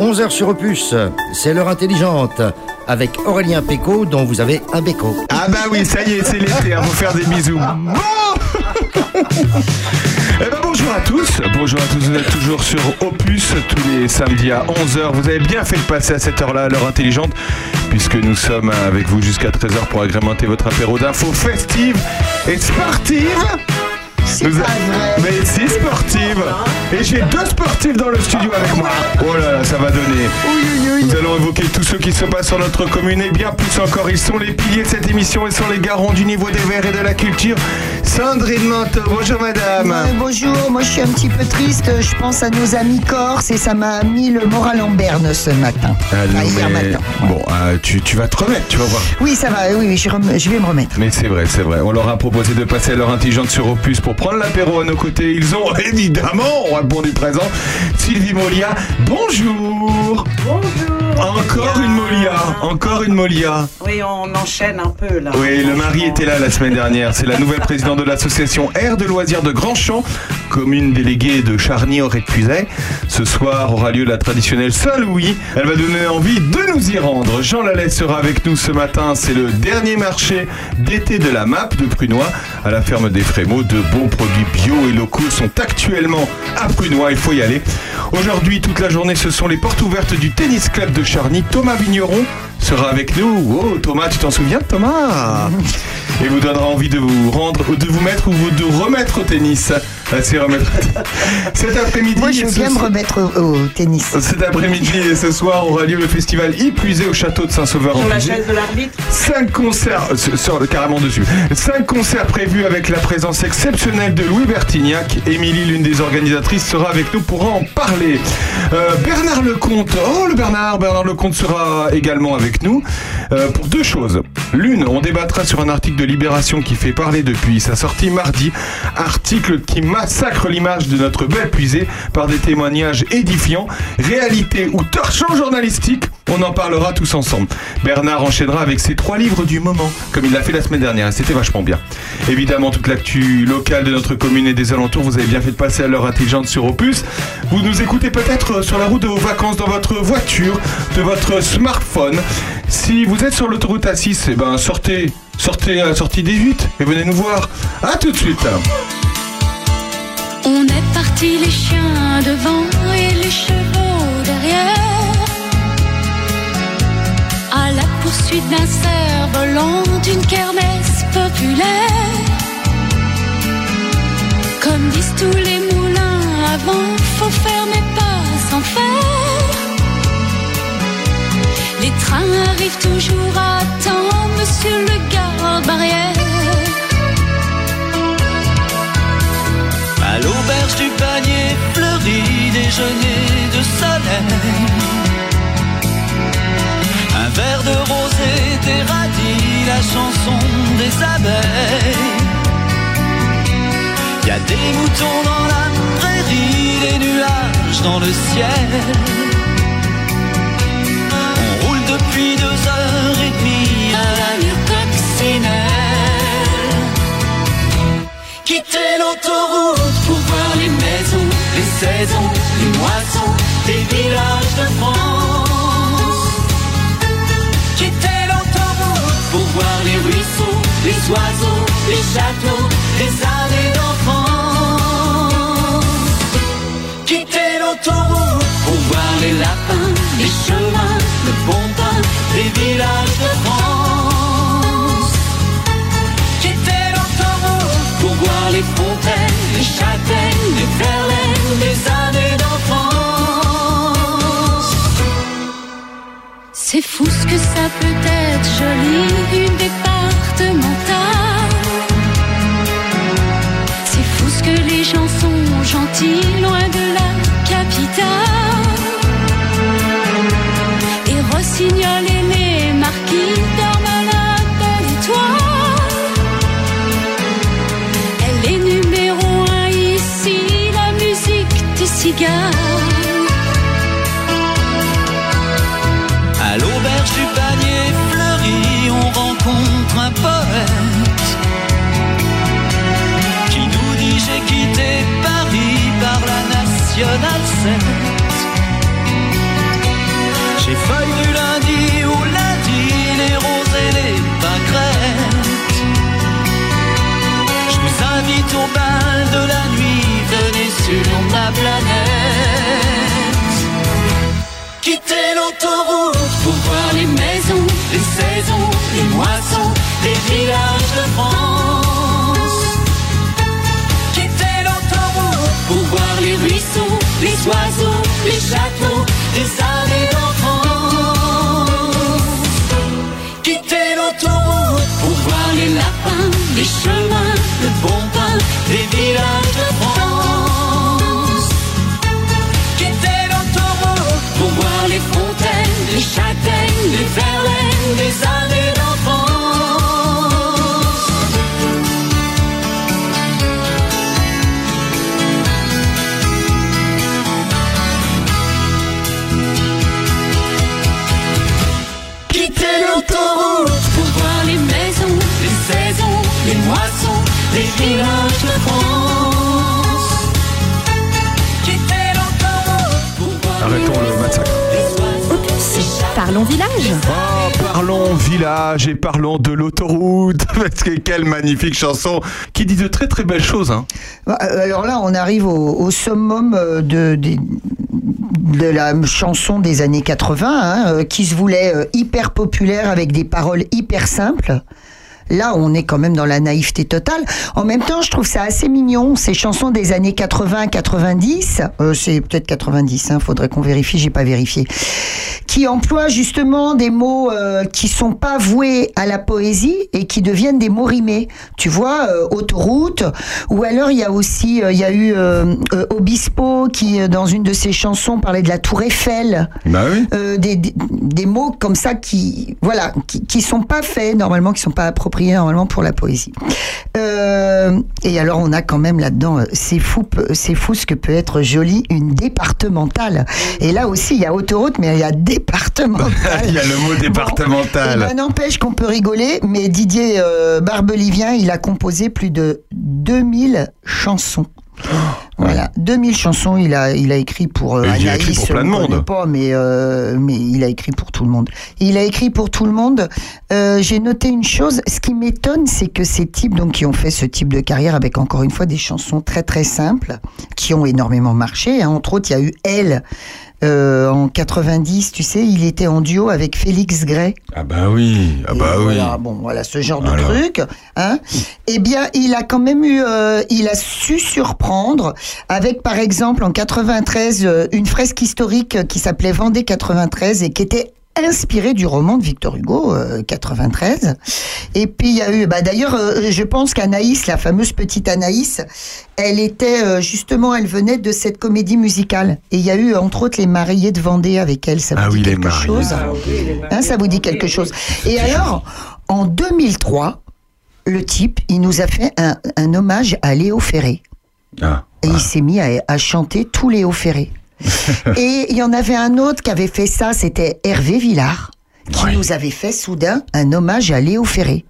11h sur Opus, c'est l'heure intelligente avec Aurélien Péco dont vous avez un béco. Ah bah oui, ça y est, c'est l'été, à vous faire des bisous. Bon Eh ben bonjour à tous, bonjour à tous, vous êtes toujours sur Opus tous les samedis à 11h. Vous avez bien fait de passer à cette heure-là, l'heure intelligente, puisque nous sommes avec vous jusqu'à 13h pour agrémenter votre apéro d'infos festives et sportives. Nous a- Mais si sportive Et j'ai deux sportifs dans le studio avec moi Oh là là, ça va donner Nous allons évoquer tous ceux qui se passent sur notre commune et bien plus encore. Ils sont les piliers de cette émission et sont les garants du niveau des verts et de la culture. Sandrine Manteau, bonjour madame Euh, bonjour, moi je suis un petit peu triste, je pense à nos amis corses et ça m'a mis le moral en berne ce matin. Ah, non, Enfin, hier mais- matin. Bon, euh, tu, tu vas te remettre, tu vas voir. Oui, ça va, oui, oui, je, rem- je vais me remettre. Mais c'est vrai, c'est vrai. On leur a proposé de passer à l'heure intelligente sur Opus pour prendre l'apéro à nos côtés. Ils ont évidemment répondu présent. Sylvie Molia, bonjour Bonjour Encore une Molia, encore une Molia. Oui, on enchaîne un peu là. Oui, le mari était là la semaine dernière. C'est la nouvelle présidente de l'association Air de loisirs de Grandchamp, commune déléguée de charny auray de puisaye Ce soir aura lieu la traditionnelle Saint-Louis. Elle va donner envie de nous y rendre. Jean Lallet sera avec nous ce matin. C'est le dernier marché d'été de la MAP de Prunois à la ferme des Frémaux. De bons produits bio et locaux sont actuellement à Prunois. Il faut y aller. Aujourd'hui, toute la journée, ce sont les portes ouvertes du tennis club de Charny. Thomas Vigneron sera avec nous. Oh, Thomas, tu t'en souviens, Thomas Et vous donnera envie de vous rendre, de vous mettre ou vous- de remettre au tennis. Ah, c'est remettre. Cet après-midi, Moi je me soir- remettre au, au tennis. cet après-midi et ce soir aura lieu le festival Épuisé au château de Saint-Sauveur en Sur la chaise de l'arbitre Cinq concerts, euh, sur- sur- carrément dessus. Cinq concerts prévus avec la présence exceptionnelle de Louis Bertignac. Émilie, l'une des organisatrices, sera avec nous pour en parler. Euh, Bernard Lecomte, oh le Bernard, Bernard Lecomte sera également avec nous euh, pour deux choses. L'une, on débattra sur un article de Libération qui fait parler depuis sa sortie mardi. Article qui massacre l'image de notre belle puisée par des témoignages édifiants. Réalité ou torchon journalistique, on en parlera tous ensemble. Bernard enchaînera avec ses trois livres du moment, comme il l'a fait la semaine dernière, c'était vachement bien. Évidemment, toute l'actu locale de notre commune et des alentours, vous avez bien fait de passer à l'heure intelligente sur Opus. Vous nous écoutez peut-être sur la route de vos vacances, dans votre voiture, de votre smartphone. Si vous êtes sur l'autoroute A6, eh ben sortez, sortez à la sortie 18 et venez nous voir. À tout de suite. On est parti les chiens devant et les chevaux derrière. À la poursuite d'un cerf-volant d'une kermesse populaire. Comme disent tous les moulins avant, faut faire mais pas sans faire. Les trains arrivent toujours à temps, monsieur le garde-barrière. À l'auberge du panier fleuri, déjeuner de soleil. Un verre de rosé, des radis, la chanson des abeilles. Y a des moutons dans la prairie, des nuages dans le ciel. Depuis deux heures et demie à l'allure coccinelle. Quitter l'autoroute pour voir les maisons, les saisons, les moissons, des villages de France. Quitter l'autoroute pour voir les ruisseaux, les oiseaux, les châteaux, les années d'enfance. Quitter l'autoroute pour voir les lapins, les chemins, pain, les villages de France. Quitter l'autoroute pour voir les fontaines, les châtaignes, les verlaines, les années d'enfance. C'est fou ce que ça peut être joli, une départementale. C'est fou ce que les gens sont gentils, À l'auberge du panier fleuri, on rencontre un poète qui nous dit j'ai quitté Paris par la nationale 7. J'ai feuille du lundi au lundi les roses et les pâquerettes. Je vous invite au bal de la nuit, venez sur ma planète. De France. Quitter l'autoroute pour voir les ruisseaux, les oiseaux, les châteaux, les années d'enfance. Quitter l'autoroute pour voir les lapins, les chemins, le bon pain, les villages de France. De France. Arrêtons le massacre. Parlons village. Oh, parlons village et parlons de l'autoroute. Parce que quelle magnifique chanson qui dit de très très belles choses. Hein. Bah, euh, Alors là, on arrive au, au summum euh, de, la chanson des années 80, hein, euh, qui se voulait hyper populaire avec des paroles hyper simples. Là, on est quand même dans la naïveté totale. En même temps, je trouve ça assez mignon, ces chansons des années 80-90. Euh, c'est peut-être 90, hein, faudrait qu'on vérifie, j'ai pas vérifié. Qui emploient justement des mots euh, qui sont pas voués à la poésie et qui deviennent des mots rimés. Tu vois, euh, autoroute. Ou alors, il y a aussi, euh, il y a eu Obispo qui, dans une de ses chansons, parlait de la Tour Eiffel. Bah oui. Des, des, des mots comme ça qui voilà qui, qui sont pas faits normalement qui sont pas appropriés normalement pour la poésie. Euh, et alors on a quand même là-dedans euh, c'est fou c'est fou ce que peut être joli une départementale. Et là aussi il y a autoroute mais il y a départementale Il y a le mot Bon, départemental. eh ben, n'empêche qu'on peut rigoler mais Didier euh, Barbelivien il a composé plus de 2000 chansons voilà, 2000 chansons, il a, il a écrit pour euh, il a écrit pour plein de monde. pas, mais, euh, mais il a écrit pour tout le monde. Il a écrit pour tout le monde. Euh, J'ai noté une chose, ce qui m'étonne, c'est que ces types donc, qui ont fait ce type de carrière avec encore une fois des chansons très très simples, qui ont énormément marché, hein. entre autres il y a eu Elle. Euh, en 90, tu sais, il était en duo avec Félix Gray. Ah bah oui. Ah bah oui. voilà, bon, voilà ce genre de truc. Hein. Eh bien, il a quand même eu, euh, il a su surprendre avec, par exemple, en 93, euh, une fresque historique qui s'appelait Vendée 93 et qui était inspirée du roman de Victor Hugo euh, 93. Et puis il y a eu, bah d'ailleurs, euh, je pense qu'Anaïs, la fameuse petite Anaïs, elle était euh, justement, elle venait de cette comédie musicale. Et il y a eu entre autres les Mariés de Vendée avec elle. Ça vous Ah dit oui, les quelque Mariés. chose Ah Hein, ça vous dit quelque chose. Et alors, en 2003, le type, il nous a fait un, un hommage à Léo Ferré. Ah. Et il s'est mis à, à chanter tout Léo Ferré. et il y en avait un autre qui avait fait ça, c'était Hervé Villard, qui Ouais. nous avait fait soudain un hommage à Léo Ferré.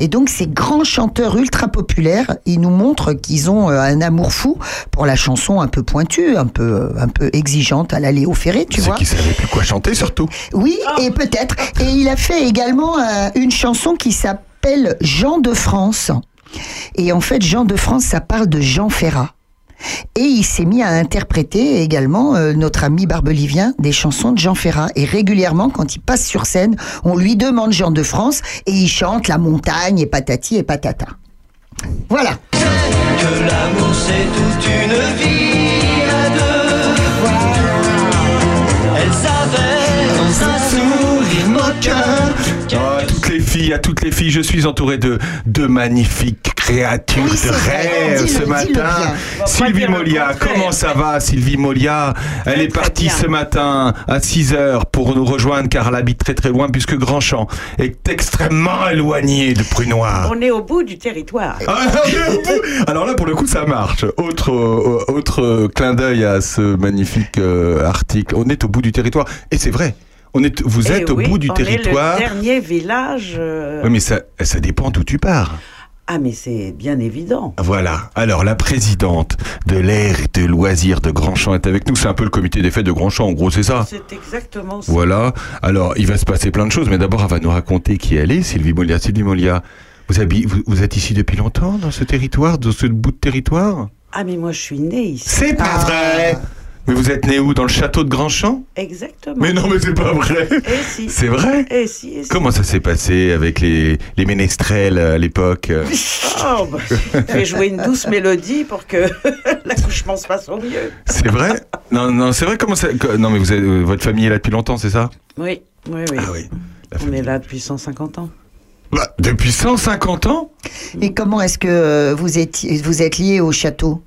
Et donc ces grands chanteurs ultra populaires, ils nous montrent qu'ils ont euh, un amour fou pour la chanson un peu pointue, un peu euh, un peu exigeante à la Léo Ferré, tu C'est vois. qu'il savait plus quoi chanter surtout. Oui, et peut-être. Et il a fait également euh, une chanson qui s'appelle Jean de France. Et en fait, Jean de France, ça parle de Jean Ferrat. Et il s'est mis à interpréter également, euh, notre ami barbelivien, des chansons de Jean Ferrat. Et régulièrement, quand il passe sur scène, on lui demande Jean de France et il chante La montagne et patati et patata. Voilà. Que l'amour c'est toute une vie à deux. Elle savait dans un sourire moqueur. À toutes les filles, à toutes les filles, je suis entouré de, de magnifiques créatures Oui, de rêve ce matin. Sylvie Molia, comment ça va Sylvie Molia Elle est partie bien. ce matin à 6 heures pour nous rejoindre car elle habite très très loin puisque Grandchamp est extrêmement éloigné de Prunoir. On est au bout du territoire. Ah. Alors là, pour le coup, ça marche. Autre, euh, autre clin d'œil à ce magnifique euh, article. On est au bout du territoire. Et c'est vrai. On est, vous Eh êtes au bout du on territoire. est le dernier village. euh, Oui, mais ça, ça dépend d'où tu pars. Ah, mais c'est bien évident. Voilà. Alors, la présidente de l'air et de loisirs de Grandchamp est avec nous. C'est un peu le comité des fêtes de Grandchamp, en gros, c'est ça C'est exactement ça. Voilà. Alors, il va se passer plein de choses, mais d'abord, elle va nous raconter qui elle est, Sylvie Molia. Sylvie Molia, vous, habi- vous, vous êtes ici depuis longtemps dans ce territoire, dans ce bout de territoire? Ah, mais moi, je suis née ici. C'est pas Ah. vrai Mais vous êtes né où? Dans le château de Grandchamp? Exactement. Mais non, mais c'est pas vrai Et si. C'est vrai? Et si, et si. Comment ça s'est passé avec les, les ménestrels à l'époque? Oh, bah, je vais jouer une douce mélodie pour que l'accouchement se passe au mieux. C'est vrai? Non, non, c'est vrai comment ça... Non, mais vous avez- euh, votre famille est là depuis longtemps, c'est ça? Oui, oui, oui. Ah oui. La On est là depuis 150 ans. Bah, depuis 150 ans? Et comment est-ce que euh, vous êtes, vous êtes lié au château?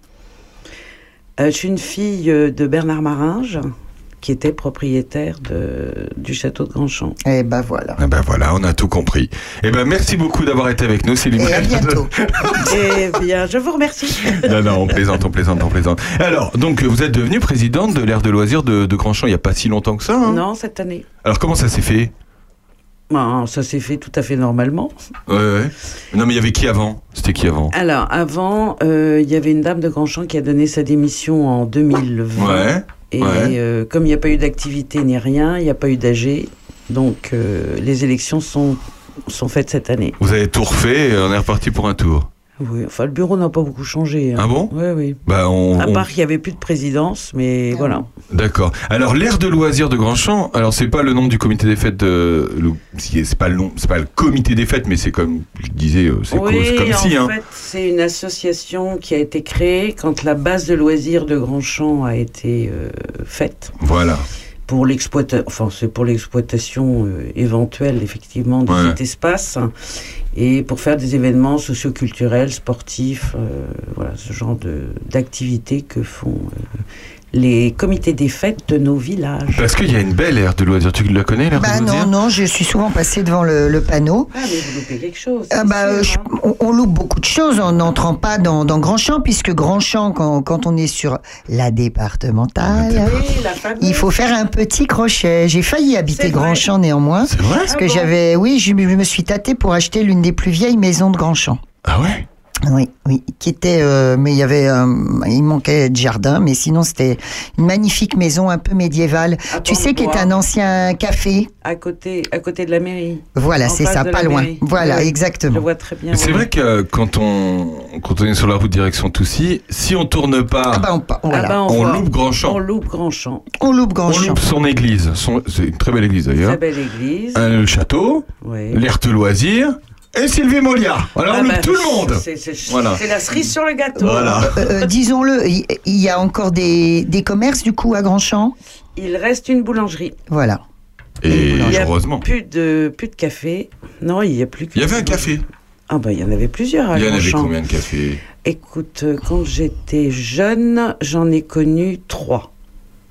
Je suis une fille euh, de Bernard Maringe, qui était propriétaire de, du château de Grandchamp. Eh ben voilà. Ah ben voilà, on a tout compris. Eh ben merci beaucoup d'avoir été avec nous, Céline. Et à bientôt. Eh bien, je vous remercie. non, non, on plaisante, on plaisante, on plaisante. Alors, donc, vous êtes devenue présidente de l'aire de loisirs de, de Grandchamp il n'y a pas si longtemps que ça. hein? Non, cette année. Alors, comment ça s'est fait? Ben, ça s'est fait tout à fait normalement. Ouais, ouais. Non, mais il y avait qui avant? C'était qui avant? Alors, avant, euh, il y avait une dame de Grandchamp qui a donné sa démission en 2020. Ouais. Et ouais. euh, comme il n'y a pas eu d'activité ni rien, il n'y a pas eu d'AG, donc euh, les élections sont, sont faites cette année. Vous avez tout refait et on est reparti pour un tour. Oui, enfin, le bureau n'a pas beaucoup changé. hein. Ah bon? Oui, oui. Bah, on. À on- part qu'il n'y avait plus de présidence, mais Ah voilà. D'accord. Alors, l'aire de loisirs de Grandchamp, alors, c'est pas le nom du comité des fêtes de. C'est pas le nom, c'est pas le comité des fêtes, mais c'est comme je disais, euh, c'est Oui, comme en si, hein. fait, c'est une association qui a été créée quand la base de loisirs de Grandchamp a été euh, faite Voilà. Pour l'exploitation, enfin c'est pour l'exploitation euh, éventuelle effectivement de Ouais. cet espace et pour faire des événements socioculturels, sportifs, euh, voilà ce genre de d'activités que font euh, les comités des fêtes de nos villages. Parce qu'il y a une belle aire de loisirs. Tu la connais, l'aire Bah de loisirs non, non, je suis souvent passée devant le, le panneau. Ah mais vous loupez quelque chose. Ah bah, sûr, je- hein. on, on loupe beaucoup de choses en n'entrant pas dans, dans Grandchamp, puisque Grandchamp, quand, quand on est sur la départementale, Oui, la fameuse. il faut faire un petit crochet. J'ai failli habiter C'est vrai. Grandchamp néanmoins, C'est vrai parce Ah que bon j'avais, oui, je, me- je me suis tâtée pour acheter l'une des plus vieilles maisons de Grandchamp. Ah ouais? Oui, oui, qui était, euh, mais il y avait, euh, il manquait de jardin, mais sinon c'était une magnifique maison un peu médiévale. À Tu sais, qui est un ancien café. à côté, à côté de la mairie. Voilà, c'est ça, pas loin. mairie. Voilà, Oui, Je exactement. vois très bien. C'est oui. vrai que quand on, quand on est sur la route direction Toussy, si on tourne pas, Ah bah, on, Ah bah, on loupe Grandchamp. On loupe Grandchamp. on loupe on Grandchamp. loupe son église. Son- C'est une très belle église d'ailleurs. Très belle église. Le château, Oui. l'aire de loisirs et Sylvie Molia. Alors Ah on loupe bah, tout le monde. C'est Voilà. la cerise sur le gâteau. Voilà. Euh, euh, Disons-le, il y a encore des, des commerces du coup à Grandchamp? Il reste une boulangerie. Voilà. Et Il y a heureusement. Plus de, plus de café. Non, il n'y a plus que. Il y avait un café. Ah bah il y en avait plusieurs à Il y en avait combien de cafés? Écoute, euh, quand j'étais jeune, j'en ai connu trois.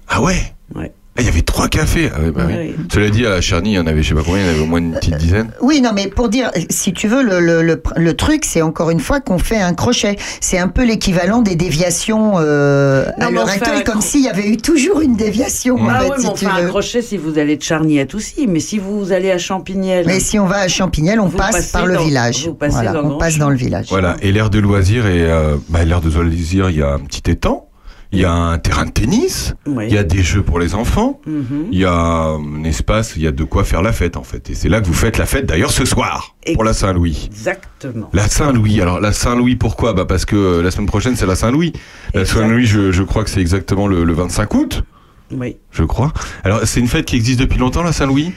Ah ouais? Ouais. Ah, Il y avait trois cafés. Ah ouais, bah oui. Oui. Cela dit, à Charny, il y en avait, je sais pas combien, il y en avait au moins une petite dizaine. Oui, non, mais pour dire, si tu veux, le, le, le, le truc, c'est encore une fois qu'on fait un crochet. C'est un peu l'équivalent des déviations euh, Non, à l'heure actuelle, comme s'il y avait eu toujours une déviation. en Ah fait, oui, si mais tu enfin, veux. un crochet si vous allez de Charny à Toussy, mais si vous allez à Champignelles. Mais si on va à Champignelles, on passe par le dans- village. vous Voilà, dans on passe dans le village. Voilà. Et l'aire de loisirs, et euh, bah, l'aire de loisirs, il y a un petit étang, il y a un terrain de tennis, Oui. il y a des jeux pour les enfants, Mhm. il y a un espace, il y a de quoi faire la fête en fait. Et c'est là que vous faites la fête d'ailleurs ce soir, pour la Saint-Louis. Exactement. La Saint-Louis, alors la Saint-Louis pourquoi? Bah Parce que euh, la semaine prochaine c'est la Saint-Louis. La. Saint-Louis, je, je crois que c'est exactement le, le 25 août, Oui. je crois. Alors c'est une fête qui existe depuis longtemps la Saint-Louis?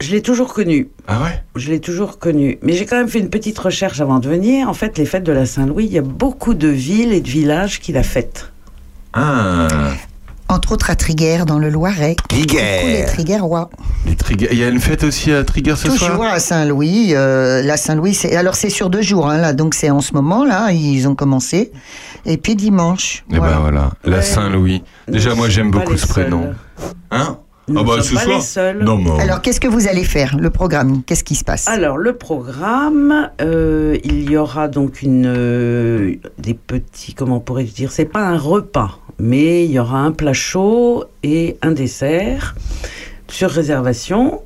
Je l'ai toujours connu. Ah ouais? Je l'ai toujours connu. Mais j'ai quand même fait une petite recherche avant de venir. En fait, les fêtes de la Saint-Louis, il y a beaucoup de villes et de villages qui la fêtent. Ah Entre autres à Triguères, dans le Loiret. Triguères. Coucou les Trigger- Il y a une fête aussi à Trigger ce Toujours soir à Saint-Louis. euh, la Saint-Louis, c'est alors c'est sur deux jours, hein, là, donc c'est en ce moment là, ils ont commencé. Et puis dimanche. Et ben voilà, la Ouais. Saint-Louis. Déjà Nous moi j'aime beaucoup ce prénom. Hein? Nous Ah bah sommes ce pas soir les seuls. Non mais Alors qu'est-ce que vous allez faire Le programme, qu'est-ce qui se passe? Alors, le programme, euh, il y aura donc une, euh, des petits, comment pourrais-je dire, c'est pas un repas, mais il y aura un plat chaud et un dessert sur réservation.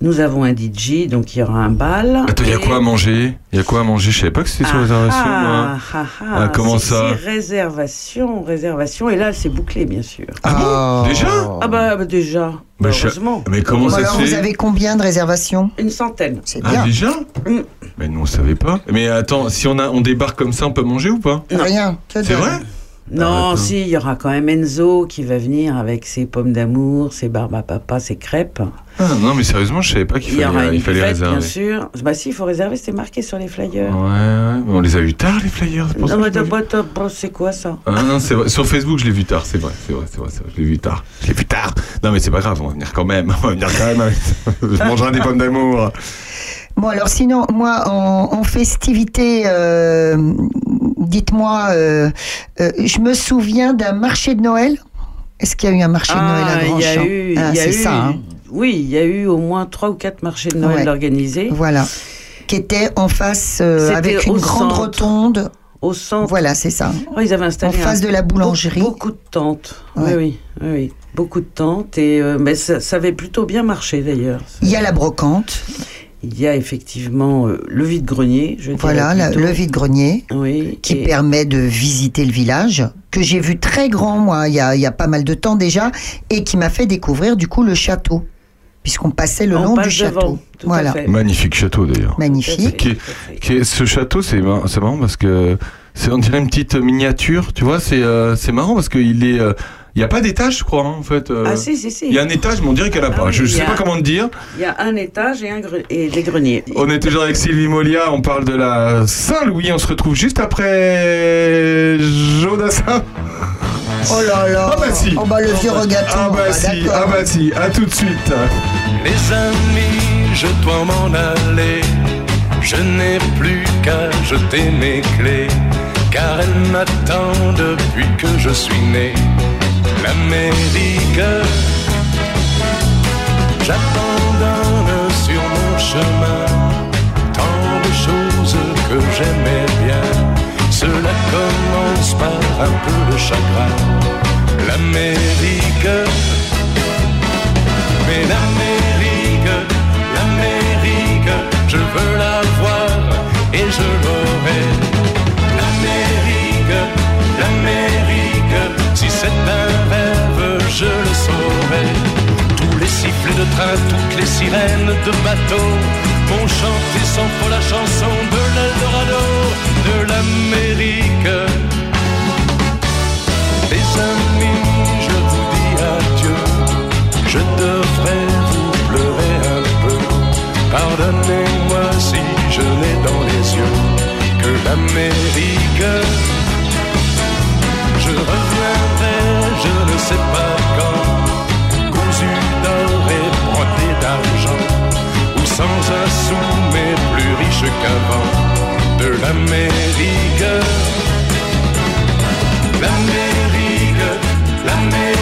Nous avons un DJ, donc il y aura un bal. Attends, il y a quoi à manger? Il y a quoi à manger? Je savais pas que c'était sur réservation. moi. ah, ah, ah, Ah, comment ça? Réservation, réservation. Et là, c'est bouclé, bien sûr. Ah bon? Déjà? Ah bah, bah, déjà, Bah, je- heureusement. Mais comment Bon, ça alors, se vous fait? avez combien de réservations? Une centaine. C'est Ah bien. déjà? Mm. Mais nous on savait pas. Mais attends, si on a on débarque comme ça, on peut manger ou pas? Rien. C'est vrai? Non, attends. si, il y aura quand même Enzo qui va venir avec ses pommes d'amour, ses barbes à papa, ses crêpes. Ah, Non mais sérieusement, je savais pas qu'il fallait, il fallait fête, réserver. bien sûr. Bah si, il faut réserver, c'était marqué sur les flyers. Ouais, ouais, mais on les a vus tard les flyers. pour Non, mais t'as pas- c'est quoi ça? Ah non, c'est vrai. Sur Facebook, je l'ai vu tard, c'est vrai, c'est vrai, c'est vrai, vrai, je l'ai vu tard. Je l'ai vu tard. Non mais c'est pas grave, on va venir quand même. On va venir quand même. je mangerai des pommes d'amour. Bon, alors sinon, moi, en, en festivité, euh, dites-moi, euh, euh, je me souviens d'un marché de Noël. Est-ce qu'il y a eu un marché de Noël à Ah, il y Grandchamp a eu, Ah, C'est ça, hein. Oui, il y a eu au moins trois ou quatre marchés de Noël Ouais. organisés voilà. Qui était en face, avec une grande centre. rotonde. au centre. Voilà, c'est ça. Oh, ils avaient installé En face un- de la boulangerie. Beaucoup, beaucoup de tentes. Ouais. Oui, oui, oui. Beaucoup de tentes. Et, mais ça, ça avait plutôt bien marché d'ailleurs. Il y a la brocante. Il y a effectivement euh, le vide-grenier. Voilà, la- le vide-grenier. Oui. qui et- permet de visiter le village, que j'ai vu très grand, moi, il y a, il y a pas mal de temps déjà, et qui m'a fait découvrir, du coup, le château, puisqu'on passait le On long passe du château. devant, voilà. Magnifique château d'ailleurs. magnifique. Qui est- qui est- ce château, c'est mar- c'est marrant parce que c'est on dirait une petite miniature, tu vois. C'est euh, c'est marrant parce qu'il est, euh, il y a pas d'étage, je crois, hein, en fait. euh. Ah si, si, si. Il y a un étage, mais on dirait qu'elle a Ah pas. oui, je y sais a- pas comment te dire. Il y a un étage et, un gre- et des greniers. On est toujours avec Sylvie Molia, on parle de la Saint-Louis, on se retrouve juste après Jodassin. Oh là là Ah bah si. Oh bah le vieux regaton Ah bah ah, si, ah bah si, à tout de suite. Les amis, je dois m'en aller. Je n'ai plus qu'à jeter mes clés, car elles m'attendent depuis que je suis né. L'Amérique, j'abandonne sur mon chemin tant de choses que j'aimais bien. Cela commence par un peu de chagrin. L'Amérique. Mais l'Amérique, l'Amérique, je veux la voir et je l'aurai. C'est un rêve, je le saurai. Tous les sifflets de train, toutes les sirènes de bateau vont chanter sans faux la chanson de l'Eldorado, de l'Amérique. Les amis, je vous dis adieu. Je devrais vous pleurer un peu. Pardonnez-moi si je n'ai dans les yeux que l'Amérique. Je ne sais pas quand, cousu d'or et brodé d'argent, ou sans un sou mais plus riche qu'avant, de l'Amérique. L'Amérique, l'Amérique,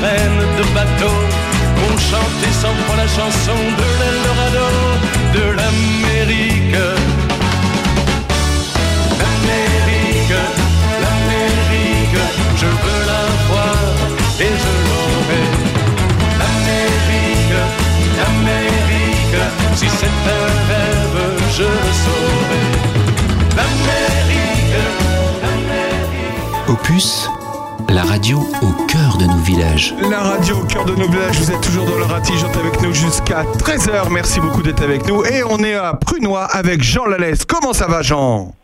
sirènes de bateau vont chanter sans foi la chanson de l'Eldorado, de l'Amérique. L'Amérique, l'Amérique, je veux la voir et je l'aurai. L'Amérique, l'Amérique, si c'est un rêve, je le saurai. L'Amérique, l'Amérique. Opus, la radio au de nos villages. La radio au cœur de nos villages, vous êtes toujours dans le ratigeante avec nous jusqu'à 13h. Merci beaucoup d'être avec nous. Et on est à Prunois avec Jean Lalès. Comment ça va, Jean?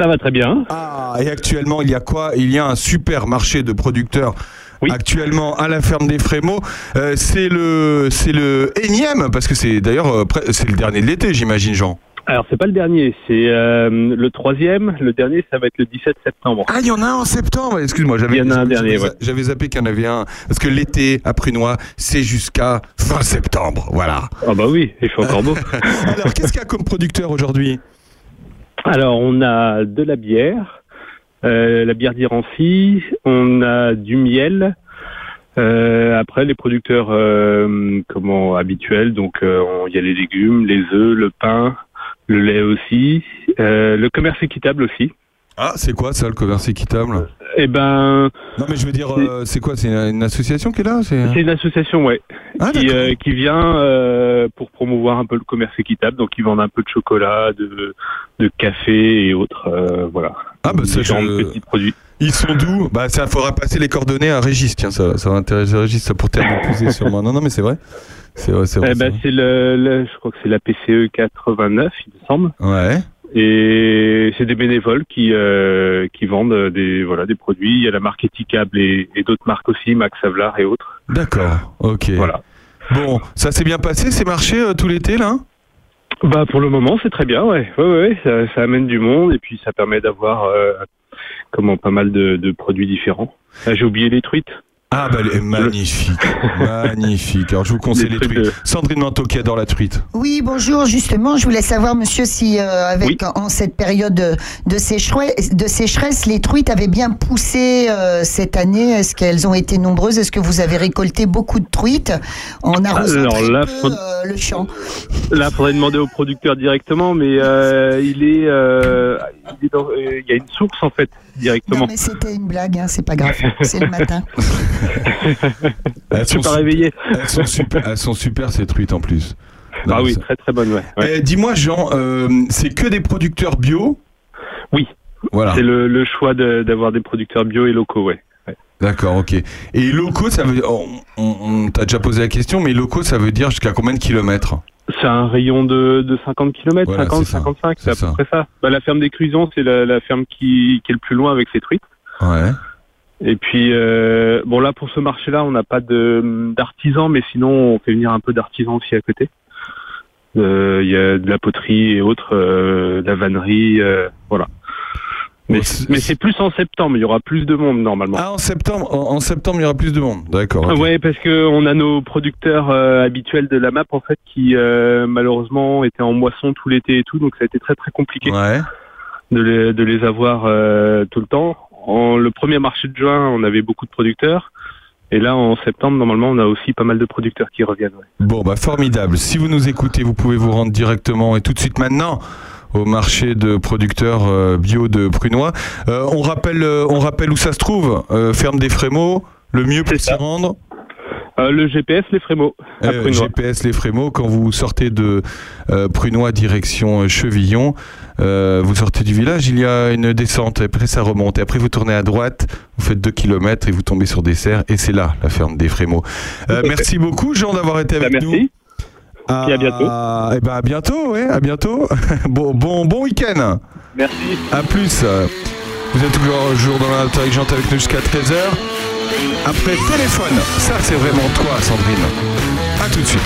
Ça va très bien. Ah, et actuellement, il y a quoi? Il y a un super marché de producteurs. Oui. Actuellement à la ferme des Frémaux, Euh, c'est le c'est le énième parce que c'est d'ailleurs euh, c'est le dernier de l'été, j'imagine, Jean. Alors c'est pas le dernier, c'est euh, le troisième. Le dernier, ça va être le 17 septembre. Ah, il y en a un en septembre. Excuse-moi, j'avais Il y en a un j'avais- dernier, j'avais- ouais. J'avais zappé qu'il y en avait un parce que l'été à Prunois, c'est jusqu'à fin septembre. Voilà. Ah bah oui, il fait encore beau. Alors, qu'est-ce qu'il y a comme producteur aujourd'hui? Alors on a de la bière, euh, la bière d'Irancy, on a du miel. Euh, après, les producteurs euh, comment habituels, donc euh, on- il y a les légumes, les œufs, le pain, le lait aussi, euh, le commerce équitable aussi. Ah, c'est quoi ça, le commerce équitable? Eh ben, Non, mais je veux dire, euh, c'est quoi C'est une, une association qui est là C'est c'est une association, ouais, Ah, qui, euh, qui vient euh, pour promouvoir un peu le commerce équitable. Donc, ils vendent un peu de chocolat, de, de café et autres, euh, voilà. Ah, bah je- petits produits. Ils sont d'où? Bah, ça faudra passer les coordonnées à Régis. Tiens, ça, ça va intéresser Régis. Ça pour t'épuiser sûrement. Non, non, mais c'est vrai. C'est vrai, c'est vrai. Eh ben, c'est le, le- je crois que c'est la PCE 89, il me semble. Ouais. Et c'est des bénévoles qui euh, qui vendent des voilà des produits. Il y a la marque Eticable et, et d'autres marques aussi, Max Havelaar et autres. D'accord. Ok. Voilà. Bon, ça s'est bien passé ces marchés euh, tout l'été là? Bah pour le moment c'est très bien, ouais, ouais, ouais, ouais, ça, ça amène du monde et puis ça permet d'avoir euh, comment pas mal de, de produits différents. Ah, J'ai oublié les truites. Ah bah elle est magnifique, magnifique. Alors je vous conseille les trucs truites. de- Sandrine Manteau qui adore la truite. Oui, bonjour. Justement, je voulais savoir, monsieur, si euh, avec en cette période de, de sécheresse, de sécheresse, les truites avaient bien poussé euh, cette année? Est-ce qu'elles ont été nombreuses? Est-ce que vous avez récolté beaucoup de truites? En arrosant Alors très là, peu, faut- euh, le champ Là, faudrait demander au producteur directement, mais euh, il est, euh, il est dans- euh, il y a une source en fait directement. Non, mais c'était une blague. Hein, c'est pas grave. C'est le matin. Elles Je suis sont, pas réveillé. elles sont super, elles sont super ces truites en plus. Non, Ah oui, ça- très très bonne, ouais. ouais. Eh, Dis-moi Jean, euh, c'est que des producteurs bio? Oui. Voilà. C'est le, le choix de- d'avoir des producteurs bio et locaux, ouais. ouais. D'accord, ok. Et locaux, ça veut, on, on- on t'a déjà posé la question, mais locaux, ça veut dire jusqu'à combien de kilomètres? C'est un rayon de, de 50 km, Voilà, 50, c'est ça. 55, c'est à peu ça. près ça. Bah, la ferme des Cruisons, c'est la, la ferme qui, qui est le plus loin avec ses truites. Ouais. Et puis, euh, bon là, pour ce marché-là, on n'a pas de d'artisans, mais sinon, on fait venir un peu d'artisans aussi à côté. Euh, Il y a de la poterie et autres, euh, de la vannerie, euh, voilà. Mais, c'est- mais c'est plus en septembre, il y aura plus de monde normalement. Ah, en septembre, en, en septembre, il y aura plus de monde. D'accord. ok. Ouais, parce que on a nos producteurs euh, habituels de la map en fait qui euh, malheureusement étaient en moisson tout l'été et tout, donc ça a été très très compliqué Ouais. de les, de les avoir euh, tout le temps. En le premier marché de juin, on avait beaucoup de producteurs. Et là, en septembre, normalement, on a aussi pas mal de producteurs qui reviennent. ouais. Bon, bah formidable. Si vous nous écoutez, vous pouvez vous rendre directement et tout de suite maintenant au marché de producteurs euh, bio de Prunois. Euh, on rappelle, euh, on rappelle où ça se trouve. Ferme des Frémaux. Le mieux pour s'y rendre. Euh, le GPS, les Frémaux, à Euh. GPS Les Frémaux, quand vous sortez de euh, Prunois direction Chevillon, vous sortez du village, il y a une descente, après ça remonte, et après vous tournez à droite, vous faites 2 km et vous tombez sur des serres, et c'est là la ferme des. Euh, merci beaucoup Jean d'avoir été avec Bah, nous. Merci. Et à bientôt. Et ben à bientôt, ouais, à bientôt. bon, bon, bon week-end. Merci. À plus. Vous êtes toujours, toujours dans l'intelligente avec nous jusqu'à 13h. Après téléphone, ça c'est vraiment toi Sandrine. À tout de suite.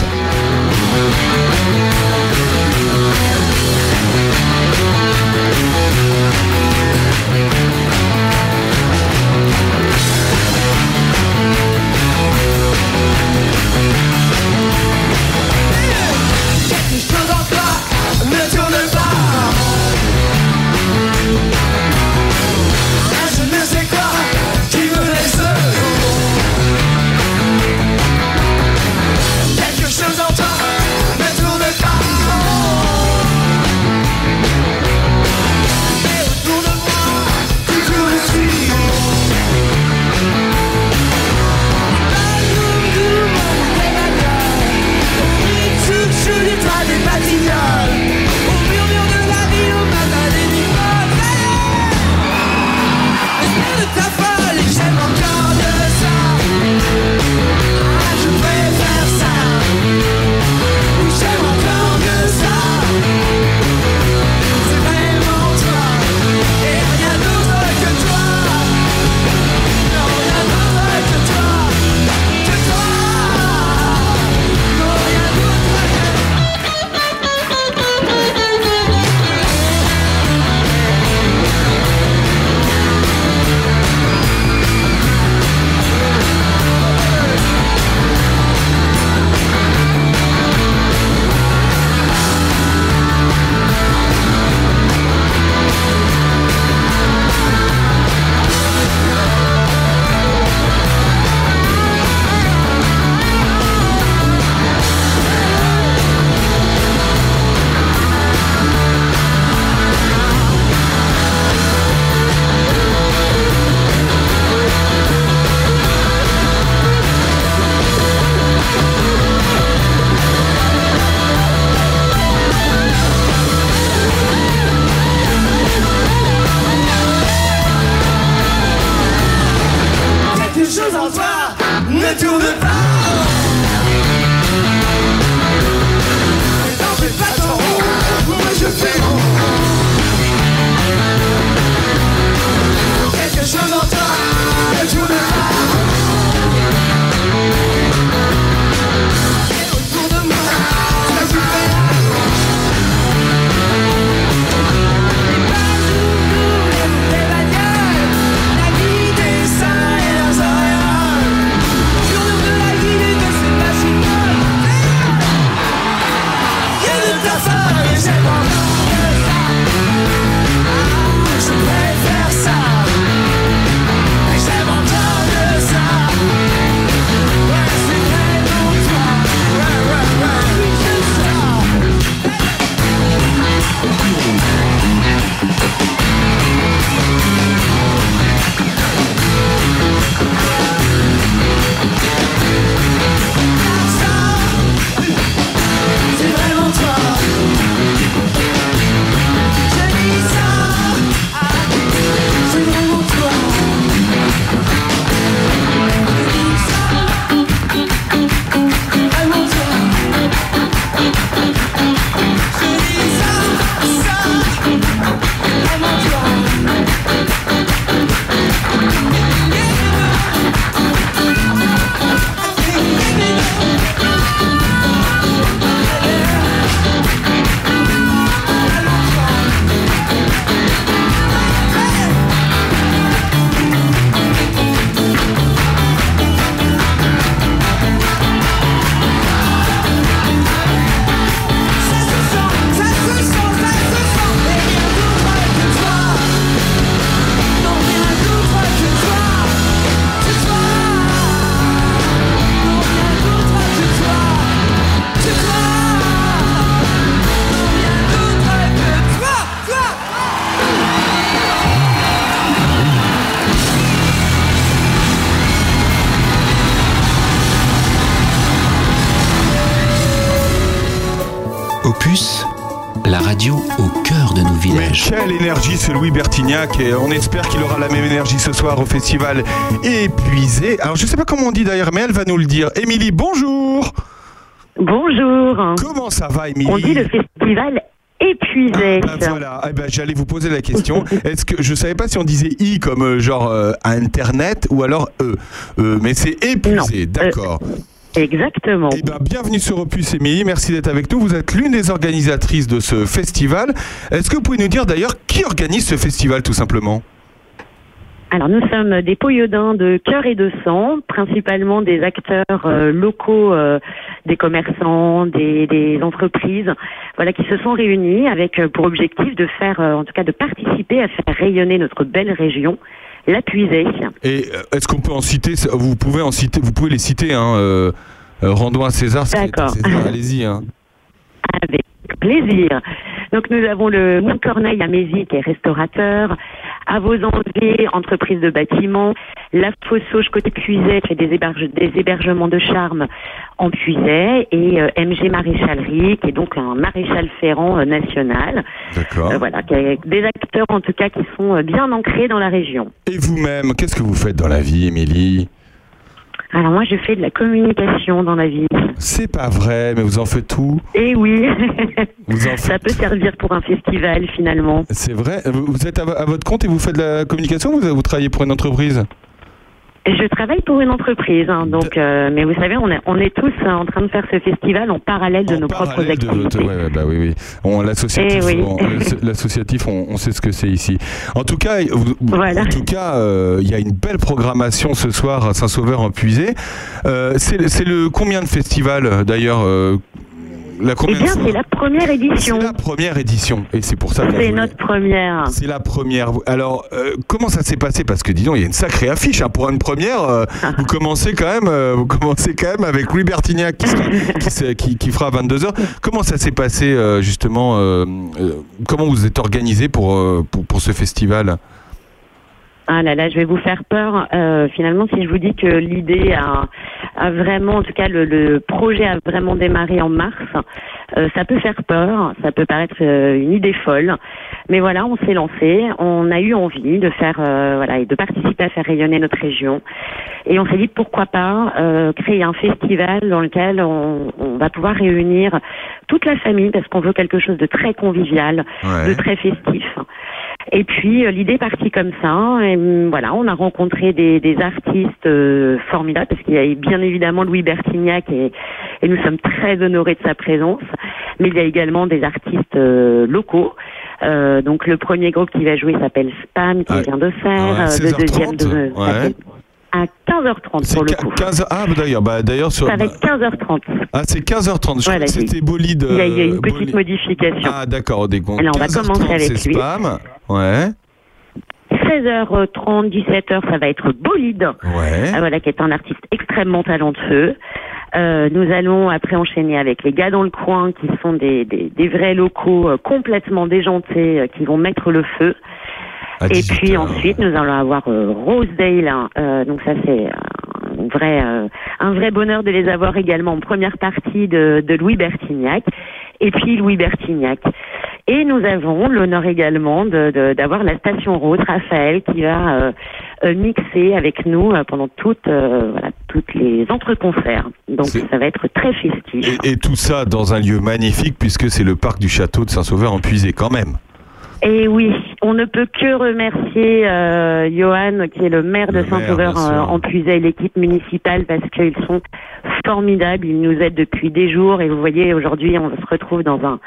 Festival épuisé. Alors je sais pas comment on dit d'ailleurs mais elle va nous le dire. Émilie, bonjour Bonjour. Comment ça va Émilie On dit le festival épuisé. Ah, bah voilà, Eh ben, j'allais vous poser la question. Est-ce que je savais pas si on disait i comme euh, genre euh, internet ou alors e, Euh, mais c'est épuisé, d'accord. Exactement. Eh ben, bienvenue sur Opus Émilie, merci d'être avec nous. Vous êtes l'une des organisatrices de ce festival. Est-ce que vous pouvez nous dire d'ailleurs qui organise ce festival tout simplement? Alors nous sommes des poyodins de cœur et de sang, principalement des acteurs euh, locaux, euh, des commerçants, des, des entreprises, voilà, qui se sont réunis avec euh, pour objectif de faire, euh, en tout cas de participer à faire rayonner notre belle région, la Puisée. Et est-ce qu'on peut en citer Vous pouvez en citer, vous pouvez les citer. Hein, rendons à César. D'accord. César. Allez-y. Hein. Avec plaisir. Donc nous avons le Moulin Corneille à Mézy qui est restaurateur, à vos enviers, entreprise de bâtiment, la Fossauge côté Puiset qui fait des, héberge- des hébergements de charme en Puiset et euh, MG Maréchalerie qui est donc un maréchal ferrant euh, national. D'accord. Euh, voilà, qui est des acteurs en tout cas qui sont bien ancrés dans la région. Et vous-même, qu'est-ce que vous faites dans la vie, Émilie? Alors moi je fais de la communication dans la vie. C'est pas vrai, mais vous en faites tout. Et oui, Vous en ça peut servir pour un festival finalement. C'est vrai. Vous êtes à, vo- à votre compte et vous faites de la communication ou vous, vous travaillez pour une entreprise? Je travaille pour une entreprise, hein, donc, euh, mais vous savez, on est, on est tous euh, en train de faire ce festival en parallèle de En nos propres parallèle de activités. votre- ouais, bah oui, oui. On, l'associatif, Eh oui. on, l'associatif, on, on sait ce que c'est ici. En tout cas, vous- Voilà. en tout cas, euh, il y a une belle programmation ce soir à Saint-Sauveur en Puisée. Euh, c'est, le combien de festivals d'ailleurs euh, la Eh bien, c'est la première édition. C'est la première édition et c'est pour ça qu'on C'est notre première. C'est la première. Alors, euh, comment ça s'est passé? Parce que dis donc, il y a une sacrée affiche hein. pour une première. euh, vous commencez quand même, euh, vous commencez quand même avec Louis Bertignac qui, sera- qui, se- qui- qui fera 22 h Comment ça s'est passé justement Comment vous êtes organisé pour, pour pour ce festival? Ah là là, je vais vous faire peur. Euh, finalement, si je vous dis que l'idée a, a vraiment, en tout cas, le, le projet a vraiment démarré en mars. Euh, ça peut faire peur, ça peut paraître euh, une idée folle, mais voilà, on s'est lancé, on a eu envie de faire, euh, voilà, et de participer à faire rayonner notre région, et on s'est dit pourquoi pas euh, créer un festival dans lequel on, on va pouvoir réunir toute la famille parce qu'on veut quelque chose de très convivial, Ouais. de très festif. Et puis euh, l'idée est partie comme ça. Et, hum, voilà, on a rencontré des, des artistes euh, formidables parce qu'il y a bien évidemment Louis Bertignac et, et nous sommes très honorés de sa présence. Mais il y a également des artistes euh, locaux. Euh, donc le premier groupe qui va jouer s'appelle Spam qui vient de faire. Ouais, Euh, le deuxième 16h30, de, ouais. À 15h30 pour le coup. 15 Ah, bah, d'ailleurs, bah, d'ailleurs, sur. Ça va être 15h30. Ah, c'est 15h30. Je Voilà, crois que c'était bolide. Il y a, il y a euh, une petite modification. Ah, d'accord. Alors, on va 15h30, commencer avec lui. spam. Ouais. 16h30, 17h, ça va être Bolide, Ouais. Ah, voilà, qui est un artiste extrêmement talentueux. Euh, nous allons après enchaîner avec les gars dans le coin, qui sont des, des, des vrais locaux euh, complètement déjantés, euh, qui vont mettre le feu. Et 18 puis heures. ensuite, nous allons avoir euh, Rosedale. hein. Euh, donc ça, c'est un vrai, euh, un vrai bonheur de les avoir également en première partie de, de Louis Bertignac. Et puis Louis Bertignac. Et nous avons l'honneur également de- de- d'avoir la station Rose, Raphaël, qui va euh, euh, mixer avec nous euh, pendant toutes, euh, voilà, toutes les entre-concerts. Donc ça va être très festif. Et, et tout ça dans un lieu magnifique puisque c'est le parc du château de Saint-Sauveur en Puisé quand même. Et oui, on ne peut que remercier euh, Johan, qui est le maire de Saint-Sauveur euh, en Puisay, et l'équipe municipale, parce qu'ils sont formidables. Ils nous aident depuis des jours. Et vous voyez, aujourd'hui, on se retrouve dans un,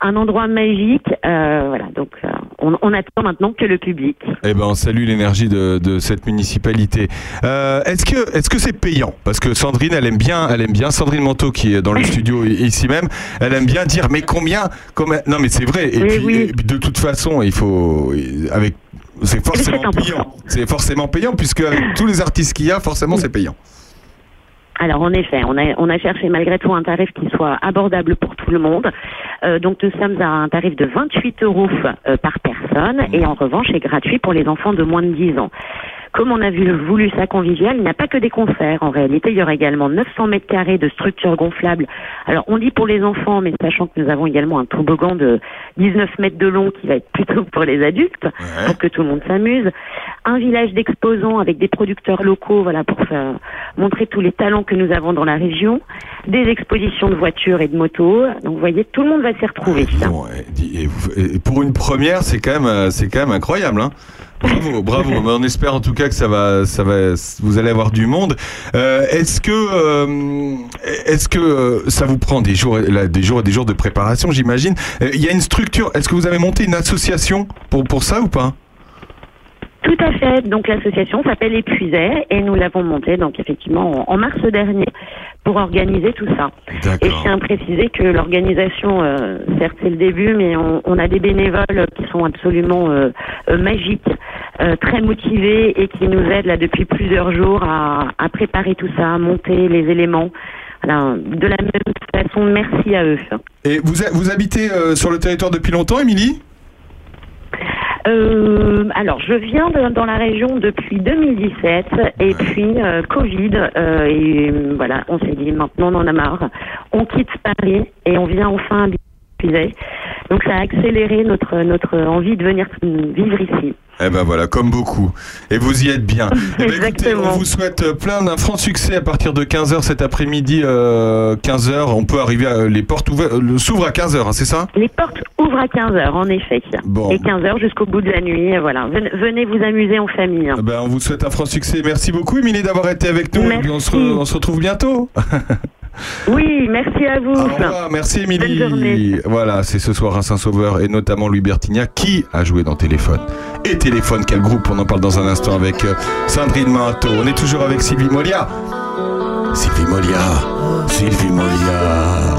un endroit magique. Euh, voilà, donc euh, on, on attend maintenant que le public. Eh ben, on salue l'énergie de, de cette municipalité. Euh, est-ce que est-ce que c'est payant? Parce que Sandrine, elle aime bien, elle aime bien Sandrine Manteau qui est dans le studio ici même. Elle aime bien dire mais combien, combien Non mais c'est vrai. Et, Oui, puis, oui. et puis, de toute façon, il faut avec c'est forcément payant. C'est forcément payant puisque avec tous les artistes qu'il y a, forcément c'est payant. Alors en effet, on a, on a cherché malgré tout un tarif qui soit abordable pour tout le monde. Euh, donc nous sommes à un tarif de 28 euros euh, par personne et en revanche est gratuit pour les enfants de moins de 10 ans. Comme on a vu, voulu ça convivial, il n'y a pas que des concerts. En réalité, il y aura également 900 mètres carrés de structures gonflables. Alors, on dit pour les enfants, mais sachant que nous avons également un toboggan de 19 mètres de long qui va être plutôt pour les adultes, pour que tout le monde s'amuse. Un village d'exposants avec des producteurs locaux, voilà, pour faire- montrer tous les talents que nous avons dans la région. Des expositions de voitures et de motos. Donc, vous voyez, tout le monde va s'y retrouver. Et, et et pour une première, c'est quand même euh, c'est quand même incroyable. Hein bravo, bravo. Mais on espère en tout cas que ça va, ça va, vous allez avoir du monde. Euh, est-ce que, euh, est-ce que ça vous prend des jours, des jours et des jours de préparation, j'imagine? Euh, Il y a une structure. Est-ce que vous avez monté une association pour pour ça ou pas? Tout à fait. Donc l'association s'appelle Épuisait et nous l'avons montée donc effectivement en, mars dernier pour organiser tout ça. Et je tiens à préciser que l'organisation, euh, certes c'est le début, mais on, on a des bénévoles qui sont absolument euh, euh, magiques, euh, très motivés et qui nous aident là depuis plusieurs jours à, à préparer tout ça, à monter les éléments. De la même façon, merci à eux. Et vous vous habitez sur le territoire depuis longtemps, Émilie? Euh, alors, je viens de- dans la région depuis 2017 et puis euh, Covid euh, et voilà, on s'est dit maintenant on en a marre, on quitte Paris et on vient enfin à Donc ça a accéléré notre notre envie de venir vivre ici. Eh ben voilà, comme beaucoup. Et vous y êtes bien. Eh ben écoutez, on vous souhaite euh, plein d'un franc succès à partir de 15h cet après-midi. euh, 15h, on peut arriver à les portes euh, s'ouvrent à 15h, c'est ça? Les portes ouvrent à 15h en effet. Bon. Et 15h jusqu'au bout de la nuit. Voilà, Venez- vous amuser en famille. Eh ben, on vous souhaite un franc succès. Merci beaucoup, Émilie, d'avoir été avec nous. Et puis on, se on se retrouve bientôt. Oui, merci à vous. Revoir, merci Émilie. Voilà, c'est ce soir à Saint-Sauveur et notamment Louis Bertignac qui a joué dans Téléphone. Et Téléphone, quel groupe On en parle dans un instant avec euh, Sandrine Manteau. On est toujours avec Sylvie Molia. Sylvie Molia. Sylvie Molia.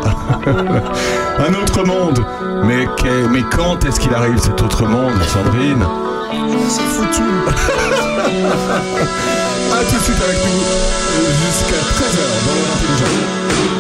un autre monde. Mais quand est-ce qu'il arrive cet autre monde, Sandrine? C'est foutu. A tout de suite avec nous euh, jusqu'à 13h dans l'intelligence.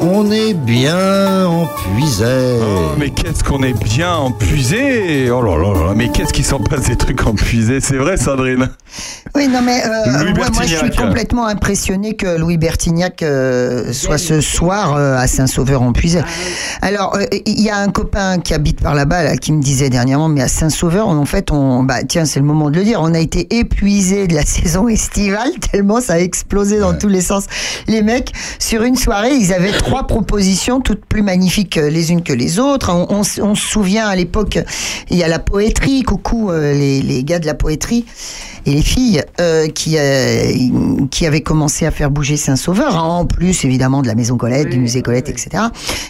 On est bien empuisé. Oh, mais qu'est-ce qu'on est bien empuisé. Oh là là là, mais qu'est-ce qui s'en passe des trucs empuisés? C'est vrai, Sandrine? Oui, non, mais euh, Louis moi, moi, je suis complètement impressionné que Louis Bertignac euh, soit ce soir euh, à Saint-Sauveur en Alors, euh, il y a un copain qui habite par là-bas là, qui me disait dernièrement, mais à Saint-Sauveur, en fait, on, bah, tiens, c'est le moment de le dire, on a été épuisé de la saison estivale tellement ça a explosé dans tous les sens. Les mecs, sur une soirée, ils avaient trois propositions, toutes plus magnifiques euh, les unes que les autres. On, on s- on se souvient à l'époque, il y a la poétrie, coucou euh, les, les gars de la poétrie et les filles euh, qui, euh, qui avaient commencé à faire bouger Saint-Sauveur, hein, en plus évidemment de la Maison Colette, du musée Colette, etc.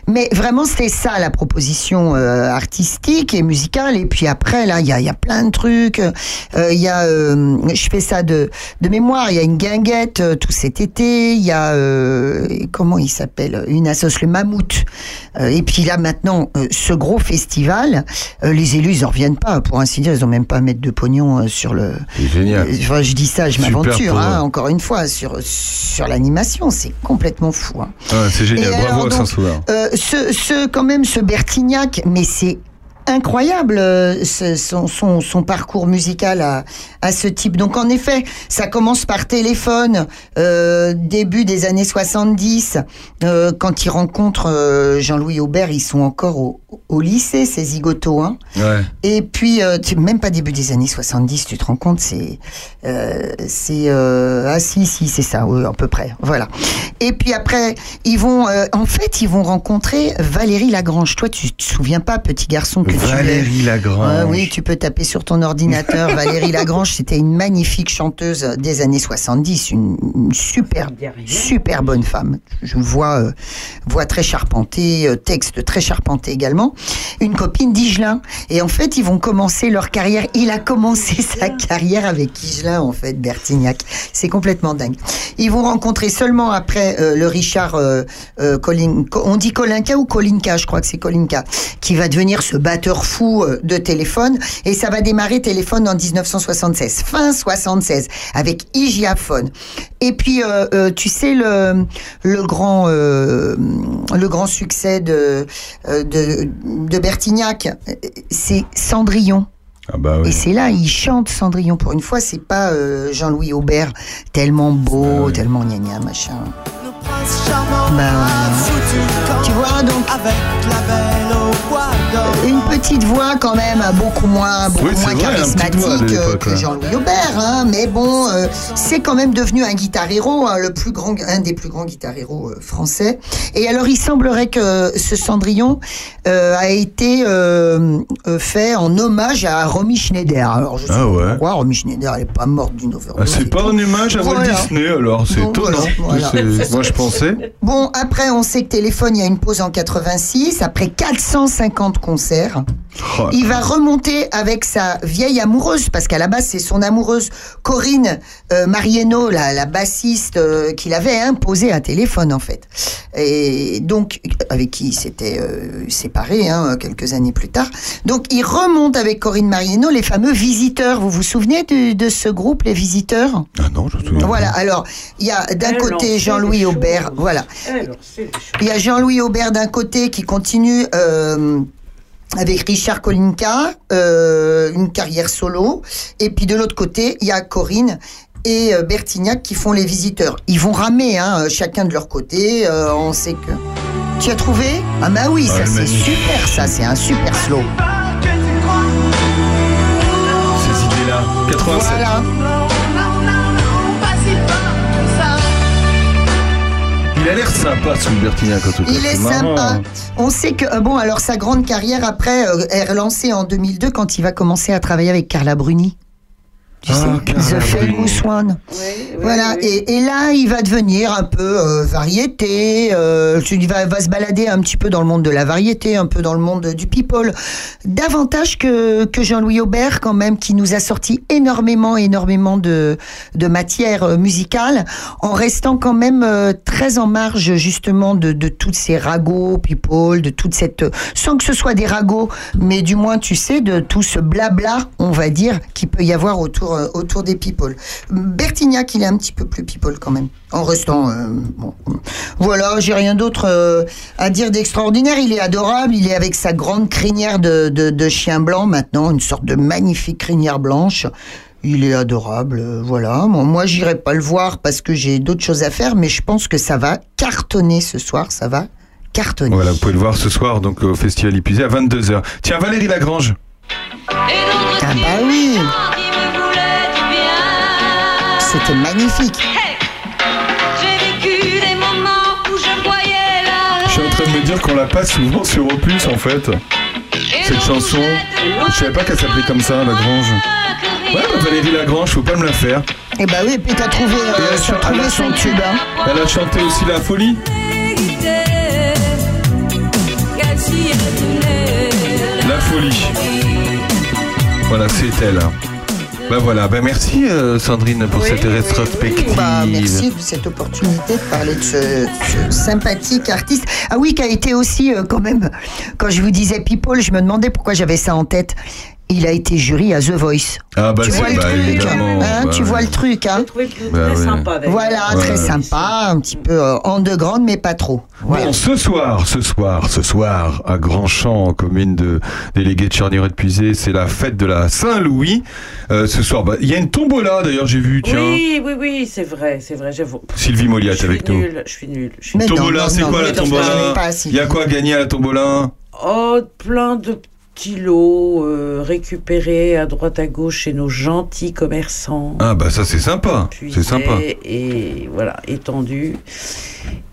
Mais vraiment, c'était ça la proposition euh, artistique et musicale. Et puis après, là, il y a, il y a plein de trucs. Euh, Il y a, euh, je fais ça de, de mémoire, il y a une guinguette euh, tout cet été. Il y a, euh, comment il s'appelle Une assoce, le Mammouth. Euh, et puis là, maintenant, euh, ce gros festival, euh, les élus, ils en reviennent pas. Pour ainsi dire, ils ont même pas à mettre de pognon euh, sur le. Génial. Je dis ça, je m'aventure, hein, encore une fois, sur, sur l'animation. C'est complètement fou. hein. Ah, C'est génial, Et bravo alors, à Saint-Sauveur. euh, ce, ce, quand même, ce Bertignac, mais c'est incroyable euh, son, son, son parcours musical à, à ce type. Donc en effet, ça commence par téléphone, euh, début des années 70, euh, quand il rencontre Jean-Louis Aubert, ils sont encore au, au lycée, ces zigotos. Hein. Ouais. Et puis, même pas début des années 70, tu te rends compte, c'est... C'est ah si, si, c'est ça, oui, à peu près. Voilà. Et puis après, ils vont... en fait, ils vont rencontrer Valérie Lagrange. Toi, tu te souviens pas, petit garçon, que tu Valérie Lagrange. Ouais, oui, tu peux taper sur ton ordinateur. Valérie Lagrange, c'était une magnifique chanteuse des années 70, une, une super, super bonne femme. Je vois, euh, voix très charpentée, euh, texte très charpenté également. Une copine d'Igelin. Et en fait, ils vont commencer leur carrière. Il a commencé sa carrière avec Igelin, en fait, Bertignac. C'est complètement dingue. Ils vont rencontrer seulement après euh, le Richard euh, euh, Colin- on dit Colinka ou Colinka, je crois que c'est Colinka, qui va devenir ce batteur fou euh, de téléphone. Et ça va démarrer téléphone en 1976, fin 76, avec Igiaphone. Et puis, euh, euh, tu sais, le, le, grand, euh, le grand succès de, de, de Bertignac, c'est Cendrillon. Ah bah oui. Et c'est là, il chante Cendrillon. Pour une fois, c'est pas euh, Jean-Louis Aubert, tellement beau, tellement gna gna, machin. Ben, tu vois, donc. Une petite voix quand même, beaucoup moins, beaucoup Oui, moins vrai, voix charismatique que ouais. Jean-Louis Aubert, hein, mais bon, euh, c'est quand même devenu un guitar héros, hein, le plus grand, un des plus grands guitar héros euh, français. Et alors, il semblerait que ce Cendrillon euh, a été fait en hommage à Romy Schneider. Alors, je sais Ah pas ouais. pourquoi Romy Schneider, elle est pas morte d'une Ah, overdose. c'est pas un hommage à Walt Voilà. Disney alors, c'est Bon, étonnant. voilà, voilà. C'est- Moi je pensais. Bon, après, on sait que Téléphone, il y a une pause en 86, après 450 concerts. Oh, Il va remonter avec sa vieille amoureuse, parce qu'à la base, c'est son amoureuse, Corinne euh, Marieno, la, la bassiste euh, qu'il avait imposée à téléphone, en fait. Et donc, avec qui il s'était euh, séparé hein, quelques années plus tard. Donc, il remonte avec Corinne Marieno les fameux visiteurs. Vous vous souvenez de, de ce groupe, les visiteurs? Ah non, je me souviens. Voilà, alors, il y a d'un côté Jean-Louis Aubert, voilà. Il y a Jean-Louis Aubert d'un côté qui continue euh, avec Richard Kolinka, euh, une carrière solo. Et puis de l'autre côté, il y a Corinne et euh, Bertignac qui font les visiteurs. Ils vont ramer, hein, euh, chacun de leur côté. euh, on sait que. Tu as trouvé? Ah bah oui, ça Ouais, c'est super, ça c'est un super slow. Ces idées-là. 87. Voilà. Il a l'air sympa ce Bertignac en tout cas. Il est marrant. sympa. On sait que, euh, bon, alors sa grande carrière après euh, est relancée en 2002 quand il va commencer à travailler avec Carla Bruni. Tu Ah, sais, Carla The. Famous One. Voilà, et, et là, il va devenir un peu euh, variété. Euh, il va, va se balader un petit peu dans le monde de la variété, un peu dans le monde du people. Davantage que, que Jean-Louis Aubert, quand même, qui nous a sorti énormément, énormément de, de matière euh, musicale, en restant quand même euh, très en marge, justement, de, de toutes ces ragots people, de toute cette. Sans que ce soit des ragots, mais du moins, tu sais, de tout ce blabla, on va dire, qu'il peut y avoir autour autour, euh, autour des people. Bertignac, il est un petit peu plus people quand même. En restant. euh, bon. Voilà, j'ai rien d'autre euh, à dire d'extraordinaire. Il est adorable. Il est avec sa grande crinière de, de, de chien blanc maintenant, une sorte de magnifique crinière blanche. Il est adorable, euh, voilà. Bon, moi, j'irai pas le voir parce que j'ai d'autres choses à faire, mais je pense que ça va cartonner ce soir. Ça va cartonner. Voilà, vous pouvez le voir ce soir donc au Festival Épuisé à 22h. Tiens, Valérie Lagrange. Ah bah oui C'était magnifique. J'ai vécu des moments où je voyais la Je suis en train de me dire qu'on la passe souvent sur Opus en fait. Cette chanson, je savais pas qu'elle s'appelait comme ça, Lagrange. Ouais, bah, Valérie Lagrange, faut pas me la faire. Eh bah oui, puis t'as trouvé, euh, Et elle, t'as cha- elle trouvé a son chanté- tube, hein. Elle a chanté aussi La Folie. La Folie. Voilà, c'est elle. Bah voilà, bah merci euh, Sandrine pour cette rétrospective. Bah, merci de cette opportunité de parler de ce, ce sympathique artiste. Ah oui, qui a été aussi euh, quand même, quand je vous disais People, je me demandais pourquoi j'avais ça en tête. Il a été jury à The Voice. Ah bah tu c'est vois le bah, truc, évidemment. hein, bah, tu vois le truc, hein. Bah, très ouais. sympa. Voilà, Ouais. très sympa, un petit peu euh, underground, mais pas trop. Voilà. Bon, ce soir, ce soir, ce soir, à Grandchamp, commune de délégué de Charnieret de Puisé, c'est la fête de la Saint-Louis. Euh, ce soir, bah, il y a une tombola d'ailleurs, j'ai vu, tiens. Oui, oui, oui, c'est vrai, c'est vrai, j'avoue. Sylvie Moliat avec nous. je suis nulle. je suis nulle. Tombola, c'est quoi la tombola je savais pas, Il y a quoi à gagner à la tombola? Oh, plein de lots euh, récupérés à droite à gauche chez nos gentils commerçants. Ah bah ça c'est sympa, c'est sympa. Et voilà, étendu.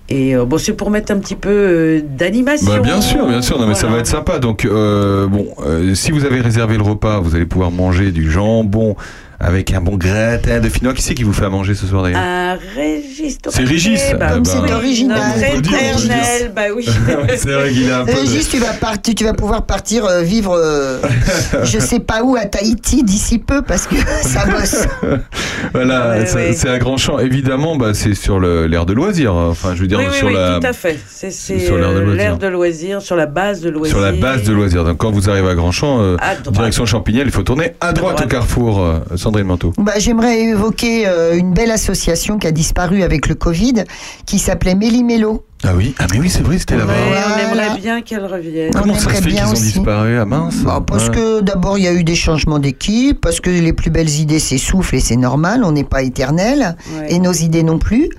Et euh, bon, c'est pour mettre un petit peu euh, d'animation. Bah bien sûr, bien sûr, non mais ça va être sympa. Donc euh, bon, si vous avez réservé le repas, vous allez pouvoir manger du jambon avec un bon gratin de finois. Qui c'est qui vous fait à manger ce soir d'ailleurs Un Régis. C'est Régis. Bah, Ah oui, bah, c'est original. Notre On peut dire, on peut dire. éternel, bah oui. C'est vrai qu'il a un peu. de- Régis, tu vas, partir, tu vas pouvoir partir euh, vivre, euh, je sais pas où, à Tahiti d'ici peu, parce que ça bosse. Voilà, Ouais, c'est à Grandchamp. Évidemment, bah, c'est sur l'aire de loisirs. Enfin, je veux dire oui, oui, sur oui, la tout à fait. C'est l'aire de euh, de loisirs, sur la base de loisirs. sur la base de loisirs. Donc quand vous arrivez à Grandchamp, euh, À droite. direction Champignelles, il faut tourner à droite, droite. au carrefour. Bah, J'aimerais évoquer euh, une belle association qui a disparu avec le Covid, qui s'appelait Méli-Mélo. Ah oui, ah mais oui, c'est vrai, c'était Ouais, là-bas. on aimerait bien qu'elle revienne. On Comment ça se fait qu'ils bien ont disparu à mince Bah, parce Ouais. que d'abord, il y a eu des changements d'équipe, parce que les plus belles idées s'essoufflent et c'est normal, on n'est pas éternel, Ouais. et nos idées non plus.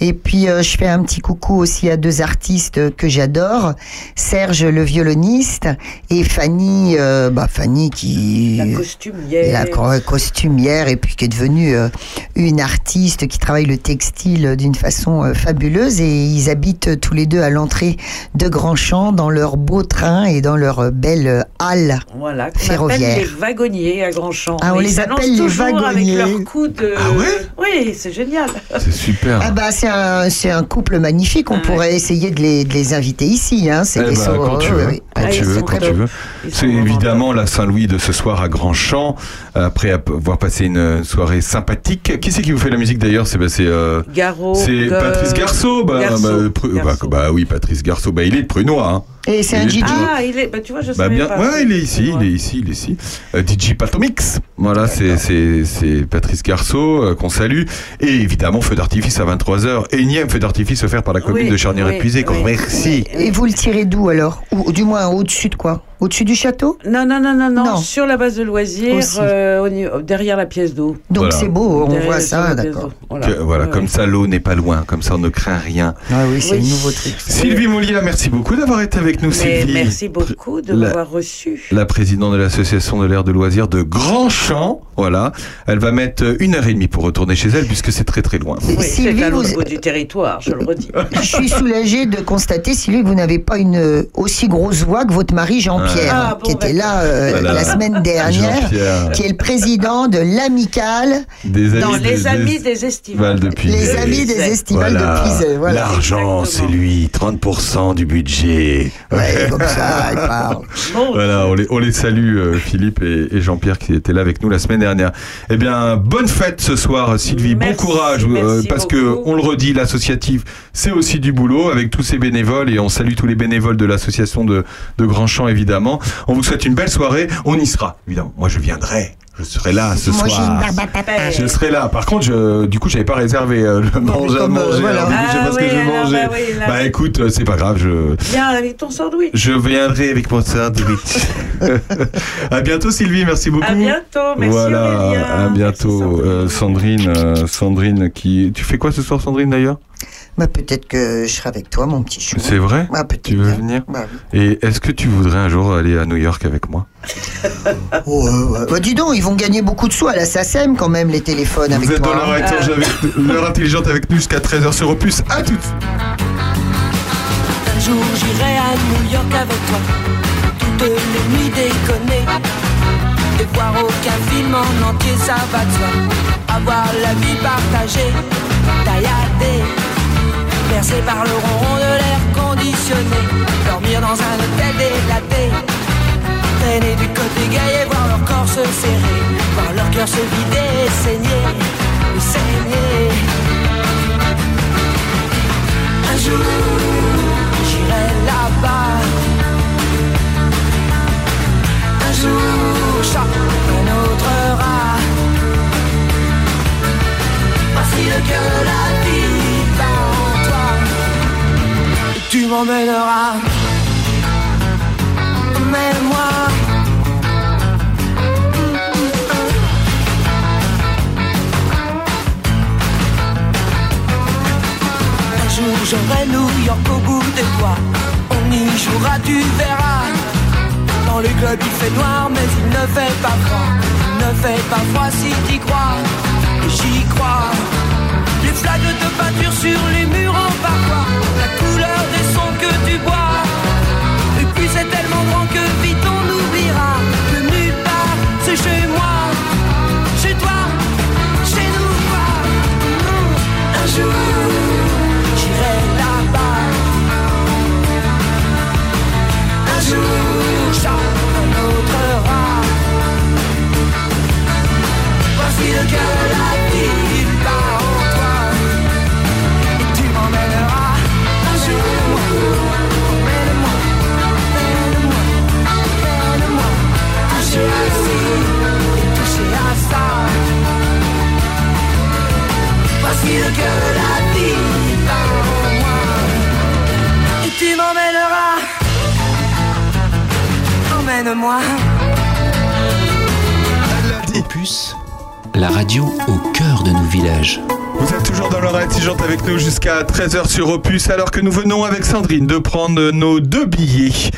Et puis, euh, je fais un petit coucou aussi à deux artistes que j'adore, Serge le violoniste et Fanny, euh, bah, Fanny qui... La costumière. la co- costumière et puis qui est devenue euh, une artiste qui travaille le textile d'une façon euh, fabuleuse et ils habitent euh, tous les deux à l'entrée de Grandchamp dans leur beau train et dans leur euh, belle euh, halle. Voilà, Ferroviaire. appelle les wagonniers à Grandchamp. Ah, on Et les appelle les wagonniers. avec leur coup de... Ah ouais? Oui, c'est génial. C'est super. Ah bah c'est un, c'est un couple magnifique, on Ouais. pourrait essayer de les, de les inviter ici. Hein. C'est Eh des sauts- quand tu veux, quand Ah, tu veux, quand tu veux. C'est évidemment la Saint-Louis de ce soir à Grandchamp, après avoir passé une soirée sympathique. Qui c'est qui vous fait la musique d'ailleurs? C'est bah, c'est, euh, Garo. c'est Go- Patrice Garceau. Bah, Garceau, bah, bah, bah oui, Patrice Garceau. Bah, il est de Prunois. Hein. Et c'est un DJ. Ah, il est... Bah, tu vois, je Bah savais bien, pas. ouais, il est ici, il est ici, il est ici. Euh, DJ Patomix, voilà, c'est c'est c'est Patrice Garceau euh, qu'on salue et évidemment feu d'artifice à 23h, énième feu d'artifice offert par la commune Oui, de Charnier oui, épuisé. oui, Merci. Et vous le tirez d'où alors Ou du moins au-dessus de quoi Au-dessus du château Non, non, non, non, non, Non. sur la base de loisirs, euh, derrière la pièce d'eau. Donc Voilà. c'est beau, on Derrière- voit ça, d'accord. Voilà, Que- voilà, Ouais, comme ouais. ça l'eau n'est pas loin, comme ça on ne craint rien. Ah oui, c'est Oui. le nouveau truc. Sylvie Molia, merci beaucoup d'avoir été avec nous, Mais Sylvie. merci beaucoup de m'avoir reçu. La présidente de l'association de l'air de loisirs de Grandchamp, voilà. Elle va mettre une heure et demie pour retourner chez elle puisque c'est très très loin. Oui, c'est Sylvie, à vous- l'autre bout du territoire, je le redis. Je suis soulagée de constater, Sylvie, que vous n'avez pas une euh, aussi grosse voix que votre mari Jean-Pierre, Ah, bon, qui était là euh, Voilà. la semaine dernière, qui est le président de l'amicale. Des Dans les amis des- des estivales. de Puisay. Les amis des estivales Voilà. de Puisay. Voilà. L'argent, c'est lui, 30% du budget. Ouais, comme ça, parle. Voilà, on les, on les salue, euh, Philippe et, et Jean-Pierre qui étaient là avec nous la semaine dernière. Eh bien, bonne fête ce soir, Sylvie. Merci, bon courage, euh, parce que on le redit, l'associatif, c'est aussi du boulot avec tous ces bénévoles et on salue tous les bénévoles de l'association de, de Grandchamp évidemment. On vous souhaite une belle soirée. On y sera, évidemment. Moi, je viendrai. Je serai là ce Moi, soir. Je serai là. Par contre, je, du coup, j'avais pas réservé euh, le manger à euh, manger. voilà. alors, du coup, je sais Ah pas ce que oui, je vais manger. bah oui, là. Bah écoute, euh, c'est pas grave. Je, Viens avec ton sandwich. je viendrai avec mon sandwich. à bientôt, Sylvie. Merci beaucoup. À bientôt, merci Voilà, Aurélien. à bientôt, Euh, Sandrine. euh, Sandrine, qui. Tu fais quoi ce soir, Sandrine d'ailleurs? Bah, peut-être que je serai avec toi, mon petit chou. C'est vrai Ah, peut-être Tu veux bien. venir Bah oui. Et est-ce que tu voudrais un jour aller à New York avec moi? Oh, ouais, ouais. Bah, dis donc, ils vont gagner beaucoup de sous à la SACEM quand même, les téléphones avec Vous êtes toi. dans l'heure hein. intelligente avec, l'heure intelligente avec nous jusqu'à 13h sur Opus. À tout de suite. Un jour j'irai à New York avec toi Toutes les nuits déconner Et voir aucun film en entier ça va de soi Avoir la vie partagée Tailladée Bercé par le ronron de l'air conditionné. Dormir dans un hôtel délaté. Traîner du côté et voir leur corps se serrer. Voir leur cœur se vider saigner. Saigner. Un jour, j'irai là-bas. Un jour, chaque un autre rat. Voici le cœur de la m'emmèneras. Emmène-moi. Un jour j'aurai New York au bout des doigts. On y jouera, tu verras Dans les clubs il fait noir mais il ne fait pas froid. Ne fait pas froid si t'y crois. J'y crois. Les flaques de peinture sur les murs en parfois que tu bois. Puis c'est tellement grand que vite on oubliera Que nulle part c'est chez moi Opus, la radio au cœur de nos villages. Vous êtes toujours dans l'heure intelligente avec nous jusqu'à 13h sur Opus, alors que nous venons avec Sandrine de prendre nos deux billets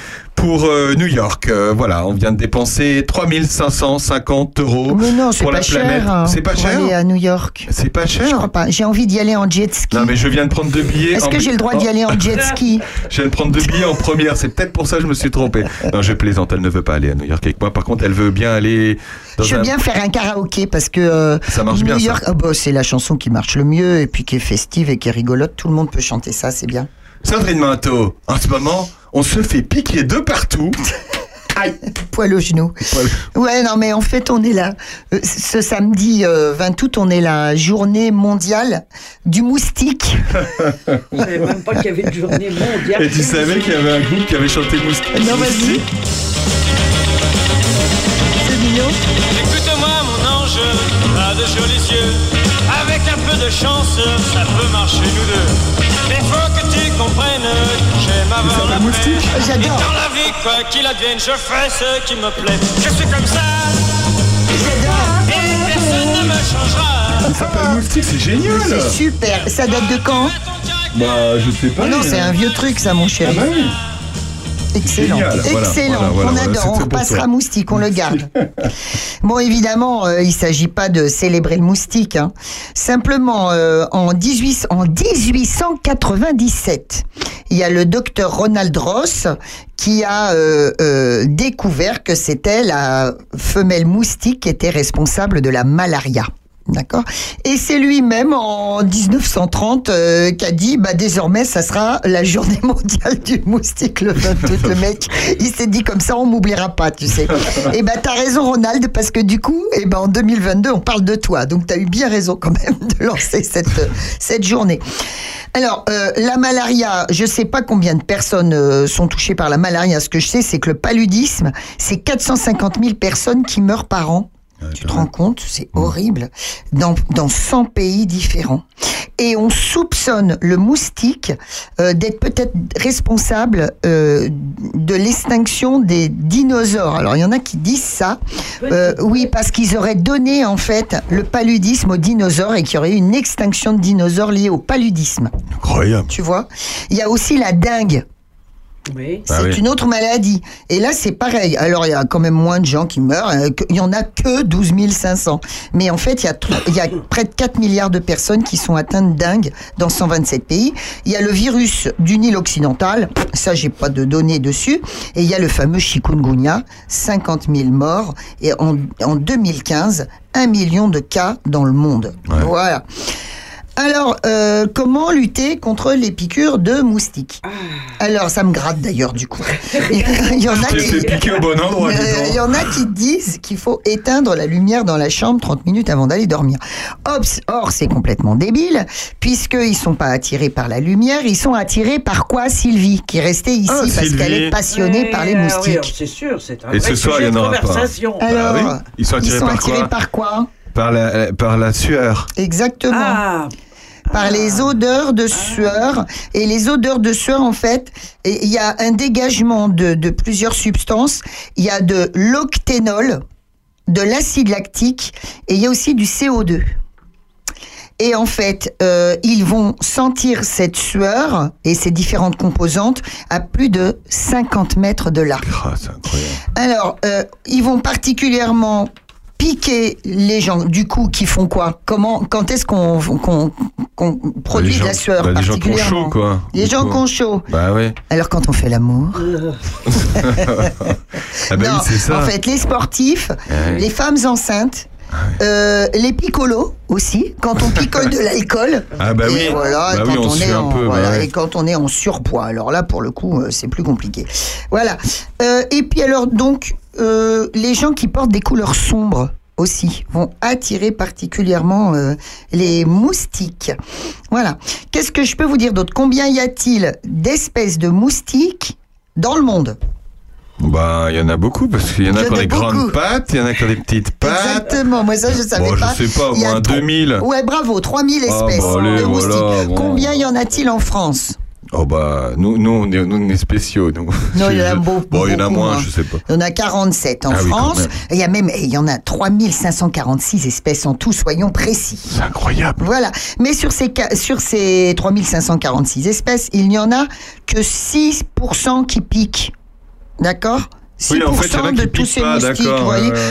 pour euh, New York. Euh, voilà, on vient de dépenser 3550 euros Mais non, c'est pour pas la cher. planète. hein, C'est pas pour cher aller à New York. C'est pas cher Je crois pas. J'ai envie d'y aller en jet ski. Non, mais je viens de prendre deux billets. Est-ce que j'ai le droit d'y aller en jet ski? Je viens de prendre deux billets en première, c'est peut-être pour ça que je me suis trompé. Non, je plaisante, elle ne veut pas aller à New York avec moi. Par contre, elle veut bien aller dans Je veux un... bien faire un karaoké parce que euh, Ça marche New bien. York, ah bah, c'est la chanson qui marche le mieux et puis qui est festive et qui est rigolote. Tout le monde peut chanter ça, c'est bien. Sandrine Manteau, en ce moment, on se fait piquer de partout. Aïe, poil au genou. Ouais, non, mais en fait, on est là. Euh, Ce samedi euh, 20 août, on est la journée mondiale du moustique. Je savais même pas qu'il y avait une journée mondiale. Et tu savais qu'il y avait un groupe qui avait chanté Moustique Non, vas-y. C'est mignon. Écoute-moi mon ange, t'as de jolis yeux Avec un peu de chance, ça peut marcher nous deux Mais faut que tu comprennes que j'aime avoir la paix J'adore. Et dans la vie, quoi qu'il advienne, je fais ce qui me plaît Je suis comme ça Et personne ne me changera Il s'appelle Moustique, c'est génial C'est super. Ça date de quand? Bah, je sais pas. Oh Non, c'est un vieux truc, ça, mon chéri. Ah bah oui. Excellent, Génial, excellent. voilà, voilà, on voilà, adore, on toi. moustique, on le garde. bon, évidemment, euh, il s'agit pas de célébrer le moustique. hein. Simplement, euh, en, 18, en 1897, il y a le docteur Ronald Ross qui a euh, euh, découvert que c'était la femelle moustique qui était responsable de la malaria. D'accord Et c'est lui-même en 1930 euh, qui a dit bah désormais ça sera la journée mondiale du moustique le 20 août. Le mec, il s'est dit comme ça on m'oubliera pas, tu sais. Et bah t'as raison Ronald parce que du coup, et ben en 2022 on parle de toi. Donc t'as eu bien raison quand même de lancer cette cette journée. Alors, euh, la malaria, je sais pas combien de personnes euh, sont touchées par la malaria. Ce que je sais, c'est que le paludisme, c'est 450 000 personnes qui meurent par an Tu te rends compte C'est horrible. Dans, dans 100 pays différents. Et on soupçonne le moustique euh, d'être peut-être responsable euh, de l'extinction des dinosaures. Alors il y en a qui disent ça. Euh, oui, parce qu'ils auraient donné en fait le paludisme aux dinosaures et qu'il y aurait eu une extinction de dinosaures liée au paludisme. Incroyable. Tu vois? Il y a aussi la dengue. Oui. Ah C'est oui. une autre maladie. Et là, c'est pareil. Alors, il y a quand même moins de gens qui meurent. que- Il y en a que 12 500. Mais en fait, il y, a, tr- il y a près de 4 milliards de personnes qui sont atteintes dingue dans 127 pays. Il y a le virus du Nil occidental. Ça, j'ai pas de données dessus. Et il y a le fameux chikungunya. 50 000 morts. Et en, en 2015, 1 million de cas dans le monde. Voilà. Alors, euh, comment lutter contre les piqûres de moustiques Alors, ça me gratte d'ailleurs du coup. Il y en a qui, fait piquer au bon endroit, dis Euh, donc. il y en a qui disent qu'il faut éteindre la lumière dans la chambre 30 minutes avant d'aller dormir. Ops, or, c'est complètement débile, puisqu'ils ne sont pas attirés par la lumière, ils sont attirés par quoi, Sylvie, qui est restée ici Ah, parce qu'elle est passionnée par les oui, moustiques. alors, c'est sûr, c'est un Et vrai ce soir, il y en aura pas. Alors, Bah oui. Ils sont attirés ils sont par attirés quoi par quoi? Par la, par la sueur. Exactement. Ah, par les odeurs de sueur. Et les odeurs de sueur, en fait, il y a un dégagement de, de plusieurs substances. Il y a de l'octénol, de l'acide lactique, et il y a aussi du CO2. Et en fait, euh, ils vont sentir cette sueur et ces différentes composantes à plus de 50 mètres de là. Ah, c'est incroyable. Alors, euh, ils vont particulièrement piquer les gens, du coup, qui font quoi? Comment, Quand est-ce qu'on produit de la sueur bah, les gens qui ont particulièrement chaud, quoi. Les gens qui ont chaud. Bah ouais. Alors, quand on fait l'amour Ah bah Non, oui, c'est ça. En fait, les sportifs, Ouais. les femmes enceintes, euh, les picolos aussi, quand on picole de l'alcool. Ah bah Et oui. voilà, Bah quand oui, on est un en, peu, bah voilà, ouais. et quand on est en surpoids. Alors là, pour le coup, euh, c'est plus compliqué. Voilà. Euh, et puis alors, donc, euh, les gens qui portent des couleurs sombres aussi vont attirer particulièrement euh, les moustiques. Voilà. Qu'est-ce que je peux vous dire d'autre? Combien y a-t-il d'espèces de moustiques dans le monde? Bah, il y en a beaucoup parce qu'il y en a qui ont des grandes pattes, il y en a qui ont des petites pattes. Exactement, moi ça je savais Bon, je pas. sais pas, au moins tro- 2000. Ouais, bravo, 3000 Ah, espèces bah, allez, de voilà, moustiques. bon. Combien y en a-t-il en France? Oh bah, nous, nous, on est, nous, on est spéciaux. nous. Non, il y en a beaucoup, Bon, il y en a moins, moins. je sais pas. Il y en a 47 en Ah oui, France. même. il y a même, il y en a 3546 espèces en tout, soyons précis. C'est incroyable. Voilà. Mais sur ces, sur ces 3546 espèces, il n'y en a que 6% qui piquent. D'accord? 6% Oui, en fait, il y en de tous ces pas, moustiques, d'accord, vous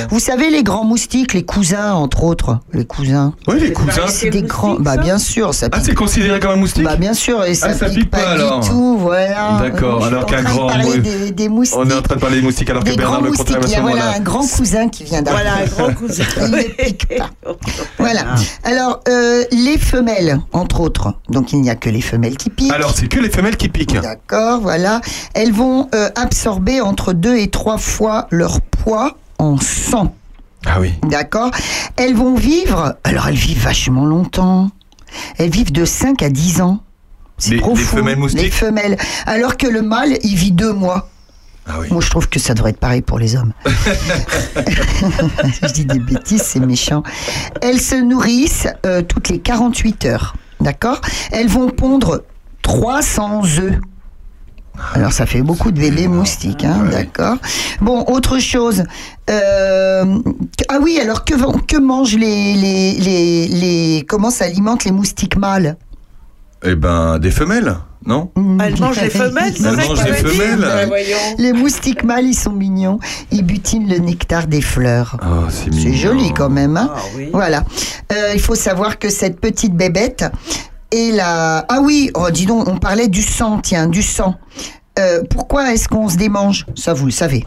voyez. savez, les grands moustiques, les cousins, entre autres. Les cousins. Oui, les cousins. C'est des grands. Bah, bien sûr, ça Ah, c'est considéré comme un moustique Bah, bien sûr, et ça, Ah, ça pique, pique pas, pas, alors. du tout, voilà. D'accord, alors en qu'un train de grand parler mou- des, des moustiques. On est en train de parler des moustiques alors que Des Bernard grands le contraire à Il y ce a voilà, moment-là. un grand cousin qui vient d'arriver. Voilà, un grand cousin. Il ne pique pas. Voilà. Alors, euh, les femelles, entre autres. Donc, il n'y a que les femelles qui piquent. Alors, c'est que les femelles qui piquent. D'accord, voilà. Elles vont euh, absorber entre deux et trois fois leur poids en sang. Ah oui. D'accord? Elles vont vivre, alors elles vivent vachement longtemps. Elles vivent de 5 à 10 ans. C'est Les- les profond. femelles moustiques Les femelles. Alors que le mâle, il vit deux mois. Ah oui. Moi, je trouve que ça devrait être pareil pour les hommes. je dis des bêtises, c'est méchant. Elles se nourrissent euh, toutes les 48 heures. D'accord? Elles vont pondre 300 œufs. Alors ça fait beaucoup de bébés moustiques, hein, d'accord. Bon, autre chose. Euh, ah oui, alors que, que mangent les, les, les, les comment s'alimentent les moustiques mâles? Eh ben, des femelles, non? Elle mange les femelles, c'est ça que les femelles. Voyons. Les moustiques mâles, ils sont mignons. Ils butinent le nectar des fleurs. Oh, c'est joli quand même. Hein Ah oui. voilà. Euh, il faut savoir que cette petite bébête est la... Ah oui, oh, dis donc, on parlait du sang, tiens, du sang. Euh, pourquoi est-ce qu'on se démange? Ça, vous le savez.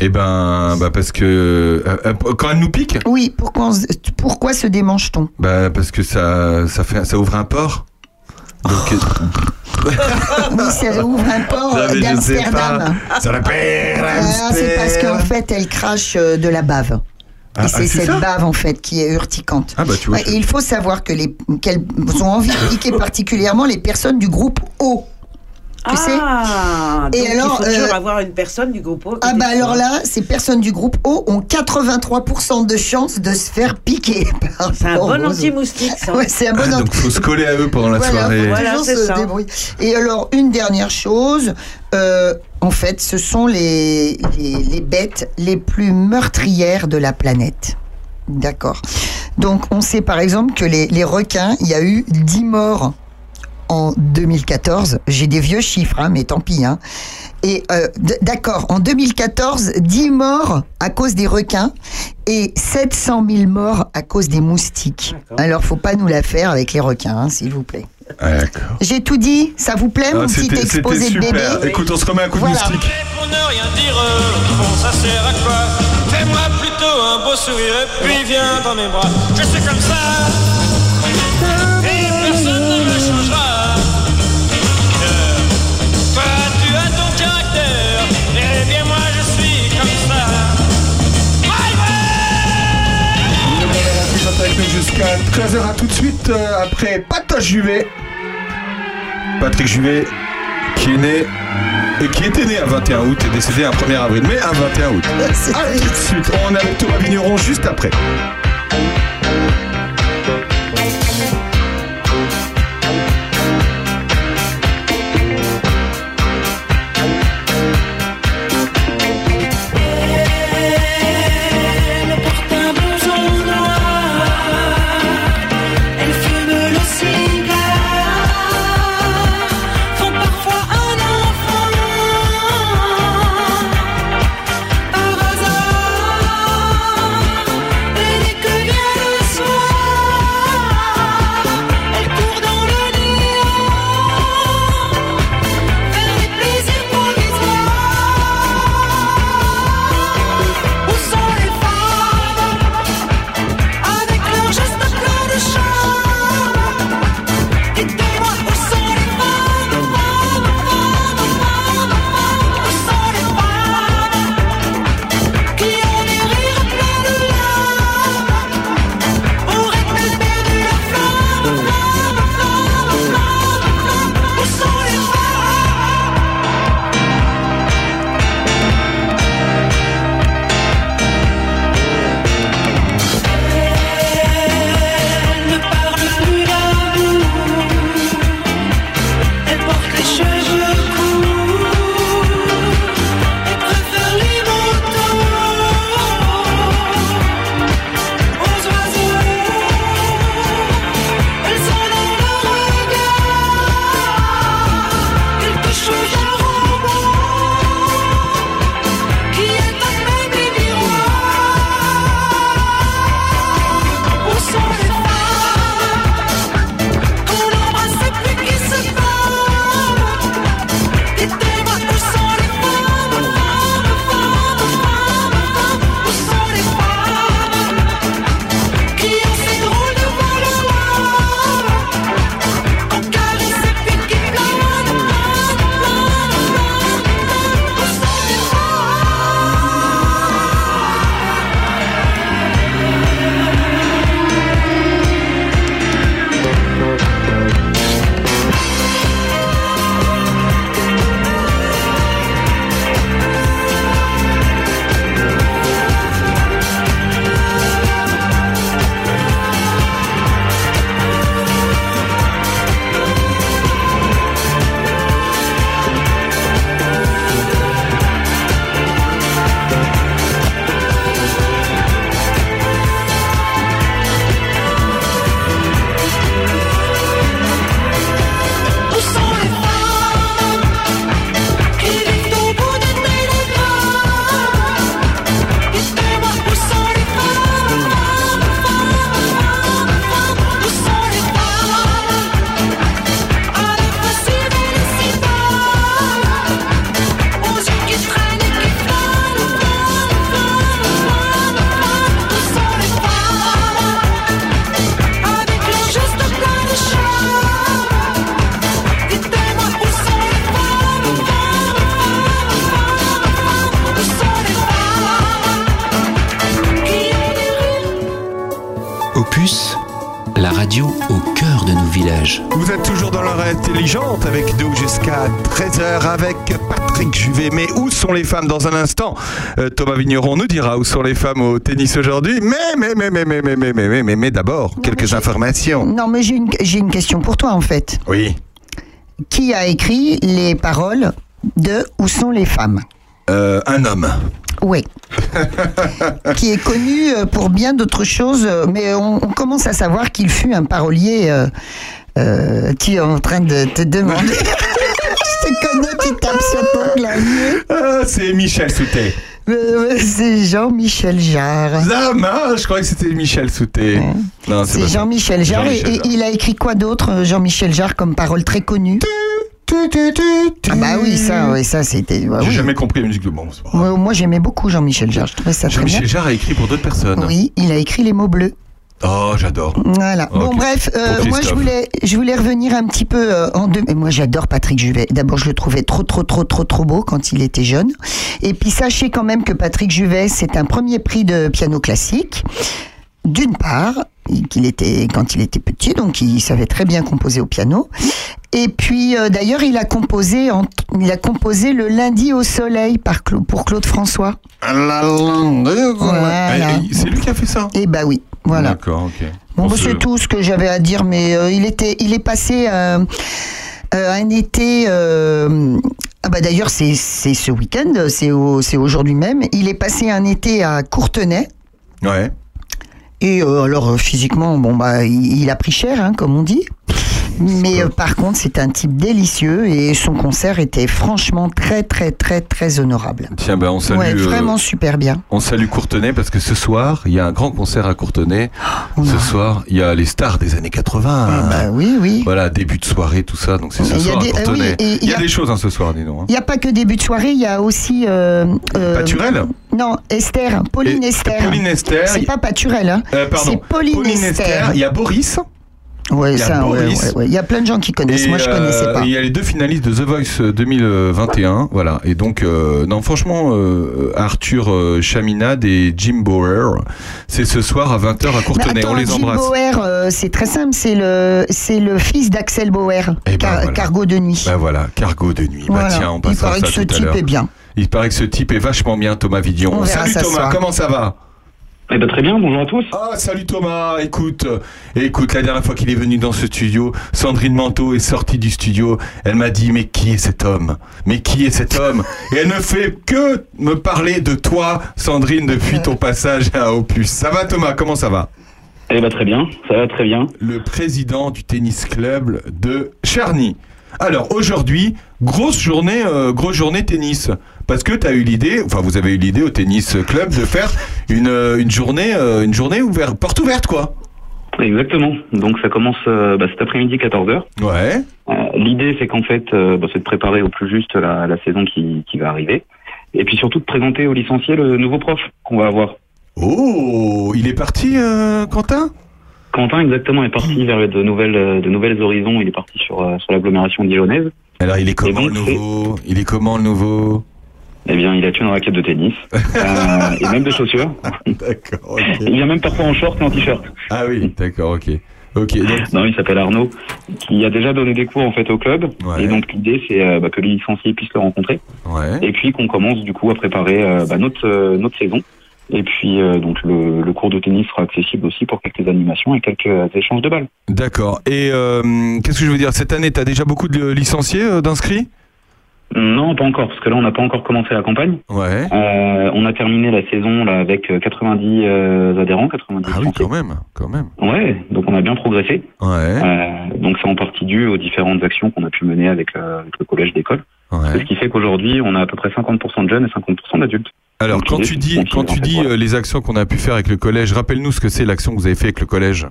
Eh ben, bah parce que euh, euh, quand elle nous pique, Oui, pourquoi, se- pourquoi se démange-t-on? Bah parce que ça, ça fait, ça ouvre un port. Donc, euh, Oui, ça ouvre un port d'Amsterdam. Ah, c'est parce qu'en fait, elle crache de la bave. Ah, et c'est ah, c'est cette bave en fait qui est urticante. Ah bah tu vois. Ouais, et il faut savoir que les qu'elles ont envie de piquer particulièrement les personnes du groupe O. Tu sais Ah, Et donc alors, il faut toujours euh, avoir une personne du groupe O. Ah bah alors là, ces personnes du groupe O ont 83% de chances de se faire piquer. C'est un bon anti-moustique, ça. Ouais, c'est un bon Ah, anti donc faut se coller à eux pendant la Voilà, soirée. Voilà, c'est se ça. débrouiller. Et alors, une dernière chose, euh, en fait, ce sont les, les, les bêtes les plus meurtrières de la planète. D'accord. Donc, on sait par exemple que les, les requins, il y a eu 10 morts en 2014. J'ai des vieux chiffres, hein, mais tant pis. Hein. Et euh, d'accord, en 2014, 10 morts à cause des requins et 700 000 morts à cause des moustiques. Alors, faut pas nous la faire avec les requins, hein, s'il vous plaît. Ah. J'ai tout dit, ça vous plaît, mon Ah, petit C'était c'était exposé de bébé. Écoute, on se remet un coup de moustique. Pour ne rien dire, bon ça sert à quoi? Fais-moi plutôt un beau sourire et puis viens dans mes bras. Je suis Jusqu'à 13h. À tout de suite euh, après Patrick Juvet. Patrick Juvet qui est né et qui était né un 21 août et décédé un 1er avril, mais un 21 août. A tout de suite, on est avec Thomas Vigneron juste après. Femmes dans un instant Euh, Thomas Vigneron nous dira où sont les femmes au tennis aujourd'hui. Mais, mais, mais, mais, mais, mais, mais, mais, mais, mais, mais d'abord, quelques informations. Non, mais j'ai une, question pour toi en fait. Oui. Qui a écrit les paroles de Où sont les femmes Euh, un homme. Oui. qui est connu euh, pour bien d'autres choses, mais on, on commence à savoir qu'il fut un parolier. euh, euh, tu es en train de te demander. Sur ton clavier. Ah, c'est Michel Soutet. C'est Jean-Michel Jarre. Zama, je croyais que c'était Michel Soutet. C'est. Jean-Michel Jarre. Et, il a écrit quoi d'autre, euh, Jean-Michel Jarre, comme parole très connue? Ah bah oui, ça, oui, ça c'était. bah J'ai oui. jamais compris la musique de bon. Moi, moi, j'aimais beaucoup Jean-Michel Jarre. Je trouvais ça très bien. Jean-Michel Jarre a écrit pour d'autres personnes. Oui, il a écrit les mots bleus. Oh, j'adore. Voilà. Bon, bref, euh, moi, je voulais, je voulais revenir un petit peu euh, en deux. Mais moi, j'adore Patrick Juvet. D'abord, je le trouvais trop, trop, trop, trop, trop beau quand il était jeune. Et puis, sachez quand même que Patrick Juvet, c'est un premier prix de piano classique. D'une part, qu'il était quand il était petit, donc il savait très bien composer au piano. Et puis, euh, d'ailleurs, il a composé, en- il a composé le lundi au soleil par Cla- pour Claude François. Voilà. Eh, eh, C'est lui qui a fait ça? Et bah oui, voilà. D'accord, ok. Bon, bah, ce- c'est tout ce que j'avais à dire, mais euh, il était, il est passé euh, euh, un été. euh, ah bah d'ailleurs c'est ce week-end, c'est au- c'est aujourd'hui même. Il est passé un été à Courtenay. Ouais. Et euh, alors physiquement, bon bah il, il a pris cher, hein, comme on dit. Mais euh, par contre, c'est un type délicieux et son concert était franchement très très très très honorable. Tiens, ben on salue. ouais, euh, vraiment super bien. On salue Courtenay parce que ce soir, il y a un grand concert à Courtenay. Oh, ce soir, il y a les stars des années 80. bah oui, oui. Voilà, début de soirée, tout ça. Donc c'est ce Il y a soir des- à ah Courtenay. oui, et il y a, des choses hein, ce soir, dis donc. hein. Il n'y a pas que début de soirée, il y a aussi. Euh, Paturel Non, Esther, Pauline Esther. Pauline Esther. C'est pas Paturel, hein. Pardon. C'est Pauline, Esther. Il y a Boris. Ouais, il y a ça, ouais, Boris. ouais, ouais. Il y a plein de gens qui connaissent. Et, Moi, je connaissais euh, pas. Il y a les deux finalistes de The Voice 2021, voilà. Et donc, euh, non, franchement, euh, Arthur euh, Chaminade et Jim Bauer, c'est ce soir à 20h à Courtenay. attends, On les Jim embrasse. Bauer, euh, c'est très simple. C'est le, c'est le fils d'Axel Bauer, Eh ben, car- voilà. cargo de nuit. Bah voilà, cargo de nuit. Voilà. Bah tiens, on Il paraît ça que ce tout type est bien. Il paraît que ce type est vachement bien, Thomas Vidion. Salut Thomas, soir. comment ça va? Eh ben, très bien, bonjour à tous. Ah, salut Thomas, écoute, écoute, la dernière fois qu'il est venu dans ce studio, Sandrine Manteau est sortie du studio, elle m'a dit, mais qui est cet homme? Mais qui est cet homme? Et elle ne fait que me parler de toi, Sandrine, depuis ton passage à Opus. Ça va Thomas, comment ça va? Eh ben, très bien, ça va très bien. Le président du tennis club de Charny. Alors aujourd'hui, grosse journée, euh, grosse journée tennis. Parce que tu as eu l'idée, enfin vous avez eu l'idée au tennis club de faire une, euh, une journée, euh, une journée ouverte, porte ouverte quoi. Exactement. Donc ça commence euh, bah, cet après-midi 14h. Ouais. L'idée c'est qu'en fait, euh, bah, c'est de préparer au plus juste la, la saison qui, qui va arriver. Et puis surtout de présenter aux licenciés le nouveau prof qu'on va avoir. Oh, il est parti, Quentin? Quentin exactement est parti vers de nouvelles, de nouvelles horizons. Il est parti sur, sur l'agglomération dijonnaise. Alors il est comment le nouveau? Il est comment le nouveau? Eh bien, il a tué une raquette de tennis euh, et même de chaussures. D'accord. Il vient même parfois en short et en t-shirt. Ah oui, d'accord, ok. Ok, donc... Non, il s'appelle Arnaud, qui a déjà donné des cours en fait au club. Et donc l'idée c'est euh, bah, que les licenciés puissent le rencontrer. Ouais. Et puis qu'on commence du coup à préparer euh, bah, notre euh, notre saison. Et puis donc le, le cours de tennis sera accessible aussi pour quelques animations et quelques échanges de balles. D'accord. Et qu'est-ce que je veux dire? Cette année, tu as déjà beaucoup de licenciés d'inscrits? Non, pas encore, parce que là on n'a pas encore commencé la campagne. Ouais. Euh, on a terminé la saison là avec euh, 90 euh, adhérents, 90 Ah oui, quand même, quand même. Ouais, donc on a bien progressé. Ouais. Euh, donc c'est en partie dû aux différentes actions qu'on a pu mener avec, euh, avec le collège d'école. C'est ce qui fait qu'aujourd'hui on a à peu près 50% de jeunes et 50% d'adultes. Alors, Donc, quand tu dis, quand tu dis euh, les actions qu'on a pu faire avec le collège, rappelle-nous ce que c'est l'action que vous avez fait avec le collège.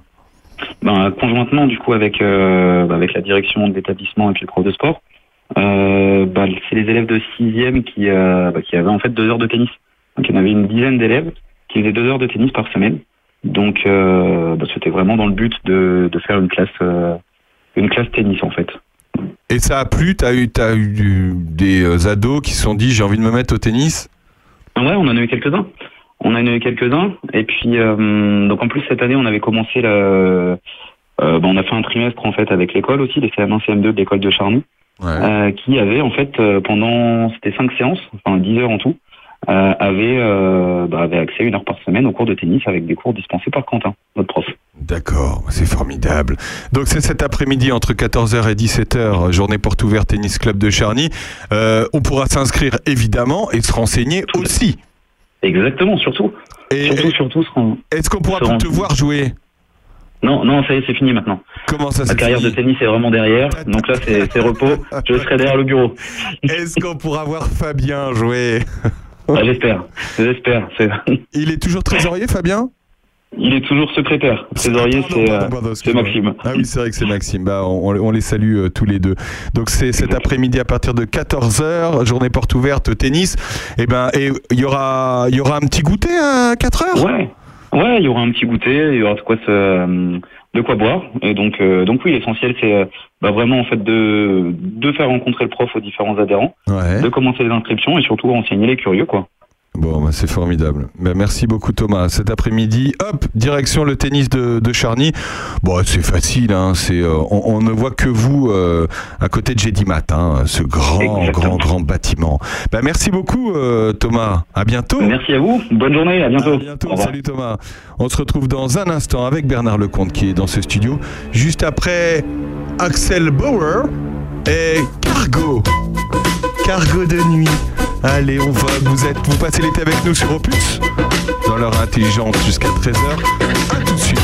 Ben, conjointement du coup avec euh, avec la direction de l'établissement et puis le prof de sport, euh, bah, c'est les élèves de sixième qui euh, bah, qui avaient en fait deux heures de tennis. Donc il y en avait une dizaine d'élèves qui faisaient deux heures de tennis par semaine. Donc euh, bah, c'était vraiment dans le but de, de faire une classe une classe tennis en fait. Et ça a plu? T'as eu, as eu du- des ados qui se sont dit j'ai envie de me mettre au tennis? Ouais, on en a eu quelques-uns. On en a eu quelques-uns. Et puis, donc en plus, cette année, on avait commencé la, euh, bah, on a fait un trimestre en fait avec l'école aussi, les CM1, CM2 de l'école de Charny, euh, qui avait en fait euh, pendant c'était cinq séances, enfin 10 heures en tout, euh, avait, bah, avait accès une heure par semaine au cours de tennis avec des cours dispensés par Quentin, notre prof. D'accord, c'est formidable. Donc c'est cet après-midi entre 14h et 17h, journée porte ouverte Tennis Club de Charny. Euh, on pourra s'inscrire évidemment et se renseigner aussi. Exactement, surtout. surtout, surtout. Est-ce qu'on pourra te voir jouer? Non, non, ça y est, c'est fini maintenant. Comment ça, Ma carrière fini de tennis est vraiment derrière, donc là c'est repos. Je serai derrière le bureau. Est-ce qu'on pourra voir Fabien jouer Ah, J'espère, j'espère. Il est toujours trésorier, Fabien? Il est toujours secrétaire. Trésorier, c'est euh, Maxime. Ah oui, c'est vrai que c'est Maxime. Bah, on, on les salue euh, tous les deux. Donc c'est cet après-midi à partir de 14h, journée porte ouverte tennis. Et ben et il y aura il y aura un petit goûter à 4h Ouais. Ouais, il y aura un petit goûter, il y aura de quoi se, de quoi boire. Et donc, euh, donc oui, l'essentiel c'est euh, bah, vraiment en fait de de faire rencontrer le prof aux différents adhérents, Ouais. de commencer les inscriptions et surtout renseigner les curieux quoi. Bon, bah, c'est formidable. Bah, merci beaucoup Thomas. Cet après-midi, hop, direction le tennis de, de Charny. Bon, c'est facile, hein, c'est, euh, on, on ne voit que vous euh, à côté de Gédimat, hein, ce grand, grand, grand bâtiment. Bah, merci beaucoup euh, Thomas. À bientôt. Merci à vous. Bonne journée. À bientôt. À bientôt. Salut Thomas. On se retrouve dans un instant avec Bernard Lecomte qui est dans ce studio. Juste après Axel Bauer et Cargo. Cargo de nuit. Allez, on va, vous êtes, vous passez l'été avec nous sur Opus? Dans l'heure intelligente jusqu'à 13h. À tout de suite.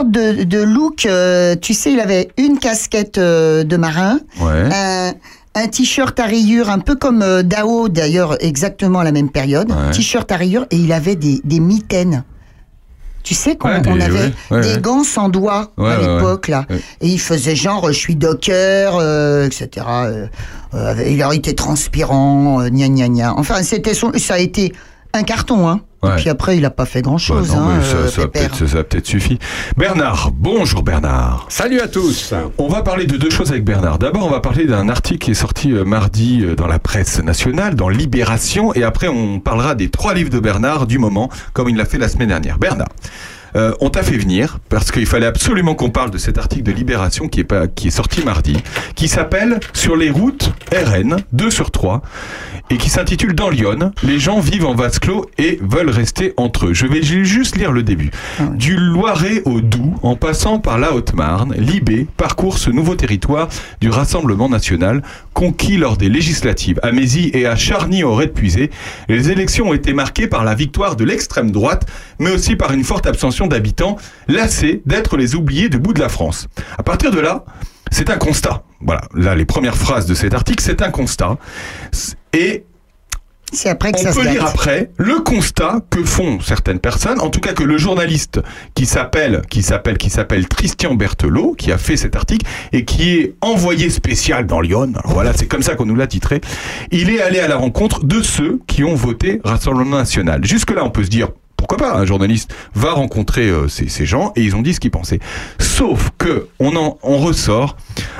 Sorte de, de look, euh, tu sais, il avait une casquette euh, de marin, Ouais. un, un t-shirt à rayures, un peu comme euh, Dao d'ailleurs, exactement à la même période, Ouais. t-shirt à rayures, et il avait des, des mitaines. Tu sais qu'on Ouais, on des- avait des gants sans doigts à l'époque là, et il faisait genre je suis docker, etc. il été transpirant, gna gna gna. Enfin c'était son, ça a été un carton hein. Ouais. Et puis après il a pas fait grand chose. Bah hein, ça, euh, ça a Pépère. peut-être ça a peut-être suffi. Bernard, bonjour Bernard. Salut à tous. On va parler de deux choses avec Bernard. D'abord, on va parler d'un article qui est sorti euh, mardi euh, dans la presse nationale, dans Libération, et après on parlera des trois livres de Bernard du moment, comme il l'a fait la semaine dernière. Bernard. Euh, on t'a fait venir parce qu'il fallait absolument qu'on parle de cet article de Libération qui est, pas, qui est sorti mardi, qui s'appelle Sur les routes RN 2 sur 3 et qui s'intitule Dans Lyon, les gens vivent en vase clos et veulent rester entre eux. Je vais juste lire le début. Du Loiret au Doubs, en passant par la Haute-Marne, Libé parcourt ce nouveau territoire du Rassemblement national conquis lors des législatives. À Mézy et à Charny au Puisé, les élections ont été marquées par la victoire de l'extrême droite, mais aussi par une forte abstention d'habitants lassés d'être les oubliés du bout de la France. À partir de là, c'est un constat. Voilà, là les premières phrases de cet article, c'est un constat. Et C'est après que on ça se peut gâte. lire après le constat que font certaines personnes, en tout cas que le journaliste qui s'appelle, qui s'appelle, qui s'appelle Christian Berthelot, qui a fait cet article et qui est envoyé spécial dans Lyon. Alors voilà, c'est comme ça qu'on nous l'a titré. Il est allé à la rencontre de ceux qui ont voté Rassemblement National. Jusque là, on peut se dire. Pourquoi pas un journaliste va rencontrer euh, ces, gens et ils ont dit ce qu'ils pensaient. Sauf que on en ressort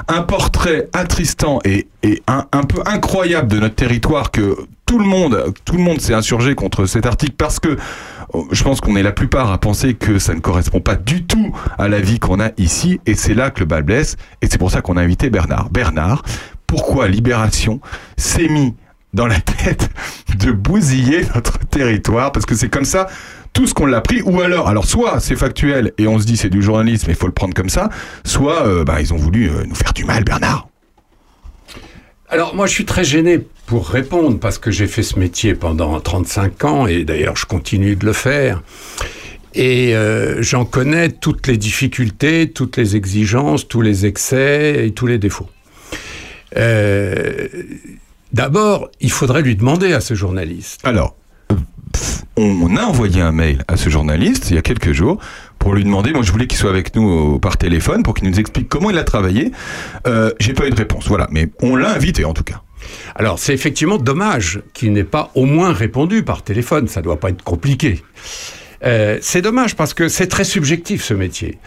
un portrait attristant et, un peu incroyable de notre territoire que tout le monde tout le monde s'est insurgé contre cet article parce que euh, je pense qu'on est la plupart à penser que ça ne correspond pas du tout à la vie qu'on a ici et c'est là que le bal blesse et c'est pour ça qu'on a invité Bernard. Bernard, pourquoi Libération s'est mis dans la tête de bousiller notre territoire parce que c'est comme ça tout ce qu'on l'a pris ou alors alors soit c'est factuel et on se dit c'est du journalisme il faut le prendre comme ça soit euh, bah, ils ont voulu euh, nous faire du mal Bernard Alors moi je suis très gêné pour répondre parce que j'ai fait ce métier pendant 35 ans et d'ailleurs je continue de le faire. Et euh, j'en connais toutes les difficultés, toutes les exigences, tous les excès et tous les défauts. D'abord, il faudrait lui demander à ce journaliste. Alors, on a envoyé un mail à ce journaliste il y a quelques jours pour lui demander, moi je voulais qu'il soit avec nous euh, par téléphone pour qu'il nous explique comment il a travaillé. Euh, J'ai pas eu de réponse, voilà, mais on l'a invité en tout cas. Alors c'est effectivement dommage qu'il n'ait pas au moins répondu par téléphone, ça doit pas être compliqué. Euh, c'est dommage parce que c'est très subjectif ce métier.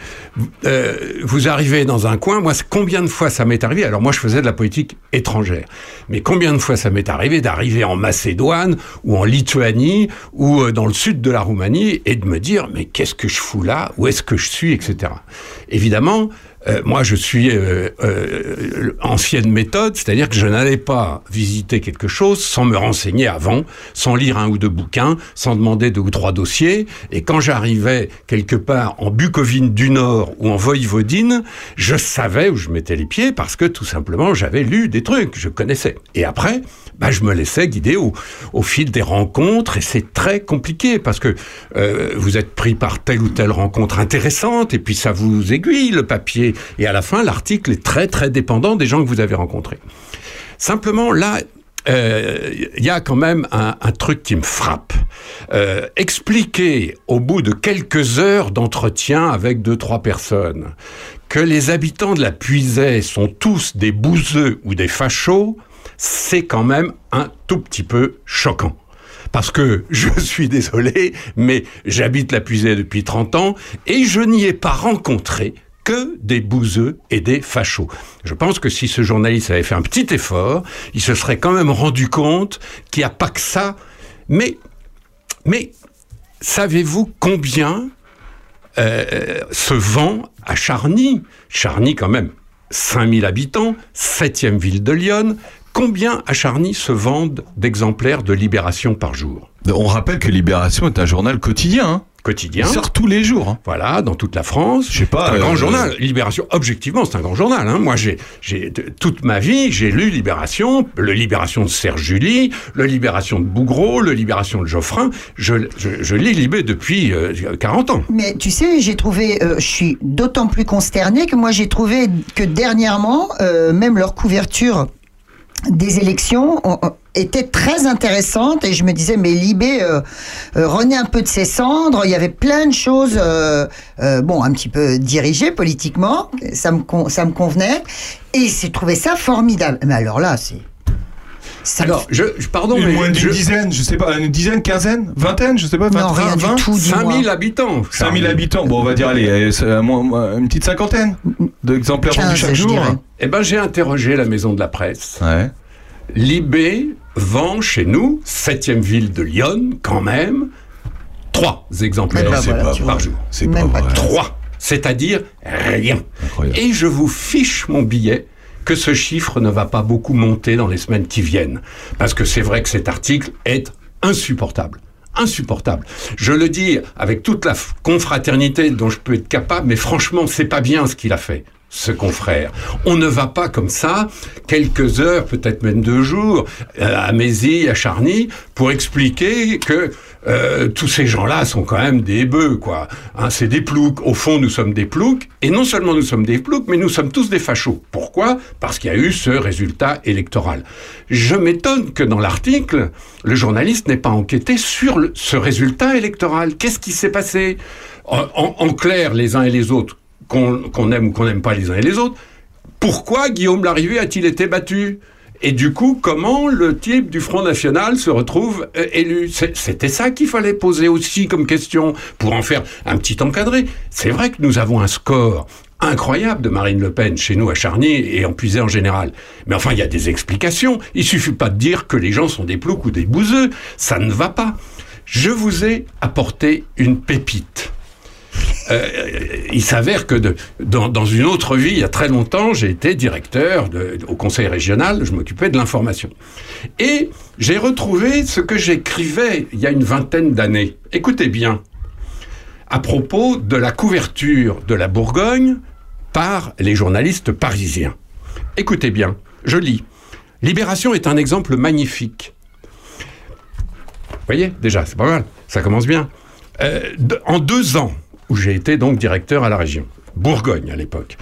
Euh, vous arrivez dans un coin, moi combien de fois ça m'est arrivé? Alors moi je faisais de la politique étrangère, mais combien de fois ça m'est arrivé d'arriver en Macédoine ou en Lituanie ou euh, dans le sud de la Roumanie et de me dire mais qu'est-ce que je fous là? Où est-ce que je suis? Etc. Évidemment, euh, moi, je suis euh, euh, ancienne méthode, c'est-à-dire que je n'allais pas visiter quelque chose sans me renseigner avant, sans lire un ou deux bouquins, sans demander deux ou trois dossiers. Et quand j'arrivais quelque part en Bucovine du Nord ou en Voïvodine, je savais où je mettais les pieds parce que tout simplement j'avais lu des trucs, je connaissais. Et après, bah, je me laissais guider au, au fil des rencontres et c'est très compliqué parce que euh, vous êtes pris par telle ou telle rencontre intéressante et puis ça vous aiguille le papier et, à la fin, l'article est très très dépendant des gens que vous avez rencontrés. Simplement, là, euh, il y a quand même un, truc qui me frappe. Euh, expliquer au bout de quelques heures d'entretien avec deux, trois personnes que les habitants de la Puisaye sont tous des bouseux ou des fachos, c'est quand même un tout petit peu choquant. Parce que je suis désolé, mais j'habite la Puisaye depuis 30 ans et je n'y ai pas rencontré que des bouseux et des fachos. Je pense que si ce journaliste avait fait un petit effort, il se serait quand même rendu compte qu'il n'y a pas que ça. Mais, mais savez-vous combien euh, se vend à Charny? Charny quand même, 5000 habitants, septième ville de Lyon. Combien à Charny se vendent d'exemplaires de Libération par jour? On rappelle que Libération est un journal quotidien. Quotidien. Il sort tous les jours. hein. Voilà, dans toute la France. Je sais pas. C'est un grand euh, journal. Libération, objectivement, c'est un grand journal. hein. Moi, j'ai, j'ai toute ma vie, j'ai lu Libération, le Libération de Serge Julie, le Libération de Bougreau, le Libération de Geoffrin. Je, je, je lis Libé depuis euh, 40 ans. Mais tu sais, j'ai trouvé, euh, je suis d'autant plus consterné que moi j'ai trouvé que dernièrement, euh, même leur couverture des élections était très intéressante et je me disais mais Libé euh, euh, renaît un peu de ses cendres il y avait plein de choses euh, euh, bon un petit peu dirigées politiquement ça me con- ça me convenait et j'ai trouvé ça formidable mais alors là c'est ça Alors, je, je- pardon, Une mais moins d'une je- dizaine, je sais pas, une dizaine, quinzaine, vingtaine, je sais pas, Non, 20, rien du 20, tout, dis-moi. 5000 habitants. 5000 habitants, bon on va dire allez, une petite cinquantaine d'exemplaires vendus 15, chaque jour. Eh ben, j'ai interrogé la maison de la presse. Ouais. Libé vend chez nous, septième ville de Lyon, quand même, trois exemplaires ben voilà, par vois. jour. C'est pas pas vrai. Trois. C'est-à-dire rien. Incroyable. Et je vous fiche mon billet que ce chiffre ne va pas beaucoup monter dans les semaines qui viennent. Parce que c'est vrai que cet article est insupportable. Insupportable. Je le dis avec toute la confraternité dont je peux être capable, mais franchement, c'est pas bien ce qu'il a fait ce confrère. On ne va pas comme ça, quelques heures, peut-être même deux jours, euh, à Mézy, à Charny, pour expliquer que euh, tous ces gens-là sont quand même des bœufs, quoi. Hein, c'est des ploucs. Au fond, nous sommes des ploucs. Et non seulement nous sommes des ploucs, mais nous sommes tous des fachos. Pourquoi? Parce qu'il y a eu ce résultat électoral. Je m'étonne que dans l'article, le journaliste n'ait pas enquêté sur ce résultat électoral. Qu'est-ce qui s'est passé? En clair, les uns et les autres, qu'on aime ou qu'on n'aime pas les uns et les autres, pourquoi Guillaume Larrivé a-t-il été battu? Et du coup, comment le type du Front National se retrouve euh, élu? C'était ça qu'il fallait poser aussi comme question pour en faire un petit encadré. C'est vrai que nous avons un score incroyable de Marine Le Pen chez nous à Charny et en Puisée en général. Mais enfin, il y a des explications. Il suffit pas de dire que les gens sont des ploucs ou des bouseux. Ça ne va pas. Je vous ai apporté une pépite. Euh, il s'avère que dans, une autre vie, il y a très longtemps, j'ai été directeur au conseil régional, je m'occupais de l'information. Et j'ai retrouvé ce que j'écrivais il y a une vingtaine d'années. Écoutez bien, à propos de la couverture de la Bourgogne par les journalistes parisiens. Écoutez bien, je lis. Libération est un exemple magnifique. Vous voyez, déjà, c'est pas mal, ça commence bien. Euh, en deux ans, où j'ai été donc directeur à la région, Bourgogne à l'époque,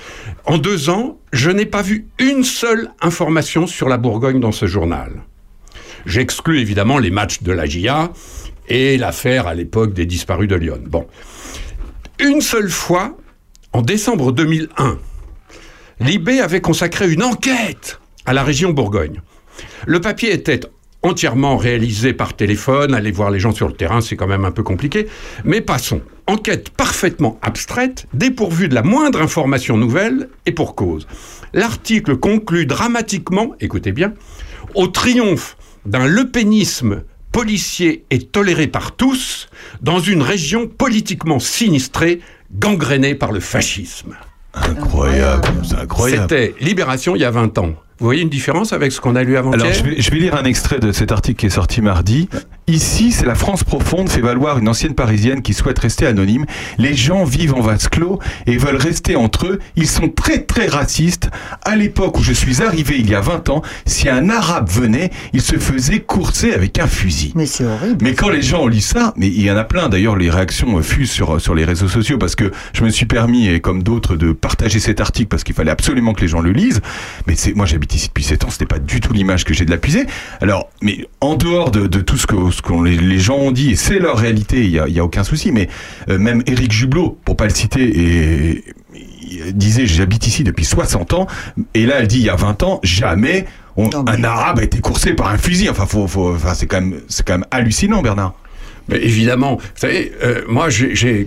en deux ans, je n'ai pas vu une seule information sur la Bourgogne dans ce journal. J'exclus évidemment les matchs de la GIA et l'affaire à l'époque des disparus de Lyon. Bon. Une seule fois, en décembre 2001, Libé avait consacré une enquête à la région Bourgogne. Le papier était entièrement réalisé par téléphone, aller voir les gens sur le terrain, c'est quand même un peu compliqué, mais passons. Enquête parfaitement abstraite, dépourvue de la moindre information nouvelle, et pour cause. L'article conclut dramatiquement, écoutez bien, au triomphe d'un lepénisme policier et toléré par tous, dans une région politiquement sinistrée, gangrénée par le fascisme. Incroyable, c'est incroyable. C'était Libération il y a 20 ans. Vous voyez une différence avec ce qu'on a lu avant-hier Alors, je vais, je vais lire un extrait de cet article qui est sorti mardi. Ici, c'est la France profonde, fait valoir une ancienne parisienne qui souhaite rester anonyme. Les gens vivent en vase clos et veulent rester entre eux. Ils sont très très racistes. À l'époque où je suis arrivé il y a 20 ans, si un arabe venait, il se faisait courser avec un fusil. Mais c'est horrible. Mais quand les gens ont lu ça, mais il y en a plein d'ailleurs, les réactions euh, fusent sur, sur les réseaux sociaux parce que je me suis permis, et comme d'autres, de partager cet article parce qu'il fallait absolument que les gens le lisent. Mais c'est, moi j'habite ici depuis 7 ans, c'était pas du tout l'image que j'ai de la puiser. Alors, mais en dehors de, de tout ce que, ce que les, les gens ont dit, et c'est leur réalité, il y a, y a aucun souci, mais euh, même Éric Jublot, pour pas le citer, et, disait j'habite ici depuis 60 ans, et là elle dit il y a 20 ans, jamais on- un arabe a été coursé par un fusil. Enfin, faut, faut, enfin c'est quand même, quand même hallucinant, Bernard. Mais évidemment, vous savez, euh, moi,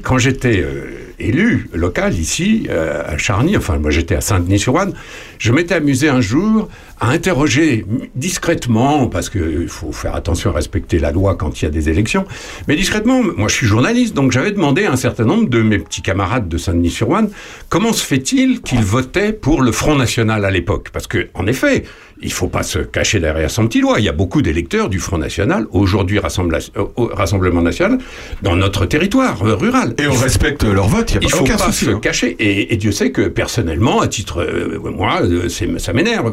quand j'étais euh, élu local ici, euh, à Charny, enfin, moi j'étais à Saint-Denis-sur-Ouane, je m'étais amusé un jour à interroger discrètement, parce qu'il faut faire attention à respecter la loi quand il y a des élections, mais discrètement, moi je suis journaliste, donc j'avais demandé à un certain nombre de mes petits camarades de Saint-Denis-sur-Ouane, comment se fait-il qu'ils votaient pour le Front National à l'époque? Parce que, en effet, il faut pas se cacher derrière son petit doigt. Il y a beaucoup d'électeurs du Front National, aujourd'hui euh, au Rassemblement National, dans notre territoire euh, rural. Et on respecte leur vote, il y a Il pas faut aucun pas souci. se hein. cacher. Et, et Dieu sait que personnellement, à titre, euh, moi, euh, ça m'énerve.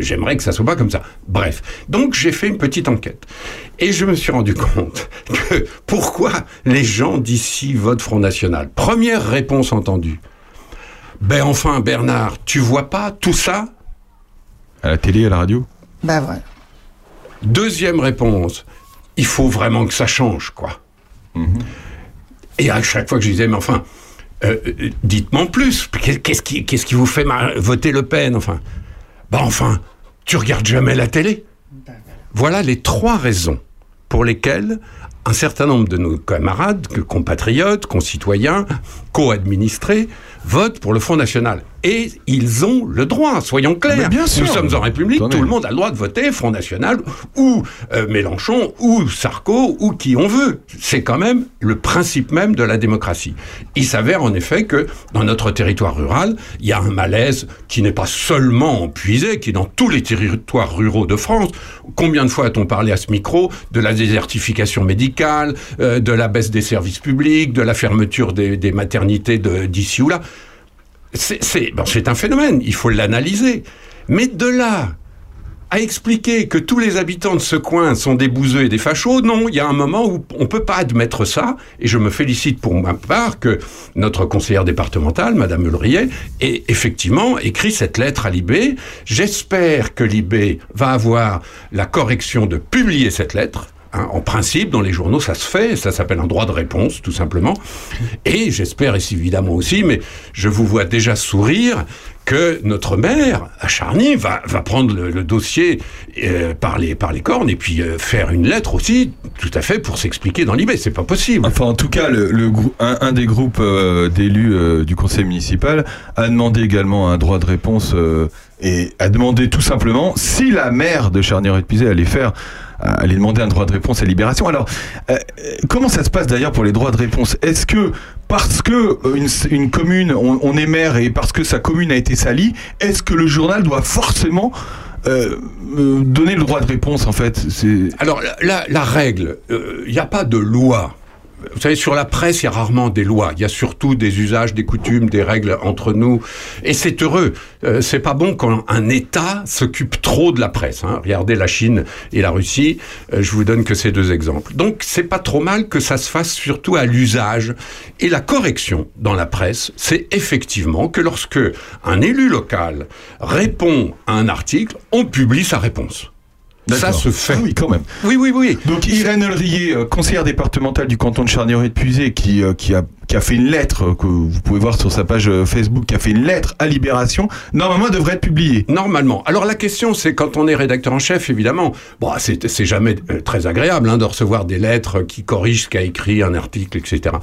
J'aimerais que ça soit pas comme ça. Bref. Donc j'ai fait une petite enquête. Et je me suis rendu compte que pourquoi les gens d'ici votent Front National? Première réponse entendue. Ben enfin, Bernard, tu vois pas tout ça? À la télé, à la radio Bah voilà. Deuxième réponse, il faut vraiment que ça change, quoi. Et à chaque fois que je disais, mais enfin, euh, euh, dites-moi en plus, qu'est- qu'est-ce qui, qu'est-ce qui vous fait voter Le Pen, enfin? Bah enfin, tu regardes jamais la télé Voilà les trois raisons pour lesquelles un certain nombre de nos camarades, compatriotes, concitoyens, co-administrés, votent pour le Front National. Et ils ont le droit, soyons clairs. Bien sûr. Nous sommes en République, Attendez. tout le monde a le droit de voter Front National, ou euh, Mélenchon, ou Sarko, ou qui on veut. C'est quand même le principe même de la démocratie. Il s'avère en effet que dans notre territoire rural, il y a un malaise qui n'est pas seulement empuisé, qui est dans tous les territoires ruraux de France. Combien de fois a-t-on parlé à ce micro de la désertification médicale, euh, de la baisse des services publics, de la fermeture des, des maternités de- d'ici ou là? C'est c'est- un phénomène, il faut l'analyser. Mais de là à expliquer que tous les habitants de ce coin sont des bouseux et des fachos, non, il y a un moment où on ne peut pas admettre ça, et je me félicite pour ma part que notre conseillère départementale, Madame Ulrier, ait effectivement écrit cette lettre à l'IB. J'espère que l'IB va avoir la correction de publier cette lettre. Hein. en principe, dans les journaux, ça se fait, ça s'appelle un droit de réponse, tout simplement. Et j'espère et évidemment aussi, mais je vous vois déjà sourire, que notre maire, à Charny, va, prendre le, dossier euh, par, les, cornes et puis euh, faire une lettre aussi, tout à fait, pour s'expliquer dans l'IB. C'est pas possible. Enfin, en tout cas, un, des groupes euh, d'élus du conseil municipal a demandé également un droit de réponse et a demandé tout simplement si la maire de charnier épuisé allait faire euh, allait demander un droit de réponse à Libération. Alors, euh, comment ça se passe d'ailleurs pour les droits de réponse? Est-ce que parce que euh, une, une commune, on, est maire et parce que sa commune a été salie, est-ce que le journal doit forcément euh, donner le droit de réponse en fait? Alors, la- la règle, il n'y a pas de loi. Vous savez, sur la presse, il y a rarement des lois. Il y a surtout des usages, des coutumes, des règles entre nous. Et c'est heureux. Euh, c'est pas bon quand un État s'occupe trop de la presse. hein. Regardez la Chine et la Russie. euh, je vous donne que ces deux exemples. Donc, c'est pas trop mal que ça se fasse surtout à l'usage. Et la correction dans la presse, c'est effectivement que lorsque un élu local répond à un article, on publie sa réponse. Ça se fait. Ah oui, quand même. Oui, oui, oui. Donc Irène Elrier, euh, conseillère départementale du canton de Charnieret de Puisé, qui, euh, qui, a, qui a fait une lettre euh, que vous pouvez voir sur sa page euh, Facebook, qui a fait une lettre à Libération, normalement devrait être publiée. Normalement. Alors la question, c'est quand on est rédacteur en chef, évidemment, bon, c'est c'est jamais euh, très agréable hein, de recevoir des lettres qui corrigent ce qu'a écrit un article, etc.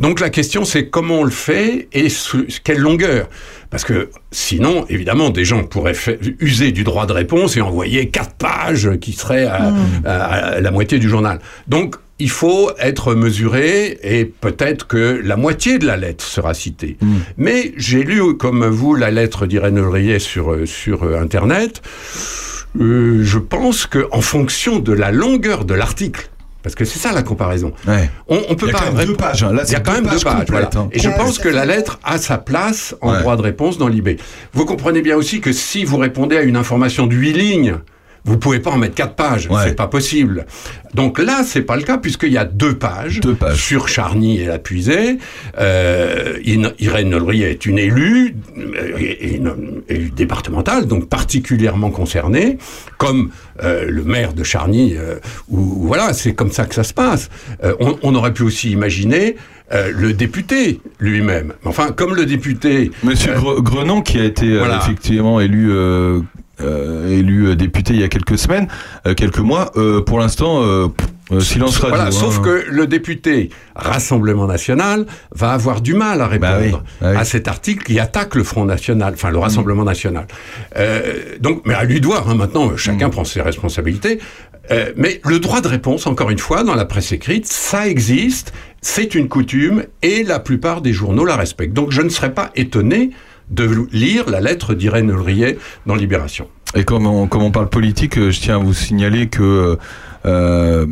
Donc la question, c'est comment on le fait et sous quelle longueur. Parce que sinon, évidemment, des gens pourraient user du droit de réponse et envoyer quatre pages qui seraient à, à- à la moitié du journal. Donc il faut être mesuré et peut-être que la moitié de la lettre sera citée. Mais j'ai lu, comme vous, la lettre d'Irène Ulrier sur, euh, sur euh, Internet. Euh, je pense que en fonction de la longueur de l'article, Parce que c'est ça la comparaison. Ouais. On, on peut Il y a pas quand même deux pages, hein. Là, Il y a quand même deux pages voilà. hein. Et je pense que la lettre a sa place en Ouais. droit de réponse dans l'IB. Vous comprenez bien aussi que si vous répondez à une information de 8 lignes, vous pouvez pas en mettre quatre pages, Ouais. c'est pas possible. Donc là, c'est pas le cas puisqu'il y a deux pages, Deux pages. sur Charny et la Puisée. Euh, Irène Nolry est une élue, euh, une élue départementale, donc particulièrement concernée, comme euh, le maire de Charny. euh, où, voilà, c'est comme ça que ça se passe. Euh, on, on aurait pu aussi imaginer euh, le député lui-même. Enfin, comme le député. Monsieur euh, Gre- Grenon, qui a été euh, effectivement élu, élu euh, député il y a quelques semaines, euh, quelques mois, euh, pour l'instant, euh, euh, silence radio. Voilà, sauf hein. que le député Rassemblement National va avoir du mal à répondre Bah oui, bah oui. à cet article qui attaque le Front National, enfin le Rassemblement National. Euh, donc, mais à lui de voir, hein, maintenant, chacun prend ses responsabilités. Euh, mais le droit de réponse, encore une fois, dans la presse écrite, ça existe, c'est une coutume, et la plupart des journaux la respectent. Donc je ne serais pas étonné de lire la lettre d'Irène Ulrier dans Libération. Et comme on, parle politique, euh, je tiens à vous signaler que euh,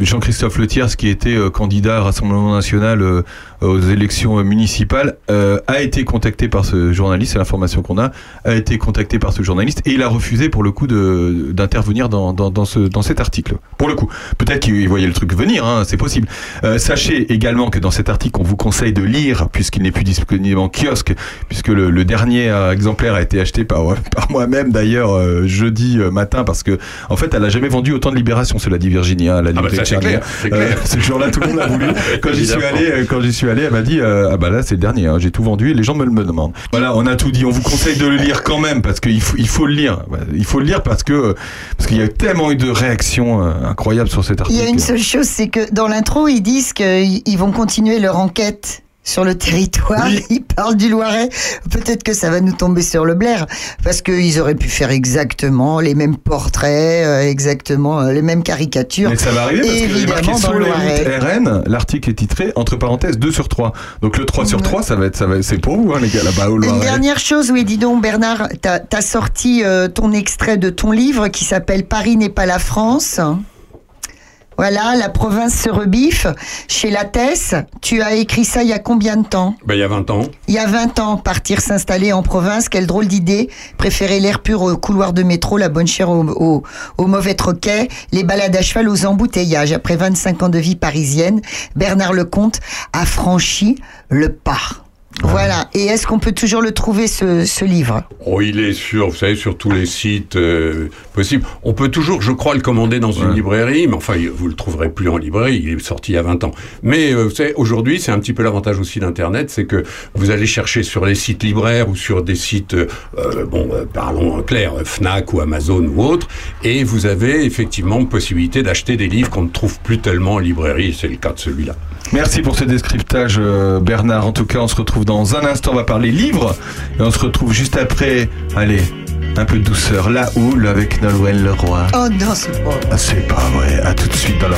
Jean-Christophe Letiers, qui était euh, candidat à Rassemblement National euh, aux élections euh, municipales, euh, a été contacté par ce journaliste, c'est l'information qu'on a, a été contacté par ce journaliste et il a refusé pour le coup d'intervenir dans, dans, dans, ce, dans cet article. Pour le coup, peut-être qu'il voyait le truc venir, hein, c'est possible. Euh, sachez également que dans cet article, on vous conseille de lire, puisqu'il n'est plus disponible en kiosque, puisque le, le dernier euh, exemplaire a été acheté par, par moi-même d'ailleurs euh, jeudi euh, matin, parce que en fait, elle a jamais vendu autant de libération, cela dit Virginie, hein, la bah, ça, de c'est clair, ce jour-là, tout le monde a voulu. Quand j'y suis allé, euh, quand j'y suis allé, elle m'a dit euh, ah bah là c'est le dernier, hein, j'ai tout vendu et les gens me le demandent. Voilà, on a tout dit. On vous conseille de le lire quand même parce qu'il faut il faut le lire. Il faut le lire parce que parce qu'il y a tellement eu de réactions euh, incroyables sur cet Il article. y a une seule chose, c'est que dans l'intro, ils disent qu'ils ils vont continuer leur enquête sur le territoire. Ils parlent du Loiret. Peut-être que ça va nous tomber sur le blaire, parce qu'ils auraient pu faire exactement les mêmes portraits, euh, exactement euh, les mêmes caricatures. Mais ça va arriver parce Évidemment, dans sur le les RN, l'article est titré entre parenthèses 2 sur 3. Donc le 3 sur 3, ça va être, ça va, c'est pour vous, hein, les gars, là-bas au Une Loiret. dernière chose, oui, dis donc, Bernard, t'as as sorti euh, ton extrait de ton livre qui s'appelle Paris n'est pas la France. Voilà, la province se rebiffe. Chez Lattès, tu as écrit ça il y a combien de temps Ben, il y a 20 ans. Il y a 20 ans, partir s'installer en province, quelle drôle d'idée. Préférer l'air pur au couloir de métro, la bonne au, au, au mauvais troquet, les balades à cheval aux embouteillages. Après 25 ans de vie parisienne, Bernard Lecomte a franchi le pas. Voilà. Et est-ce qu'on peut toujours le trouver, ce, ce livre? Oh, il est sur, vous savez, sur tous les sites euh, possibles. On peut toujours, je crois, le commander dans une librairie, mais enfin, vous le trouverez plus en librairie. Il est sorti il y a 20 ans. Mais euh, vous savez, aujourd'hui, c'est un petit peu l'avantage aussi d'Internet, c'est que vous allez chercher sur les sites libraires ou sur des sites, euh, bon, euh, parlons clair, Fnac ou Amazon ou autres, et vous avez effectivement possibilité d'acheter des livres qu'on ne trouve plus tellement en librairie. C'est le cas de celui-là. Merci pour ce descriptage, euh, Bernard. En tout cas, on se retrouve dans un instant. On va parler livres. Et on se retrouve juste après. Allez, un peu de douceur. La houle avec Nolwenn Leroy. Oh non, c'est pas. Ah, c'est pas vrai. À tout de suite dans l'heure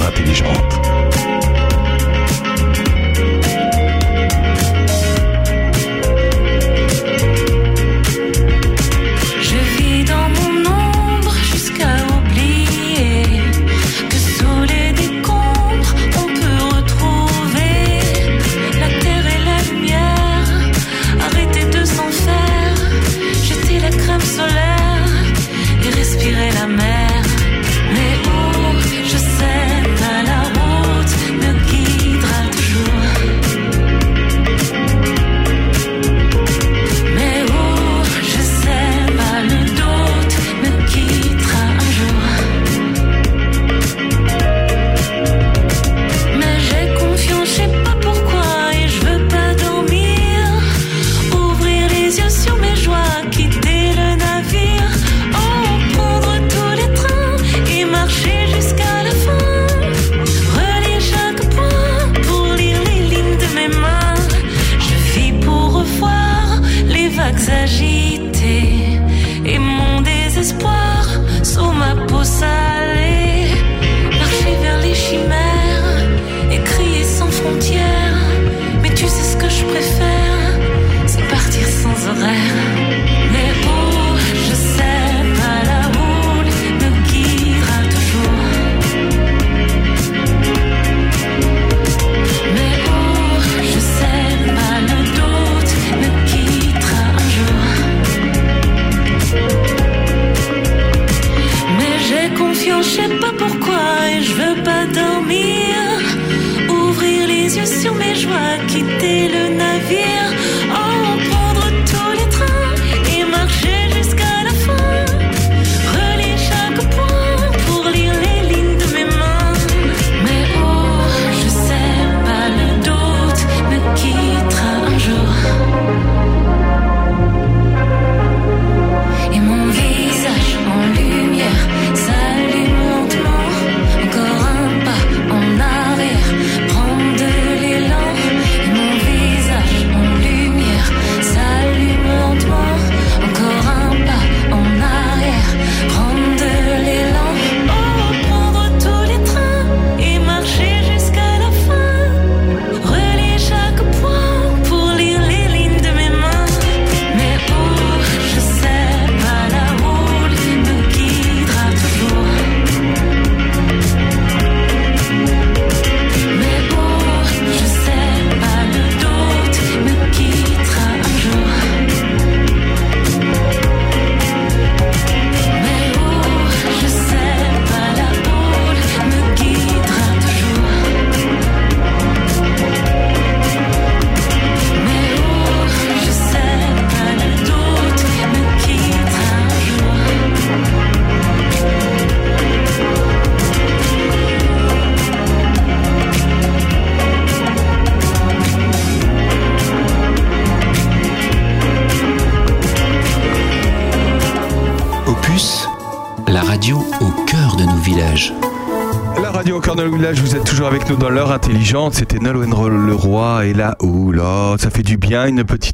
dans l'heure intelligente. C'était Nolwenn Leroy et la houle. Oh, ça fait du bien une petite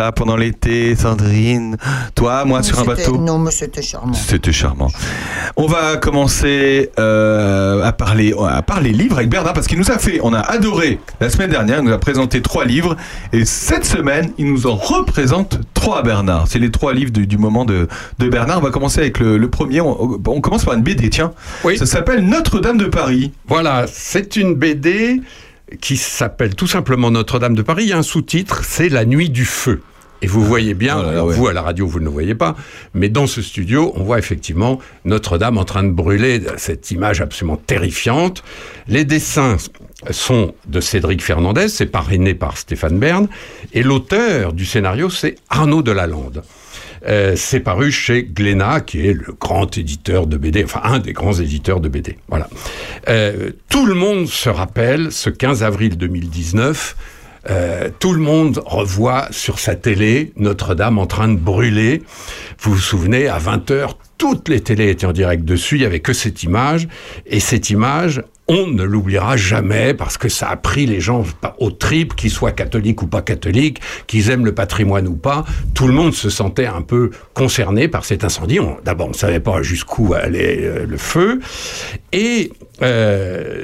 ça pendant l'été, Sandrine. Toi, moi, sur un bateau. Non, mais c'était charmant. C'était charmant. On va commencer euh, à parler à parler livres avec Bernard parce qu'il nous a fait, on a adoré la semaine dernière, il nous a présenté trois livres et cette semaine il nous en représente trois Bernard. C'est les trois livres du, du moment de, de Bernard. On va commencer avec le, le premier. On, on commence par une BD. Tiens, ça s'appelle Notre-Dame de Paris. Voilà, c'est une BD qui s'appelle tout simplement Notre-Dame de Paris. Il y a un sous-titre, c'est La nuit du feu. Et vous voyez bien, alors ouais. vous à la radio vous ne le voyez pas, mais dans ce studio, on voit effectivement Notre-Dame en train de brûler, cette image absolument terrifiante. Les dessins sont de Cédric Fernandez, c'est parrainé par Stéphane Bern, et l'auteur du scénario, c'est Arnaud Delalande. Euh, c'est paru chez Glénat, qui est le grand éditeur de BD, enfin un des grands éditeurs de BD. Voilà. Euh, tout le monde se rappelle ce 15 avril 2019. euh, tout le monde revoit sur sa télé Notre-Dame en train de brûler. Vous vous souvenez, à 20h, toutes les télés étaient en direct dessus, il n'y avait que cette image. Et cette image, on ne l'oubliera jamais parce que ça a pris les gens au trip, qu'ils soient catholiques ou pas catholiques, qu'ils aiment le patrimoine ou pas. Tout le monde se sentait un peu concerné par cet incendie. D'abord, on ne savait pas jusqu'où allait euh, le feu. Et euh,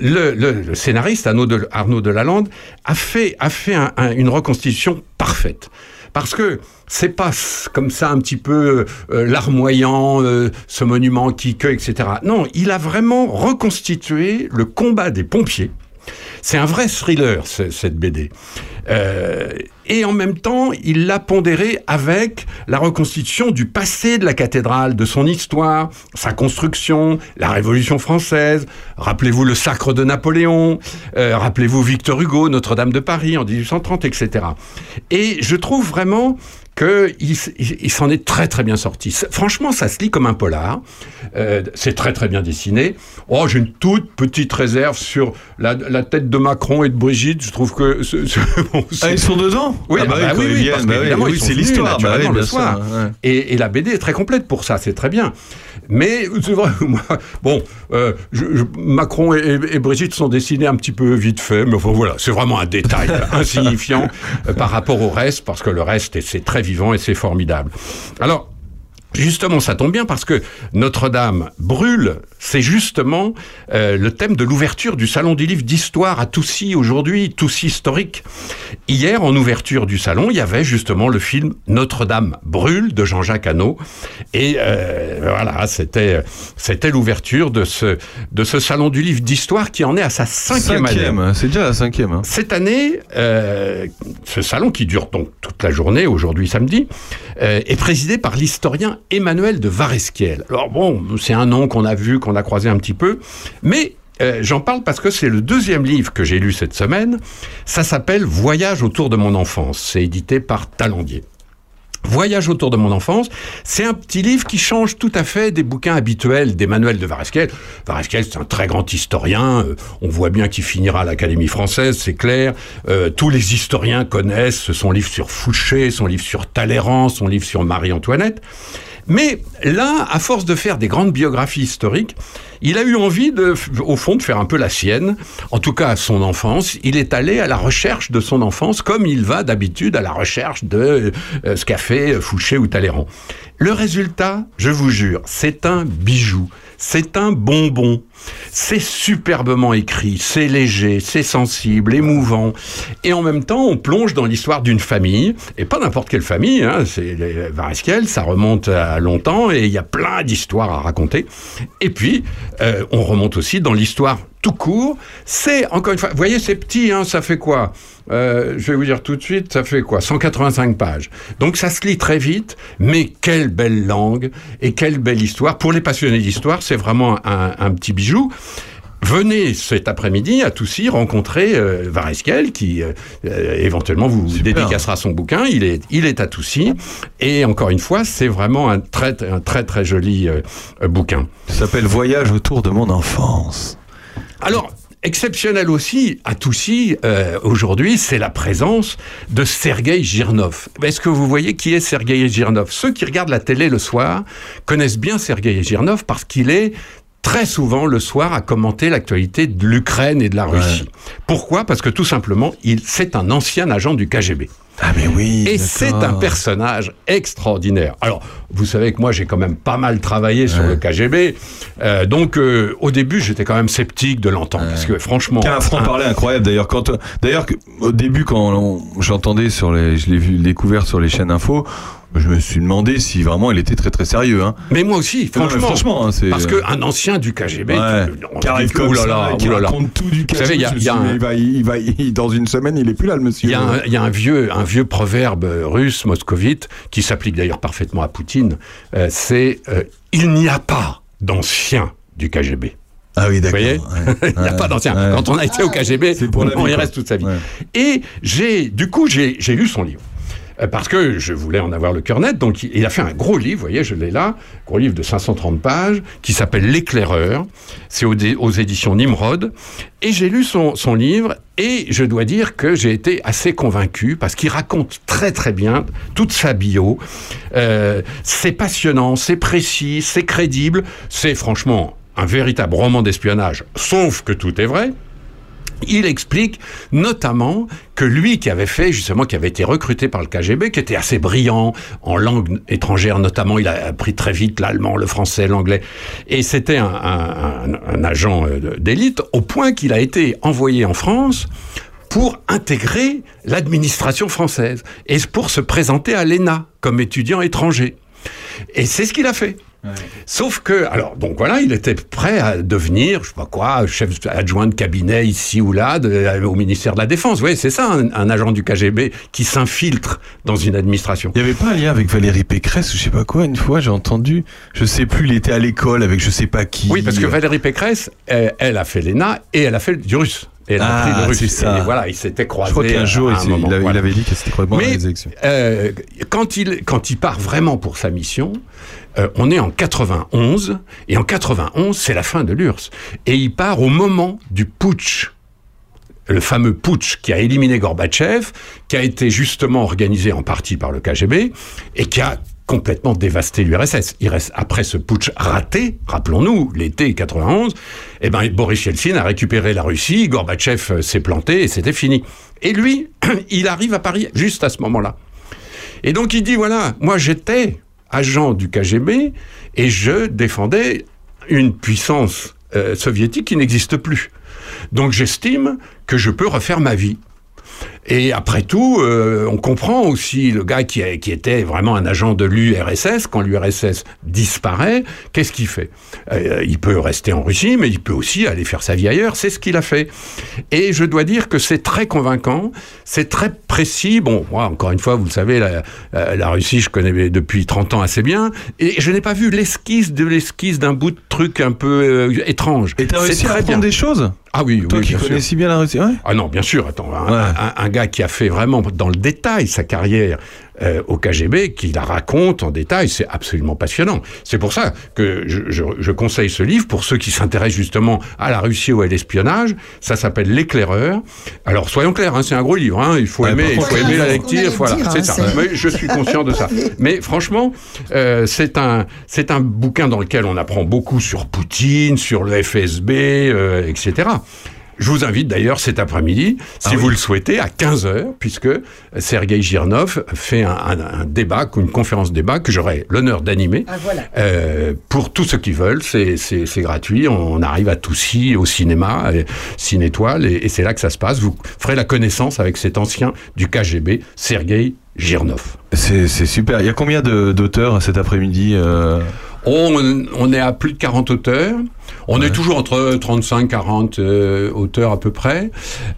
le, scénariste Arnaud, de, Delalande a fait, a fait un- un- une reconstitution parfaite. Parce que c'est pas comme ça un petit peu euh, larmoyant, euh, ce monument qui que, etc. Non, il a vraiment reconstitué le combat des pompiers. C'est un vrai thriller, ce- cette BD. Euh, et en même temps, il l'a pondéré avec la reconstitution du passé de la cathédrale, de son histoire, sa construction, la Révolution française. Rappelez-vous le sacre de Napoléon, euh, rappelez-vous Victor Hugo, Notre-Dame de Paris en 1830, etc. Et je trouve vraiment qu'il il, il s'en est très très bien sorti. Franchement, ça se lit comme un polar. Euh, c'est très très bien dessiné. Oh, j'ai une toute petite réserve sur la, la tête de Macron et de Brigitte. Je trouve que... ce- ce- bon, Ah, ils sont dedans? Oui, Ah bah ah oui, bah oui, oui, parce bah oui, oui, c'est l'histoire, naturellement oui, le bien soir. sûr, ouais. Et, et la BD est très complète pour ça, c'est très bien. Mais c'est vrai, moi, bon, euh, je- je- Macron et, et- Brigitte sont dessinés un petit peu vite fait, mais enfin voilà, c'est vraiment un détail insignifiant euh, par rapport au reste, parce que le reste, est- c'est très vivant et c'est formidable. Alors, Justement, ça tombe bien parce que Notre-Dame brûle, c'est justement euh, le thème de l'ouverture du Salon du Livre d'Histoire à Toussy aujourd'hui, Toussy historique. Hier, en ouverture du salon, il y avait justement le film Notre-Dame brûle de Jean-Jacques Hano. Et euh, voilà, c'était c'était l'ouverture de ce, de ce Salon du Livre d'Histoire qui en est à sa cinquième, Cinquième, année. c'est déjà la cinquième. hein. Cette année, euh, ce salon qui dure donc toute la journée, aujourd'hui samedi, est présidé par l'historien Emmanuel de Varesquiel. Alors bon, c'est un nom qu'on a vu, qu'on a croisé un petit peu, mais euh, j'en parle parce que c'est le deuxième livre que j'ai lu cette semaine. Ça s'appelle Voyage autour de mon enfance. C'est édité par Talandier. Voyage autour de mon enfance, c'est un petit livre qui change tout à fait des bouquins habituels d'Emmanuel de Varesquiel. Varesquiel, c'est un très grand historien. euh, on voit bien qu'il finira à l'Académie française, c'est clair. Euh, tous les historiens connaissent son livre sur Fouché, son livre sur Talleyrand, son livre sur Marie-Antoinette. Mais là, à force de faire des grandes biographies historiques, il a eu envie, de, au fond, de faire un peu la sienne, en tout cas à son enfance. Il est allé à la recherche de son enfance, comme il va d'habitude à la recherche de euh, ce qu'a fait Fouché ou Talleyrand. Le résultat, je vous jure, c'est un bijou. C'est un bonbon. C'est superbement écrit, c'est léger, c'est sensible, émouvant. Et en même temps, on plonge dans l'histoire d'une famille, et pas n'importe quelle famille, hein, c'est Varesquiel, ça remonte à longtemps, et il y a plein d'histoires à raconter. Et puis, euh, on remonte aussi dans l'histoire tout court. C'est, encore une fois, vous voyez, c'est petit, hein, ça fait quoi? Euh, Je vais vous dire tout de suite, ça fait quoi? 185 pages. Donc ça se lit très vite, mais quelle belle langue et quelle belle histoire. Pour les passionnés d'histoire, c'est vraiment un, un petit bijou. Venez cet après-midi à Toussy rencontrer euh, qui euh, euh, éventuellement vous dédicacera son bouquin. Il est, il est à Toussy et encore une fois c'est vraiment un très un très très joli euh, bouquin. Ça s'appelle Voyage autour de mon enfance. Alors, exceptionnel aussi à Toussy, euh, aujourd'hui, c'est la présence de Sergei Girnov. Est-ce que vous voyez qui est Sergei Girnov? Ceux qui regardent la télé le soir connaissent bien Sergei Girnov parce qu'il est très souvent le soir à commenter l'actualité de l'Ukraine et de la Russie. Pourquoi? Parce que tout simplement, il c'est un ancien agent du KGB. Ah mais oui. Et c'est un personnage extraordinaire. Alors, vous savez que moi, j'ai quand même pas mal travaillé sur le KGB. Euh, donc, euh, au début, j'étais quand même sceptique de l'entendre. Parce que franchement... Qui a un franc-parler incroyable d'ailleurs. Quand, euh, d'ailleurs, au début, quand j'entendais sur les, je l'ai vu découvert sur les chaînes info, je me suis demandé si vraiment il était très très sérieux. Hein. Mais moi aussi, Non, mais franchement. franchement, hein, c'est- Parce qu'un ancien du KGB, Ouais. on Qui arrive comme raconte tout du Vous savez, il y a, KGB, il y a un, va, il va, il- dans une semaine, il est plus là, le monsieur. il y a un- il y a un vieux, un vieux proverbe euh, russe, moscovite, qui s'applique d'ailleurs parfaitement à Poutine. euh, c'est euh, il n'y a pas d'anciens du KGB. Ah oui, d'accord. Vous voyez Il n'y a pas d'anciens. ouais. Quand on a été au KGB, pour la on vie, y reste toute sa vie. Et j'ai, du coup, j'ai j'ai lu son livre. Euh, Parce que je voulais en avoir le cœur net, donc il a fait un gros livre, vous voyez, je l'ai là, gros livre de 530 pages, qui s'appelle L'éclaireur, c'est aux éditions Nimrod, et j'ai lu son, son livre, et je dois dire que j'ai été assez convaincu, parce qu'il raconte très très bien toute sa bio, Euh, c'est passionnant, c'est précis, c'est crédible, c'est franchement un véritable roman d'espionnage, sauf que tout est vrai. Il explique notamment que lui qui avait fait, justement, qui avait été recruté par le KGB, qui était assez brillant en langue étrangère notamment, il a appris très vite l'allemand, le français, l'anglais, et c'était un, agent euh, d'élite, au point qu'il a été envoyé en France pour intégrer l'administration française et pour se présenter à l'ENA comme étudiant étranger. Et c'est ce qu'il a fait. Sauf que, alors, donc voilà, il était prêt à devenir, je sais pas quoi, chef adjoint de cabinet ici ou là, de- euh, au ministère de la Défense. Vous voyez, c'est ça, un, un agent du KGB qui s'infiltre dans une administration. Il n'y avait pas un lien avec Valérie Pécresse ou je sais pas quoi, une fois j'ai entendu, je sais plus, il était à l'école avec je sais pas qui. Oui, parce que Valérie Pécresse, elle, elle a fait l'ENA et elle a fait du russe. Et Ah, c'est ça. Et voilà, ils s'étaient croisés. Je crois qu'un jour, il, moment, il avait, voilà. il avait dit que c'était complètement dans Mais les élections. euh, quand, il, quand il part vraiment pour sa mission, euh, on est en 91, et en 91, c'est la fin de l'URSS. Et il part au moment du putsch. Le fameux putsch qui a éliminé Gorbatchev, qui a été justement organisé en partie par le KGB, et qui a complètement dévasté l'URSS. Il après ce putsch raté, rappelons-nous, l'été 91, eh ben, Boris Yeltsin a récupéré la Russie, Gorbatchev euh, s'est planté et c'était fini. Et lui, il arrive à Paris juste à ce moment-là. Et donc il dit voilà, moi j'étais agent du KGB et je défendais une puissance euh, soviétique qui n'existe plus. Donc j'estime que je peux refaire ma vie. Et après tout, euh, on comprend aussi le gars qui, a- qui était vraiment un agent de l'URSS. Quand l'URSS disparaît, qu'est-ce qu'il fait? Euh, Il peut rester en Russie, mais il peut aussi aller faire sa vie ailleurs. C'est ce qu'il a fait. Et je dois dire que c'est très convaincant, c'est très précis. Bon, moi, encore une fois, vous le savez, la, la Russie, je connais depuis 30 ans assez bien, et je n'ai pas vu l'esquisse de l'esquisse d'un bout de truc un peu euh, étrange. Et t'as réussi à apprendre bien. des choses? Ah oui, Toi oui, qui bien connais sûr. si bien la Russie, ouais Ah non, bien sûr. Attends, un, un- un gars qui a fait vraiment dans le détail sa carrière euh, au KGB, qui la raconte en détail, c'est absolument passionnant. C'est pour ça que je, je- je conseille ce livre pour ceux qui s'intéressent justement à la Russie ou à l'espionnage. Ça s'appelle L'éclaireur. Alors soyons clairs, hein, c'est un gros livre. hein, il faut Ouais, aimer, par il faut aimer la lecture. Voilà, c'est hein, ça. Mais je suis conscient de ça. Mais franchement, euh, c'est un c'est un bouquin dans lequel on apprend beaucoup sur Poutine, sur le FSB, euh, etc. Je vous invite d'ailleurs cet après-midi, si vous le souhaitez, à 15h, puisque Sergei Girnov fait un, un- un débat, une conférence débat que j'aurai l'honneur d'animer. Ah, voilà. Euh, pour tous ceux qui veulent, c'est c'est- c'est gratuit. On arrive à Toussy, au cinéma, euh, Cinétoile, et, et c'est là que ça se passe. Vous ferez la connaissance avec cet ancien du KGB, Sergei Girnov. C'est c'est super. Il y a combien de- d'auteurs cet après-midi euh? On, on est à plus de 40 auteurs. On est toujours entre 35-40 euh, auteurs à peu près.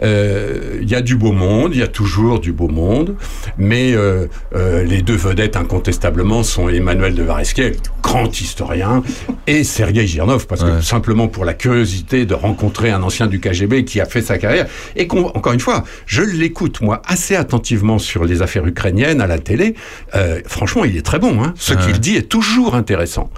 Euh, Il y a du beau monde, il y a toujours du beau monde. Mais euh, euh, les deux vedettes incontestablement sont Emmanuel de Varesquiel, grand historien, et Sergei Girnov, parce que simplement pour la curiosité de rencontrer un ancien du KGB qui a fait sa carrière. Et qu'on- encore une fois, je l'écoute moi assez attentivement sur les affaires ukrainiennes à la télé. Euh, franchement, il est très bon. Hein. Ce Ouais. qu'il dit est toujours intéressant.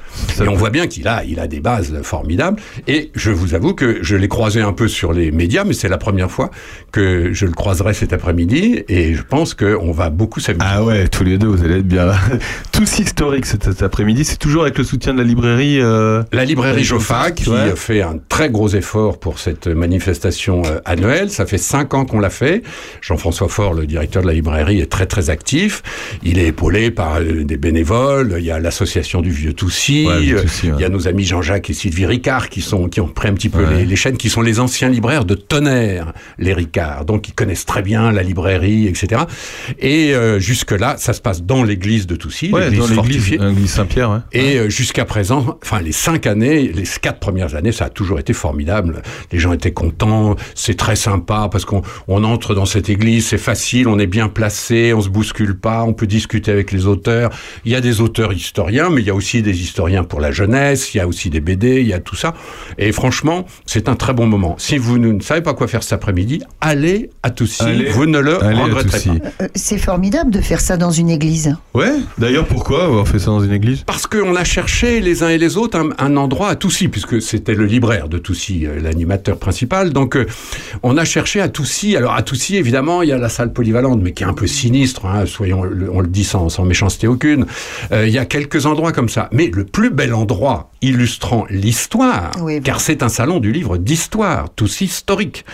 Et on voit bien qu'il a, il a des bases formidables. Et je vous avoue que je l'ai croisé un peu sur les médias, mais c'est la première fois que je le croiserai cet après-midi. Et je pense qu'on va beaucoup s'amuser. Ah ouais, tous les deux, vous allez être bien là. Tous historiques cet, après-midi, c'est toujours avec le soutien de la librairie. euh, La librairie Joffa qui Ouais. euh, fait un très gros effort pour cette manifestation euh, annuelle. Ça fait cinq ans qu'on l'a fait. Jean-François Faure, le directeur de la librairie, est très très actif. Il est épaulé par euh, des bénévoles. Il y a l'association du Vieux Toussy. Ouais, Vieux Euh, Toussy, ouais. Il y a nos amis Jean-Jacques et Sylvie Ricard qui sont qui ont pris un petit peu Ouais. les, les chaînes, qui sont les anciens libraires de Tonnerre, les Ricard. Donc ils connaissent très bien la librairie, etc. Et euh, jusque là, ça se passe dans l'église de Toussy, Ouais, l'église dans l'église, fortifiée. l'église Saint-Pierre. Ouais. Et euh, jusqu'à présent, enfin les cinq années, les quatre premières années, ça a toujours été formidable. Les gens étaient contents, c'est très sympa parce qu'on on entre dans cette église, c'est facile, on est bien placé, on se bouscule pas, on peut discuter avec les auteurs. Il y a des auteurs historiens, mais il y a aussi des historiens pour la jeunesse, il y a aussi des BD, il y a tout ça. Et franchement, c'est un très bon moment. Si vous ne, ne savez pas quoi faire cet après-midi, allez à Toussy, Allez- vous ne le regretterez pas. Euh, C'est formidable de faire ça dans une église. Ouais, d'ailleurs, pourquoi avoir fait ça dans une église? Parce qu'on a cherché les uns et les autres un, un endroit à Toussy, puisque c'était le libraire de Toussy, euh, l'animateur principal. Donc, euh, on a cherché à Toussy. Alors, à Toussy, évidemment, il y a la salle polyvalente, mais qui est un peu sinistre, hein, soyons, on le dit sans, sans méchanceté aucune. Euh, il y a quelques endroits comme ça. Mais le plus bel endroit illustrant l'histoire, car c'est un salon du livre d'histoire, Toussy historique.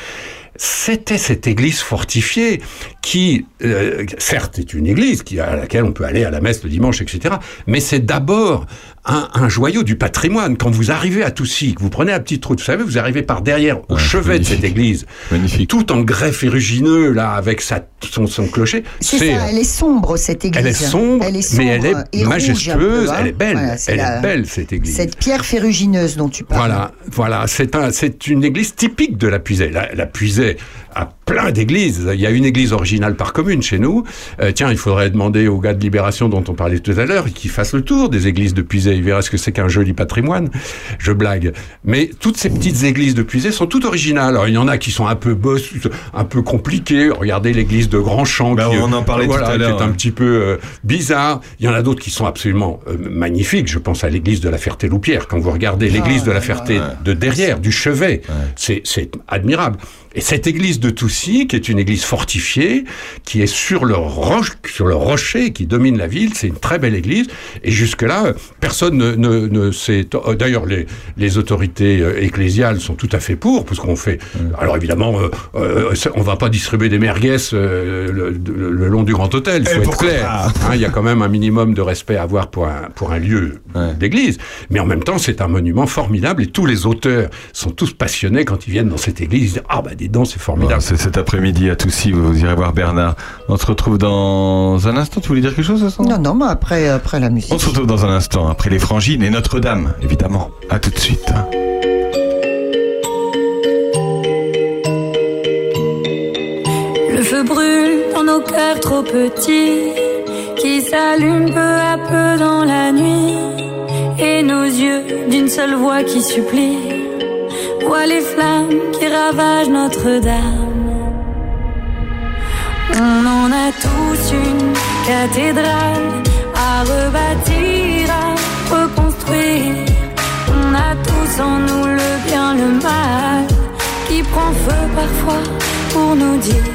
C'était cette église fortifiée qui, euh, certes, est une église qui, à laquelle on peut aller à la messe le dimanche, etc. Mais c'est d'abord un, un joyau du patrimoine. Quand vous arrivez à Toussy, que vous prenez la petite route, vous savez, vous arrivez par derrière au chevet de cette église, tout en grès ferrugineux, là, avec sa, son, son clocher. C'est ça, elle est sombre cette église. Elle est sombre, Elle est mais elle est majestueuse, peu, hein. elle est belle, Voilà, elle la- est belle cette église. Cette pierre ferrugineuse dont tu parles. Voilà, voilà, c'est un, c'est une église typique de la Puisée. La, la Puisée a plein d'églises. Il y a une église originale par commune chez nous. Euh, tiens, il faudrait demander aux gars de Libération dont on parlait tout à l'heure qu'ils fassent le tour des églises de Puisée. Ils verraient ce que c'est qu'un joli patrimoine. Je blague. Mais toutes ces petites églises de Puisée sont toutes originales. Alors, il y en a qui sont un peu boss, un peu compliquées. Regardez l'église de Grandchamp. Bah, qui, on en parlait voilà, tout à l'heure, qui est un petit peu euh, bizarre. Il y en a d'autres qui sont absolument euh, magnifiques. Je pense à l'église de la Ferté-Loupière. Quand vous regardez l'église de la Ferté de derrière, du chevet, c'est c'est admirable. Et cette église de Toussy, qui est une église fortifiée, qui est sur le, roche, sur le rocher qui domine la ville, c'est une très belle église. Et jusque-là, euh, personne ne, ne, ne s'est... euh, D'ailleurs, les, les autorités euh, ecclésiales sont tout à fait pour, parce qu'on fait... Alors évidemment, euh, euh, ça- on va pas distribuer des merguez euh, le, le- le long du Grand Hôtel, il faut être clair. Hein, Il y a quand même un minimum de respect à avoir pour un, pour un lieu d'église. Mais en même temps, c'est un monument formidable et tous les auteurs sont tous passionnés quand ils viennent dans cette église. Ils disent, ah bah dis c'est formidable. c'est cet après-midi à Toussy. Vous irez voir Bernard. On se retrouve dans un instant. Tu voulais dire quelque chose, Non, non, mais après, après la musique. On se retrouve dans un instant, après les frangines et Notre-Dame, évidemment. À tout de suite. Le feu brûle dans nos cœurs trop petits, qui s'allument peu à peu dans la nuit. Et nos yeux, d'une seule voix qui supplie, voient les flammes qui ravagent Notre-Dame? On en a tous une cathédrale à rebâtir, à reconstruire. On a tous en nous le bien, le mal, qui prend feu parfois pour nous dire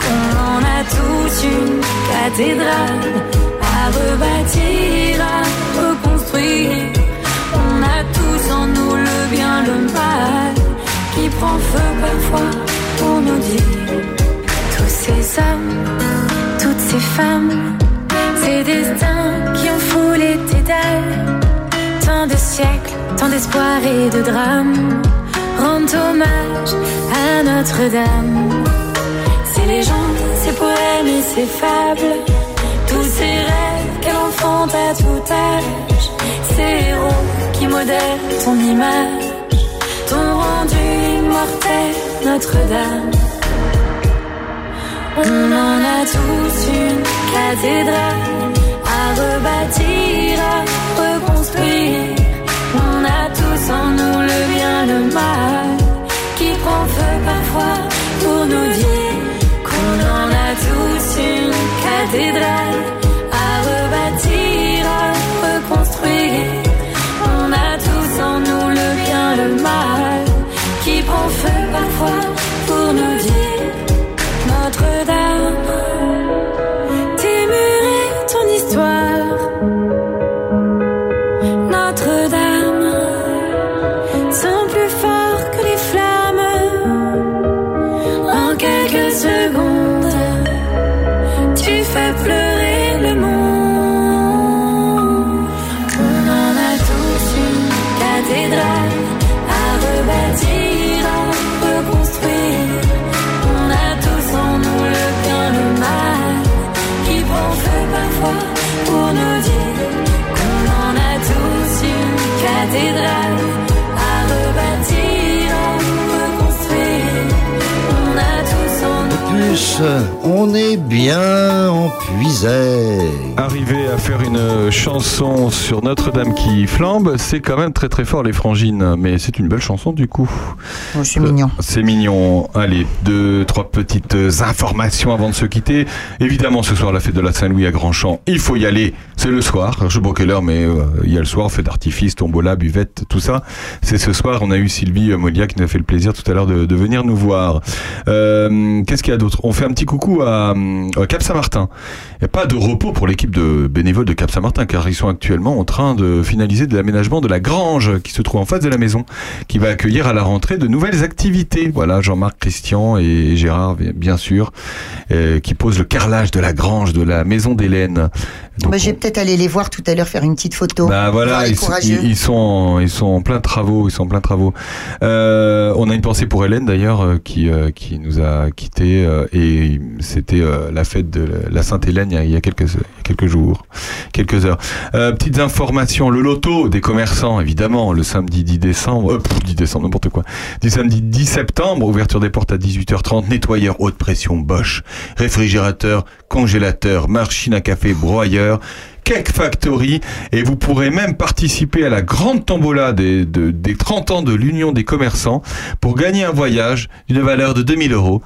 qu'on en a tous une cathédrale à rebâtir, à reconstruire. Bien, le mal, qui prend feu parfois pour nous dire tous ces hommes, toutes ces femmes, ces destins qui ont foulé tes dalles. Tant de siècles, tant d'espoir et de drames rendent hommage à Notre-Dame. Ces légendes, ces poèmes et ces fables, tous ces rêves qu'elle enfante à tout âge, ces héros qui modèlent ton image, t'ont rendu immortel Notre-Dame. On en a tous une cathédrale à rebâtir, à reconstruire. On a tous en nous le bien, le mal, qui prend feu parfois pour nous dire qu'on en a tous une cathédrale On est bien en puisait. Arriver à faire une chanson sur Notre-Dame qui flambe, c'est quand même très très fort les frangines, mais c'est une belle chanson du coup. Oh, c'est mignon. C'est mignon. Allez, deux, trois petites informations avant de se quitter. Évidemment, ce soir, la fête de la Saint-Louis à Grandchamp, il faut y aller. C'est le soir. Je sais pas quelle heure, mais euh, il y a le soir, fête d'artifice, tombola, buvette, tout ça. C'est ce soir. On a eu Sylvie Molia qui nous a fait le plaisir tout à l'heure de, de venir nous voir. Euh, Qu'est-ce qu'il y a d'autre? On fait un petit coucou à, à Cap Saint-Martin. Il n'y a pas de repos pour l'équipe de bénévoles de Cap Saint-Martin, car ils sont actuellement en train de finaliser de l'aménagement de la grange qui se trouve en face de la maison, qui va accueillir à la rentrée de nouvelles activités. Voilà, Jean-Marc, Christian et Gérard, bien sûr, euh, qui posent le carrelage de la grange de la maison d'Hélène. Bah, peut-être aller les voir tout à l'heure faire une petite photo. bah voilà, ils, sont- ils, ils sont en, ils sont en plein travaux, ils sont en plein travaux. Euh, on a une pensée pour Hélène d'ailleurs euh, qui euh, qui nous a quittés euh, et c'était la fête de la Sainte Hélène il y a, quelques quelques jours, quelques heures. Euh, petites informations, le loto des commerçants évidemment le samedi 10 décembre, euh, pff, 10 décembre n'importe quoi. Du samedi 10 septembre, ouverture des portes à 18h30, nettoyeur haute pression Bosch, réfrigérateur, congélateur, machine à café, broyeur, Cake Factory et vous pourrez même participer à la grande tombola des, de- des 30 ans de l'Union des commerçants pour gagner un voyage d'une valeur de 2000 euros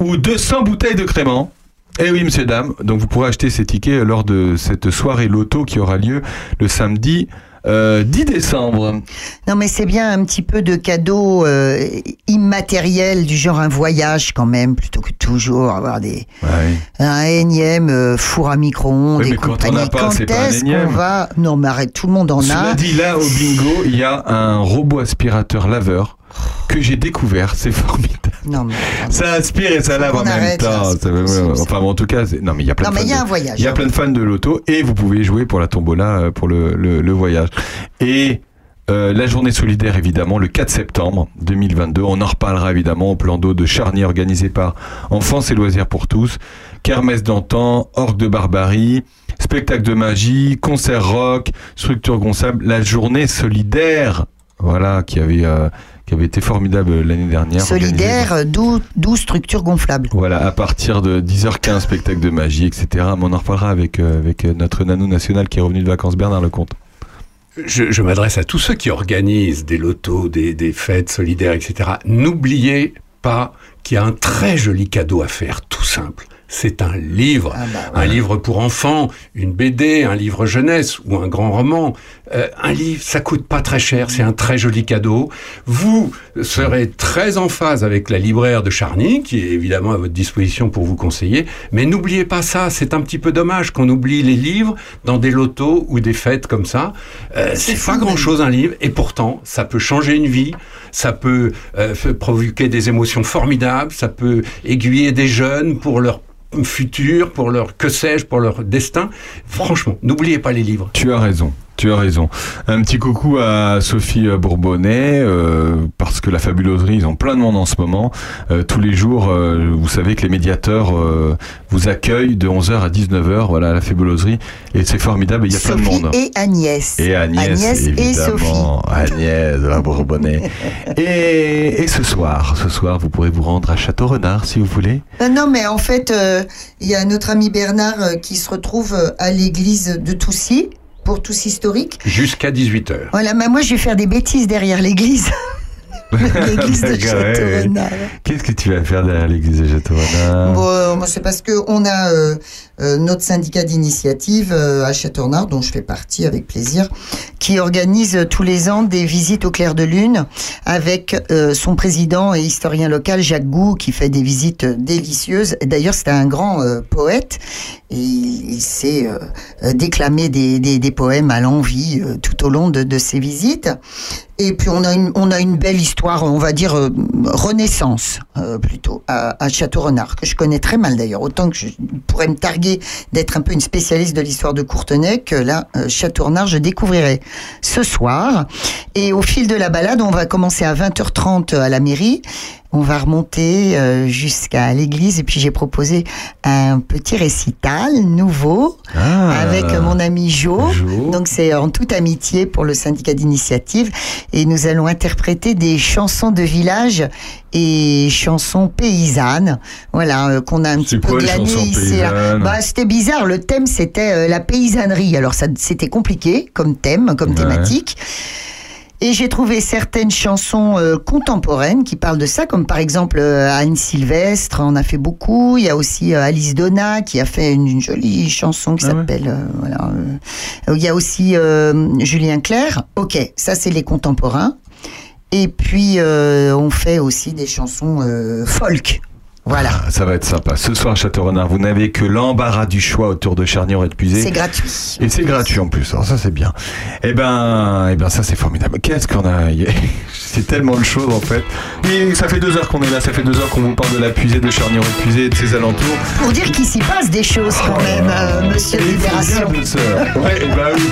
ou 200 bouteilles de crément. Eh oui, monsieur, dame. Donc, vous pourrez acheter ces tickets lors de cette soirée loto qui aura lieu le samedi euh, 10 décembre. Non, mais c'est bien un petit peu de cadeau euh, immatériel du genre un voyage quand même, plutôt que toujours avoir des un énième euh, four à micro-ondes Oui, et mais quand on compagnie. n'a pas, quand c'est pas un est-ce qu'on énième. va? Non, mais arrête, tout le monde en Cela a. dit, là, au bingo, il y a un robot aspirateur laveur que j'ai découvert. C'est formidable. Non, mais Ça aspire et ça lave en même temps. Ça enfin, bon, en tout cas, non, mais il y a plein Non, de fans il y a de- un voyage, Il y a hein. plein de fans de l'auto et vous pouvez jouer pour la tombola, euh, pour le, le, le voyage. Et Euh, la journée solidaire, évidemment, le 4 septembre 2022. On en reparlera évidemment au plan d'eau de Charny organisé par Enfance et Loisirs pour tous. Kermesse d'antan, Orgue de Barbarie, spectacle de magie, concert rock, structure gonçable. La journée solidaire, voilà, qui avait, euh, qui avait été formidable l'année dernière. Solidaire, euh, d'où d'où structure gonflable. voilà, à partir de 10h15, spectacle de magie, etc. Mais on en reparlera avec, euh, avec euh, notre nanou national qui est revenu de vacances, Bernard Lecomte. Je, je m'adresse à tous ceux qui organisent des lotos, des, des fêtes solidaires, etc. N'oubliez pas qu'il y a un très joli cadeau à faire, tout simple. C'est un livre, un livre pour enfants, une BD, un livre jeunesse ou un grand roman. Euh, un livre, ça coûte pas très cher, c'est un très joli cadeau. Vous serez très en phase avec la libraire de Charny, qui est évidemment à votre disposition pour vous conseiller. Mais n'oubliez pas ça, c'est un petit peu dommage qu'on oublie les livres dans des lotos ou des fêtes comme ça. Euh, c'est pas grand chose un livre, et pourtant, ça peut changer une vie, ça peut euh, provoquer des émotions formidables, ça peut aiguiller des jeunes pour leur futur, pour leur que sais-je, pour leur destin. Franchement, n'oubliez pas les livres. Tu as raison. Tu as raison. Un petit coucou à Sophie euh, Bourbonnais, euh, parce que la fabuloserie, ils ont plein de monde en ce moment. Euh, tous les jours, euh, vous savez que les médiateurs vous accueillent de 11h à 19h, voilà, la fabuloserie. Et c'est formidable, il y a plein de Sophie monde. et Agnès. Et Agnès, Agnès et évidemment. Agnès de la Bourbonnais. et, et ce soir, ce soir, vous pourrez vous rendre à Château-Renard si vous voulez. Non, mais en fait, il y a notre ami Bernard qui se retrouve à l'église de Toussy, pour Toussy historique. Jusqu'à 18h. Voilà, mais moi je vais faire des bêtises derrière l'église. l'église de. Château-Renard. Qu'est-ce que tu vas faire derrière l'église de Château-Renard Bon, euh, c'est parce que on a euh, notre syndicat d'initiative euh, à Château-Renard, dont je fais partie avec plaisir, qui organise euh, tous les ans des visites au clair de lune avec euh, son président et historien local Jacques Gou, qui fait des visites euh, délicieuses. D'ailleurs, c'était un grand euh, poète et il, s'est euh, euh, déclamé des, poèmes à l'envie euh, tout au long de, ses visites. Et puis on a une, belle histoire, on va dire euh, renaissance euh, plutôt à, à Château-Renard que je connais très mal d'ailleurs. Autant que je pourrais me targuer d'être un peu une spécialiste de l'histoire de Courtenay, que là euh, Château-Renard je découvrirai ce soir. Et au fil de la balade, on va commencer à 20h30 à la mairie. On va remonter euh, jusqu'à l'église et puis j'ai proposé un petit récital nouveau Ah. avec mon ami Jo. Donc c'est en toute amitié pour le syndicat d'initiative et nous allons interpréter des chansons de village et chansons paysannes. Voilà euh, qu'on a un petit peu quoi, les glané ici. Bah c'était bizarre. Le thème c'était euh, la paysannerie. Alors ça c'était compliqué comme thème, comme thématique. Et j'ai trouvé certaines chansons euh, contemporaines qui parlent de ça, comme par exemple euh, Anne Sylvestre, on a fait beaucoup. Il y a aussi euh, Alice Donna qui a fait une, une jolie chanson qui s'appelle. euh, voilà. il y a aussi Julien Clerc. Ok, ça c'est les contemporains. Et puis on fait aussi des chansons folk. Voilà. Ah, Ça va être sympa. Ce soir, Château-Renard, vous n'avez que l'embarras du choix autour de Charnier et de Puisé. C'est gratuit. Et c'est gratuit en plus. Alors ça, c'est bien. Eh ben, eh ben, ça, c'est formidable. Qu'est-ce qu'on a? C'est tellement de choses en fait. Et ça fait deux heures qu'on est là. Ça fait deux heures qu'on vous parle de la Puisée, de Charnier et de Puisé et de ses alentours. Pour dire qu'il s'y passe des choses quand même, euh, monsieur Libération. Ouais, eh ben oui.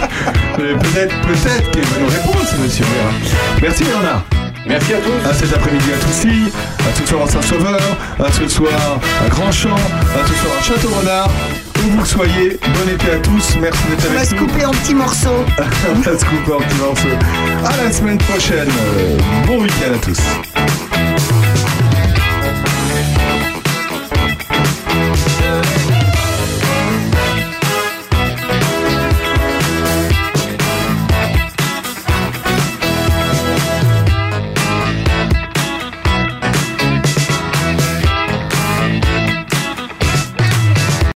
Peut-être, peut-être qu'il va nous répondre, ce monsieur. Merci Bernard. Merci à tous. À cet après-midi à Toussy, à ce soir à Saint-Sauveur, à ce soir à Grandchamp, à ce soir à Château-Renard. Où vous soyez, bon été à tous. Merci d'être On va avec se nous. couper en petits morceaux. On va se couper en petits morceaux. À la semaine prochaine. Bon week-end à tous.